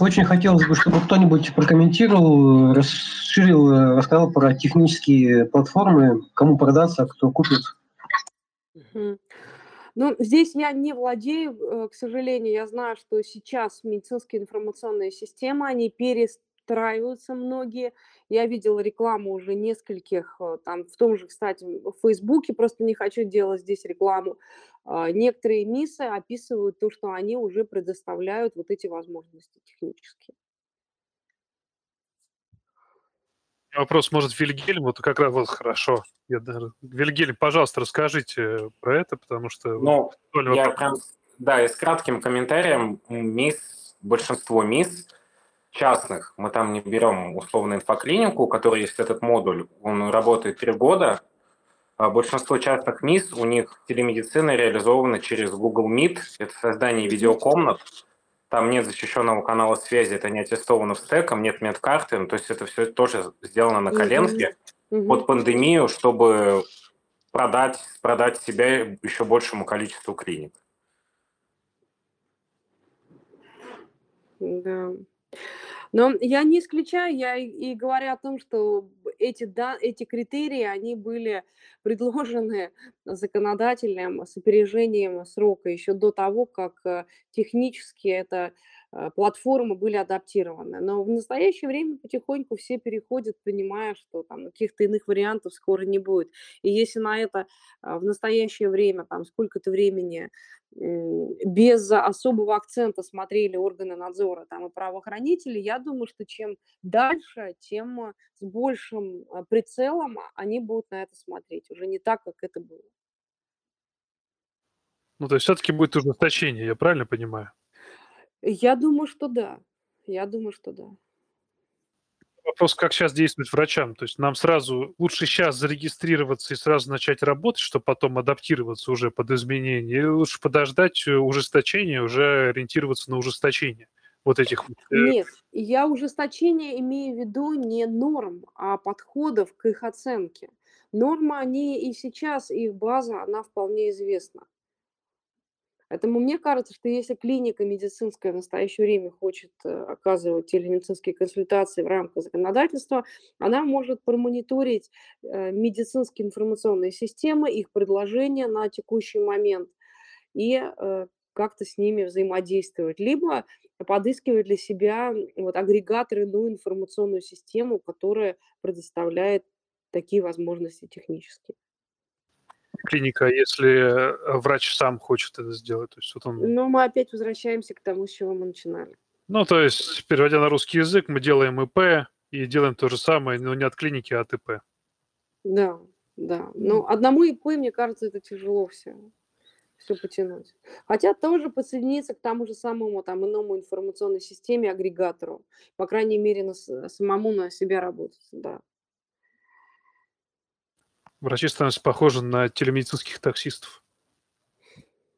Очень хотелось бы, чтобы кто-нибудь прокомментировал, расширил, э, рассказал про технические платформы, кому продаться, кто купит. Ну, здесь я не владею, э, к сожалению. Я знаю, что сейчас медицинские информационные системы, они перестраиваются многие. Я видела рекламу уже нескольких, э, там, в том же, кстати, в Фейсбуке, просто не хочу делать здесь рекламу. А, некоторые МИСы описывают то, что они уже предоставляют вот эти возможности технические. Вопрос, может, Вильгельм, вот как раз вот хорошо. Я даже... Вильгельм, пожалуйста, расскажите про это, потому что... Ну, я прям, да, и с кратким комментарием. МИС, большинство МИС частных, мы там не берем условно инфоклинику, у которой есть этот модуль, он работает три года, а большинство частных МИС, у них телемедицина реализована через Google Meet, это создание видеокомнат, там нет защищенного канала связи, это не аттестовано в стеком, нет медкарты, ну, то есть это все тоже сделано на коленке mm-hmm. под пандемию, чтобы продать, продать себя еще большему количеству клиник. Да. Но я не исключаю, я и, и говорю о том, что эти, да, эти критерии, они были предложены законодателем с опережением срока еще до того, как э, технически это платформы были адаптированы. Но в настоящее время потихоньку все переходят, понимая, что там каких-то иных вариантов скоро не будет. И если на это а, в настоящее время, там сколько-то времени без особого акцента смотрели органы надзора там, и правоохранители, я думаю, что чем дальше, тем с большим а, прицелом они будут на это смотреть. Уже не так, как это было. Ну, то есть все-таки будет ужесточение, я правильно понимаю? Я думаю, что да. Я думаю, что да вопрос, как сейчас действовать врачам. То есть нам сразу лучше сейчас зарегистрироваться и сразу начать работать, чтобы потом адаптироваться уже под изменения, или лучше подождать э, ужесточения, уже ориентироваться на ужесточение вот этих... Э, Нет, я ужесточение имею в виду не норм, а подходов к их оценке. Нормы, они и сейчас, их база, она вполне известна. Поэтому мне кажется, что если клиника медицинская в настоящее время хочет э, оказывать телемедицинские консультации в рамках законодательства, она может промониторить э, медицинские информационные системы, их предложения на текущий момент и э, как-то с ними взаимодействовать, либо подыскивать для себя вот, агрегатор, иную информационную систему, которая предоставляет такие возможности технические клиника, если э, врач сам хочет это сделать. То есть вот он... Ну, мы опять возвращаемся к тому, с чего мы начинали. Ну, то есть, переводя на русский язык, мы делаем ИП и делаем то же самое, но не от клиники, а от ИП. Да, Да, но одному ИП, мне кажется, это тяжело все, все потянуть. Хотя тоже подсоединиться к тому же самому там иному информационной системе, агрегатору. По крайней мере, на, самому на себя работать, да. Врачи становятся похожи на телемедицинских таксистов.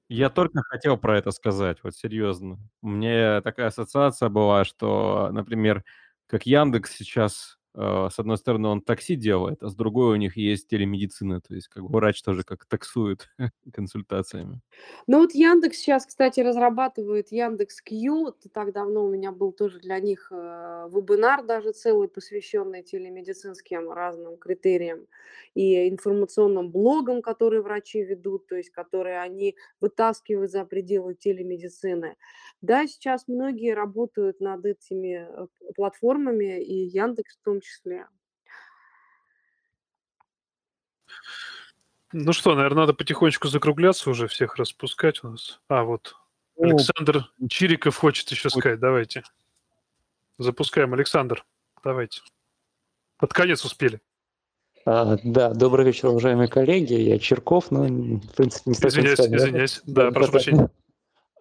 Я только хотел про это сказать, вот серьезно. Меня такая ассоциация была, что, например, как Яндекс сейчас с одной стороны, он такси делает, а с другой у них есть телемедицина, то есть как врач тоже как таксует консультациями. Ну вот Яндекс сейчас, кстати, разрабатывает Яндекс Кью. Так давно у меня был тоже для них э, вебинар даже целый, посвященный телемедицинским разным критериям и информационным блогам, которые врачи ведут, то есть которые они вытаскивают за пределы телемедицины. Да, сейчас многие работают над этими э, платформами, и Яндекс в том числе. Ну что, наверное, надо потихонечку закругляться уже, всех распускать у нас. А, вот Александр Чириков хочет еще сказать. Давайте. Запускаем. Александр, давайте. Под конец успели. А, да, добрый вечер, уважаемые коллеги. Я Черков, но, в принципе, не совсем... Извиняюсь, извиняюсь. Да, да прошу прощения.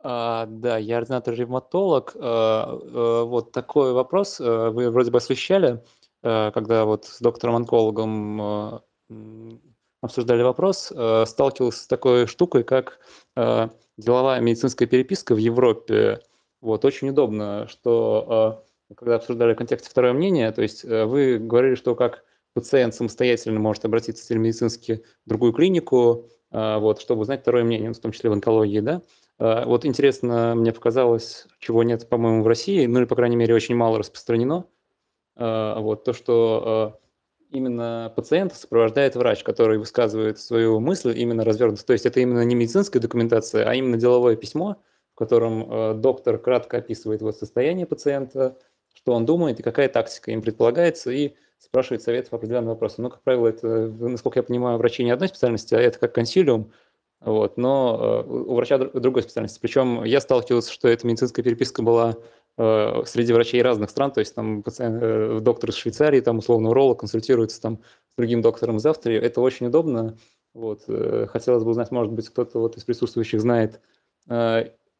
А, да, я ординатор-ревматолог. А, а, вот такой вопрос а, вы вроде бы освещали, а, когда вот с доктором-онкологом а, обсуждали вопрос, а, сталкивался с такой штукой, как деловая медицинская переписка в Европе. Вот, очень удобно, что когда обсуждали в контексте второе мнение, то есть вы говорили, что как пациент самостоятельно может обратиться телемедицински в другую клинику, вот, чтобы узнать второе мнение, в том числе в онкологии, да. Вот интересно, мне показалось, чего нет, по-моему, в России, ну или, по крайней мере, очень мало распространено, вот, то, что именно пациента сопровождает врач, который высказывает свою мысль именно развернуто. То есть это именно не медицинская документация, а именно деловое письмо, в котором доктор кратко описывает вот состояние пациента, что он думает и какая тактика им предполагается, и спрашивает советов по определенным вопросам. Ну, как правило, это, насколько я понимаю, врачи не одной специальности, а это как консилиум, вот, но у врача другой специальности. Причем я сталкивался, что эта медицинская переписка была среди врачей разных стран, то есть там пациент, э, доктор из Швейцарии, там условно уролог консультируется там с другим доктором из Австрии. Это очень удобно. Вот, хотелось бы узнать, может быть, кто-то вот из присутствующих знает,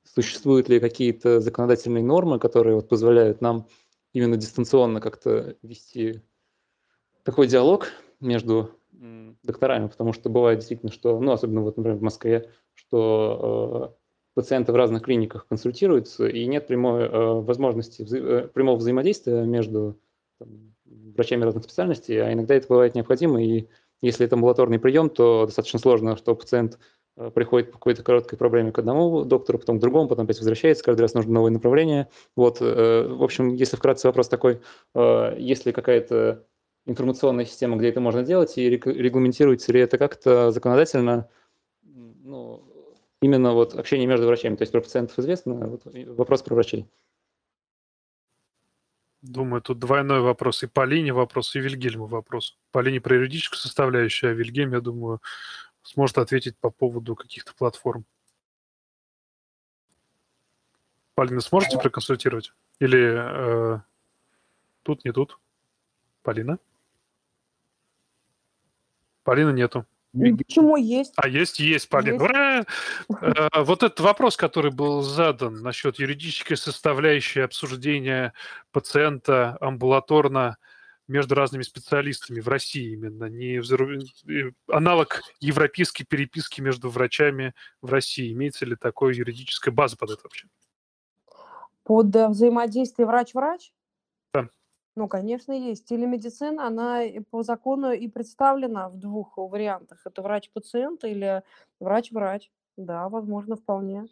существуют ли какие-то законодательные нормы, которые вот позволяют нам именно дистанционно как-то вести такой диалог между докторами, потому что бывает действительно, что, ну, особенно вот, например, в Москве, что э, пациенты в разных клиниках консультируются, и нет прямой э, возможности вза э, прямого взаимодействия между там, врачами разных специальностей, а иногда это бывает необходимо, и если это амбулаторный прием, то достаточно сложно, что пациент э, приходит по какой-то короткой проблеме к одному доктору, потом к другому, потом опять возвращается, каждый раз нужно новое направление. Вот, э, в общем, если вкратце вопрос такой, э, если какая-то информационная система, где это можно делать, и регламентируется ли это как-то законодательно, ну, именно вот общение между врачами. То есть про пациентов известно, вот вопрос про врачей. Думаю, тут двойной вопрос. И Полине вопрос, и Вильгельму вопрос. Полине про юридическую составляющую, а Вильгельм, я думаю, сможет ответить по поводу каких-то платформ. Полина, сможете проконсультировать? Или э, тут, не тут? Полина? Полины нету. Почему есть? А есть, есть, Полина. Есть. Ура! Э, вот этот вопрос, который был задан насчет юридической составляющей обсуждения пациента амбулаторно между разными специалистами в России именно, не аналог европейской переписки между врачами в России. Имеется ли такое юридическая база под это вообще? Под э, взаимодействие врач-врач? Ну, конечно, есть. Телемедицина, она по закону и представлена в двух вариантах. Это врач-пациент или врач-врач. Да, возможно, вполне.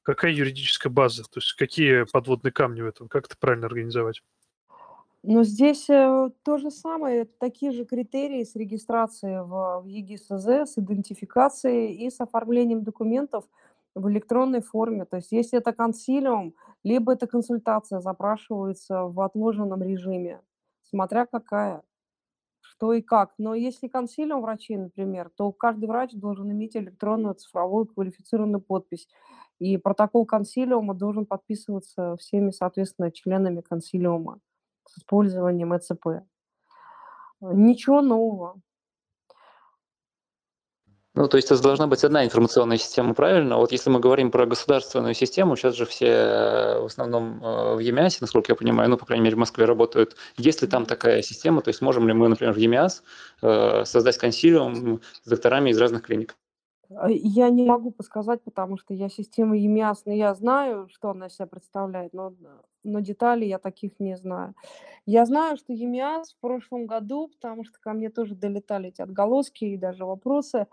Какая юридическая база? То есть какие подводные камни в этом? Как это правильно организовать? Но здесь э, то же самое, такие же критерии с регистрацией в, в ЕГИСЗ, с идентификацией и с оформлением документов в электронной форме. То есть если это консилиум, либо эта консультация запрашивается в отложенном режиме, смотря какая, что и как. Но если консилиум врачей, например, то каждый врач должен иметь электронную цифровую квалифицированную подпись. И протокол консилиума должен подписываться всеми, соответственно, членами консилиума с использованием ЭЦП. Ничего нового. Ну, то есть это должна быть одна информационная система, правильно? Вот если мы говорим про государственную систему, сейчас же все э, в основном э, в EMIAS, насколько я понимаю, ну, по крайней мере, в Москве работают. Есть ли там такая система? То есть можем ли мы, например, в EMIAS э, создать консилиум с докторами из разных клиник? Я не могу подсказать, потому что я система EMIAS, но я знаю, что она себя представляет, но, но деталей я таких не знаю. Я знаю, что EMIAS в прошлом году, потому что ко мне тоже долетали эти отголоски и даже вопросы, а,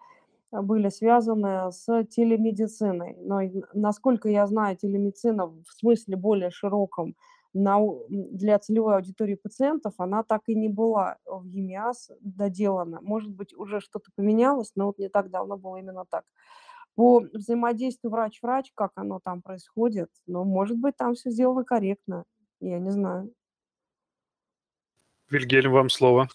были связаны с телемедициной. Но насколько я знаю, телемедицина в смысле более широком для целевой аудитории пациентов, она так и не была в ЕМИАС доделана. Может быть, уже что-то поменялось, но вот не так давно было именно так. По взаимодействию врач-врач, как оно там происходит, ну, может быть, там все сделано корректно, я не знаю. Вильгельм, вам слово.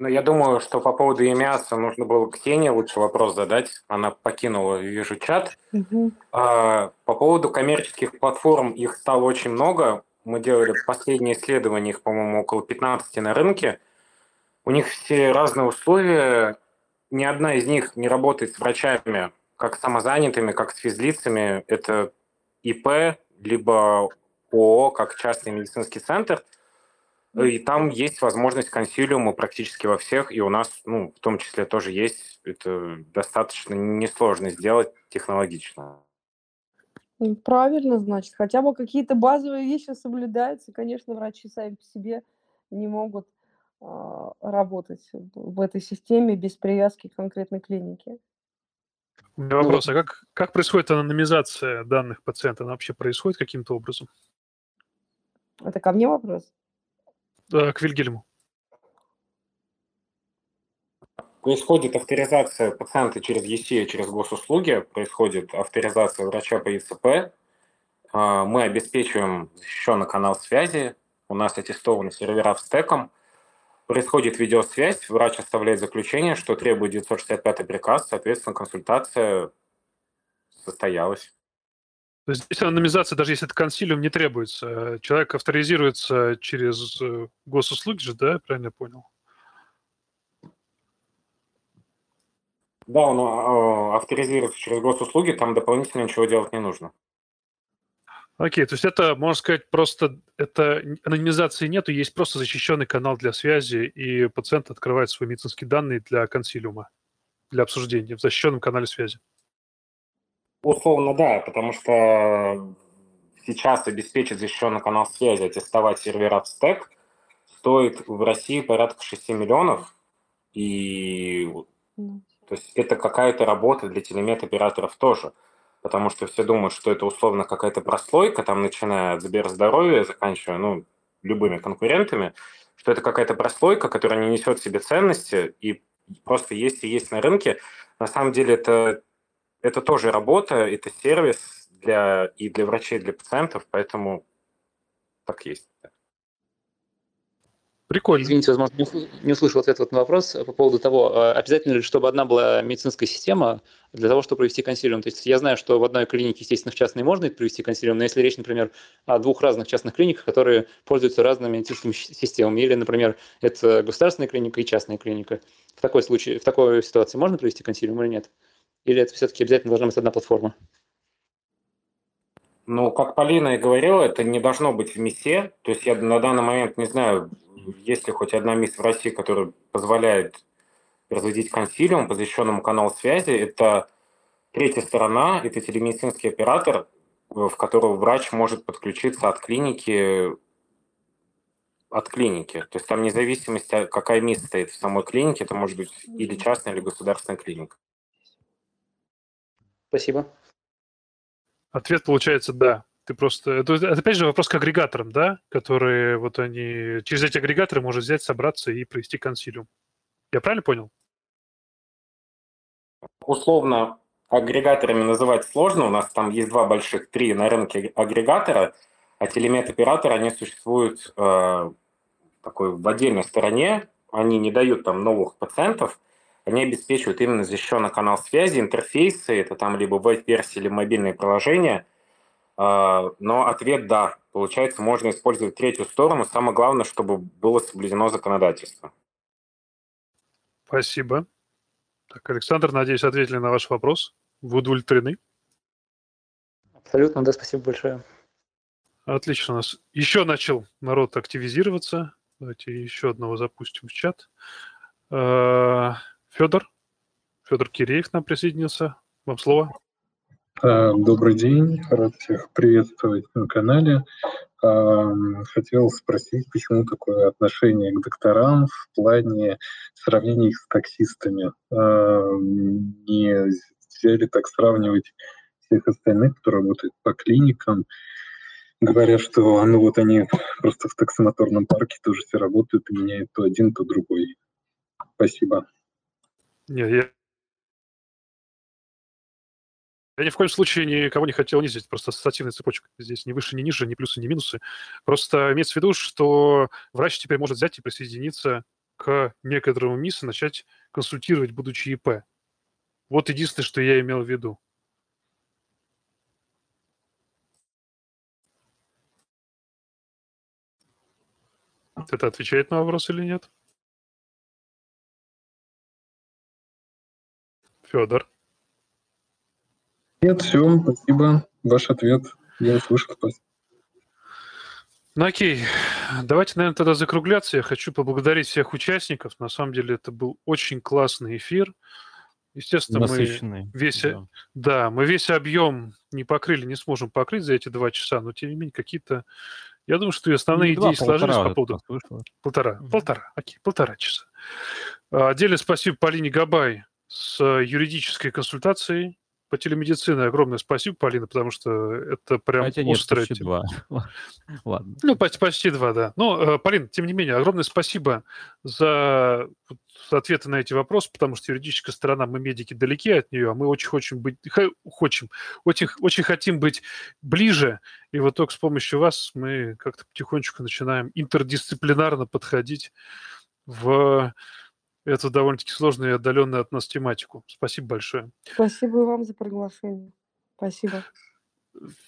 Ну, я думаю, что по поводу EMIAS нужно было Ксении лучше вопрос задать. Она покинула, вижу, чат. Угу. А, по поводу коммерческих платформ, их стало очень много. Мы делали последние исследования, их, по-моему, около 15 на рынке. У них все разные условия. Ни одна из них не работает с врачами, как самозанятыми, как с физлицами. Это ИП, либо ООО, как частный медицинский центр – и там есть возможность консилиума практически во всех, и у нас, ну, в том числе тоже есть. Это достаточно несложно сделать технологично. Правильно, значит, хотя бы какие-то базовые вещи соблюдаются. Конечно, врачи сами по себе не могут э, работать в этой системе без привязки к конкретной клинике. У меня вопрос, а как, как происходит анонимизация данных пациента? Она вообще происходит каким-то образом? Это ко мне вопрос? К Вильгельму. Происходит авторизация пациента через ЕСИ, через госуслуги, происходит авторизация врача по ИЦП. А, мы обеспечиваем защищенный канал связи, у нас аттестованы сервера в стеком. Происходит видеосвязь, врач оставляет заключение, что требует 965 приказ, соответственно, консультация состоялась. То есть здесь анонимизация, даже если это консилиум, не требуется. Человек авторизируется через э, госуслуги же, да, правильно я понял? Да, он а, авторизируется через госуслуги, там дополнительно ничего делать не нужно. Окей, то есть это, можно сказать, просто это анонимизации нету, есть просто защищенный канал для связи, и пациент открывает свои медицинские данные для консилиума, для обсуждения в защищенном канале связи. Условно, да, потому что сейчас обеспечить защищенный канал связи, аттестовать сервера в стек стоит в России порядка 6 миллионов. И то есть это какая-то работа для телемет-операторов тоже. Потому что все думают, что это условно какая-то прослойка, там начиная от Сберздоровья, заканчивая ну, любыми конкурентами, что это какая-то прослойка, которая не несет в себе ценности и просто есть и есть на рынке. На самом деле это это тоже работа, это сервис для, и для врачей, и для пациентов, поэтому так есть. Прикольно. Извините, возможно, не услышал ответ на вопрос по поводу того, а обязательно ли, чтобы одна была медицинская система для того, чтобы провести консилиум. То есть я знаю, что в одной клинике, естественно, в частной можно провести консилиум, но если речь, например, о двух разных частных клиниках, которые пользуются разными медицинскими системами, или, например, это государственная клиника и частная клиника, в такой случае, в такой ситуации можно провести консилиум или нет? Или это все-таки обязательно должна быть одна платформа? Ну, как Полина и говорила, это не должно быть в МИСе. То есть я на данный момент не знаю, есть ли хоть одна МИС в России, которая позволяет разводить консилиум по защищенному каналу связи. Это третья сторона, это телемедицинский оператор, в которого врач может подключиться от клиники от клиники. То есть там независимость, какая МИС стоит в самой клинике, это может быть или частная, или государственная клиника. Спасибо. Ответ получается да. Ты просто... Это, это опять же вопрос к агрегаторам, да? Которые вот они... Через эти агрегаторы можно взять, собраться и провести консилиум. Я правильно понял? Условно агрегаторами называть сложно. У нас там есть два больших, три на рынке агрегатора, а телемет-операторы, они существуют э, такой в отдельной стороне. Они не дают там новых пациентов, они обеспечивают именно защищенный канал связи, интерфейсы, это там либо веб-версии, или мобильные приложения. А, но ответ – да. Получается, можно использовать третью сторону. Самое главное, чтобы было соблюдено законодательство. Спасибо. Так, Александр, надеюсь, ответили на ваш вопрос. Вы удовлетворены? Абсолютно, да, спасибо большое. Отлично. У нас еще начал народ активизироваться. Давайте еще одного запустим в чат. Федор. Федор Киреев нам присоединился. Вам слово. А, добрый день, рад всех приветствовать на канале. А, хотел спросить, почему такое отношение к докторам в плане сравнения их с таксистами? А, не взяли так сравнивать всех остальных, кто работает по клиникам, говоря, что ну вот они просто в таксомоторном парке тоже все работают и меняют то один, то другой. Спасибо. Не, я, я ни в коем случае никого не хотел унизить, просто ассоциативная цепочка. Здесь ни выше, ни ниже, ни плюсы, ни минусы. Просто имеется в виду, что врач теперь может взять и присоединиться к некоторому МИС и начать консультировать, будучи ИП. Вот единственное, что я имел в виду. Это отвечает на вопрос или нет? Федор. Нет, все, спасибо. Ваш ответ я услышал. Спасибо. Ну окей, давайте, наверное, тогда закругляться. Я хочу поблагодарить всех участников. На самом деле это был очень классный эфир. Естественно, Насыщенный, мы весь, да. да, мы весь объем не покрыли, не сможем покрыть за эти два часа, но тем не менее какие-то, я думаю, что и основные Не два, идеи сложились полтора по поводу полтора, полтора, окей, полтора часа. А, Отдельное спасибо Полине Габай с юридической консультацией по телемедицине. Огромное спасибо, Полина, потому что это прям Хотя нет, острая почти тема. два. Ладно. Ну, почти, почти два, да. Ну, э, Полин, тем не менее, огромное спасибо за ответы на эти вопросы, потому что юридическая сторона, мы медики далеки от нее, а мы очень хотим быть, хочем, очень, очень хотим быть ближе, и вот только с помощью вас мы как-то потихонечку начинаем интердисциплинарно подходить в эту довольно-таки сложную и отдаленную от нас тематику. Спасибо большое. Спасибо вам за приглашение. Спасибо.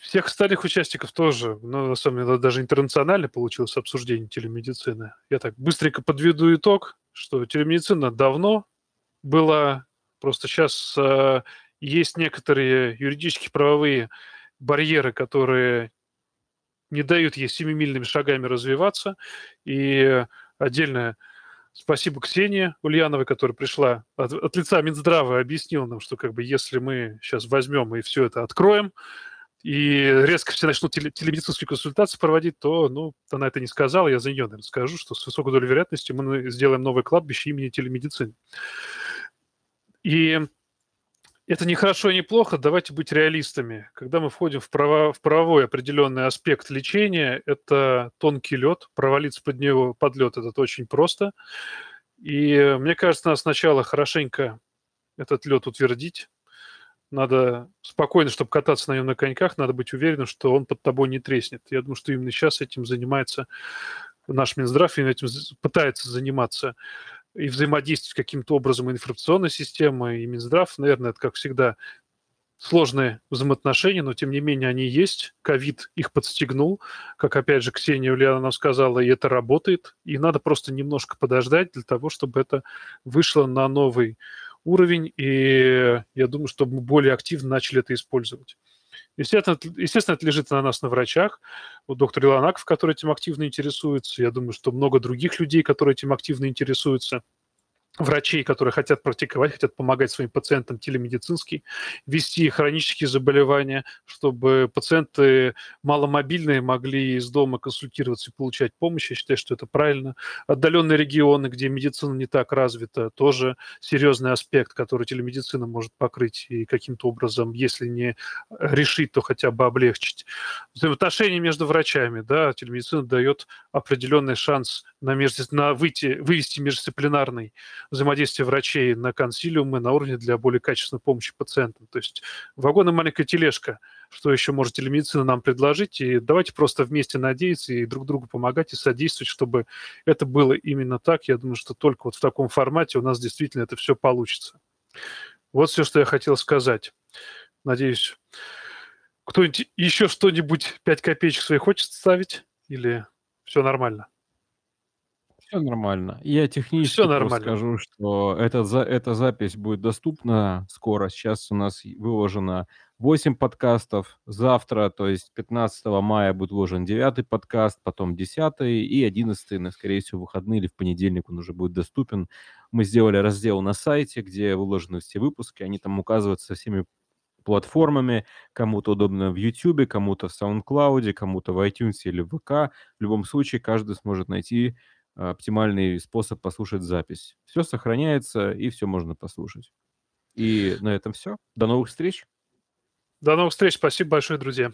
Всех остальных участников тоже, но на самом деле даже интернационально получилось обсуждение телемедицины. Я так быстренько подведу итог, что телемедицина давно была, просто сейчас э, есть некоторые юридические правовые барьеры, которые не дают ей семимильными шагами развиваться. И отдельное спасибо Ксении Ульяновой, которая пришла от, от лица Минздрава объяснила нам, что как бы если мы сейчас возьмем и все это откроем, и резко все начнут теле- телемедицинские консультации проводить, то, ну, она это не сказала, я за нее, наверное, скажу, что с высокой долей вероятности мы сделаем новое кладбище имени телемедицины. И это не хорошо и не плохо, давайте быть реалистами. Когда мы входим в, право, в правовой определенный аспект лечения, это тонкий лед, провалиться под него, под лед, это очень просто. И мне кажется, надо сначала хорошенько этот лед утвердить, надо спокойно, чтобы кататься на нем на коньках, надо быть уверенным, что он под тобой не треснет. Я думаю, что именно сейчас этим занимается наш Минздрав, и этим пытается заниматься и взаимодействовать каким-то образом и информационная система, и Минздрав. Наверное, это, как всегда, сложные взаимоотношения, но тем не менее они есть. Ковид их подстегнул, как опять же Ксения Ульяна нам сказала, и это работает. И надо просто немножко подождать для того, чтобы это вышло на новый уровень, и я думаю, чтобы мы более активно начали это использовать. Естественно, естественно, это лежит на нас, на врачах. Вот доктор Иланаков, который этим активно интересуется. Я думаю, что много других людей, которые этим активно интересуются врачей, которые хотят практиковать, хотят помогать своим пациентам телемедицински, вести хронические заболевания, чтобы пациенты маломобильные могли из дома консультироваться и получать помощь. Я считаю, что это правильно. Отдаленные регионы, где медицина не так развита, тоже серьезный аспект, который телемедицина может покрыть и каким-то образом, если не решить, то хотя бы облегчить. Взаимоотношения между врачами, да, телемедицина дает определенный шанс на, междис- на выйти, вывести междисциплинарный взаимодействие врачей на консилиумы на уровне для более качественной помощи пациентам. То есть вагон и маленькая тележка, что еще может телемедицина нам предложить, и давайте просто вместе надеяться и друг другу помогать и содействовать, чтобы это было именно так. Я думаю, что только вот в таком формате у нас действительно это все получится. Вот все, что я хотел сказать. Надеюсь, кто-нибудь еще что-нибудь, 5 копеечек своих хочет ставить? Или все нормально? Все нормально. Я технически Все нормально. скажу, что эта, за, эта запись будет доступна скоро. Сейчас у нас выложено 8 подкастов. Завтра, то есть 15 мая, будет выложен 9 подкаст, потом 10 и 11, на, скорее всего, выходные или в понедельник он уже будет доступен. Мы сделали раздел на сайте, где выложены все выпуски. Они там указываются со всеми платформами. Кому-то удобно в YouTube, кому-то в SoundCloud, кому-то в iTunes или в ВК. В любом случае, каждый сможет найти оптимальный способ послушать запись. Все сохраняется, и все можно послушать. И на этом все. До новых встреч. До новых встреч. Спасибо большое, друзья.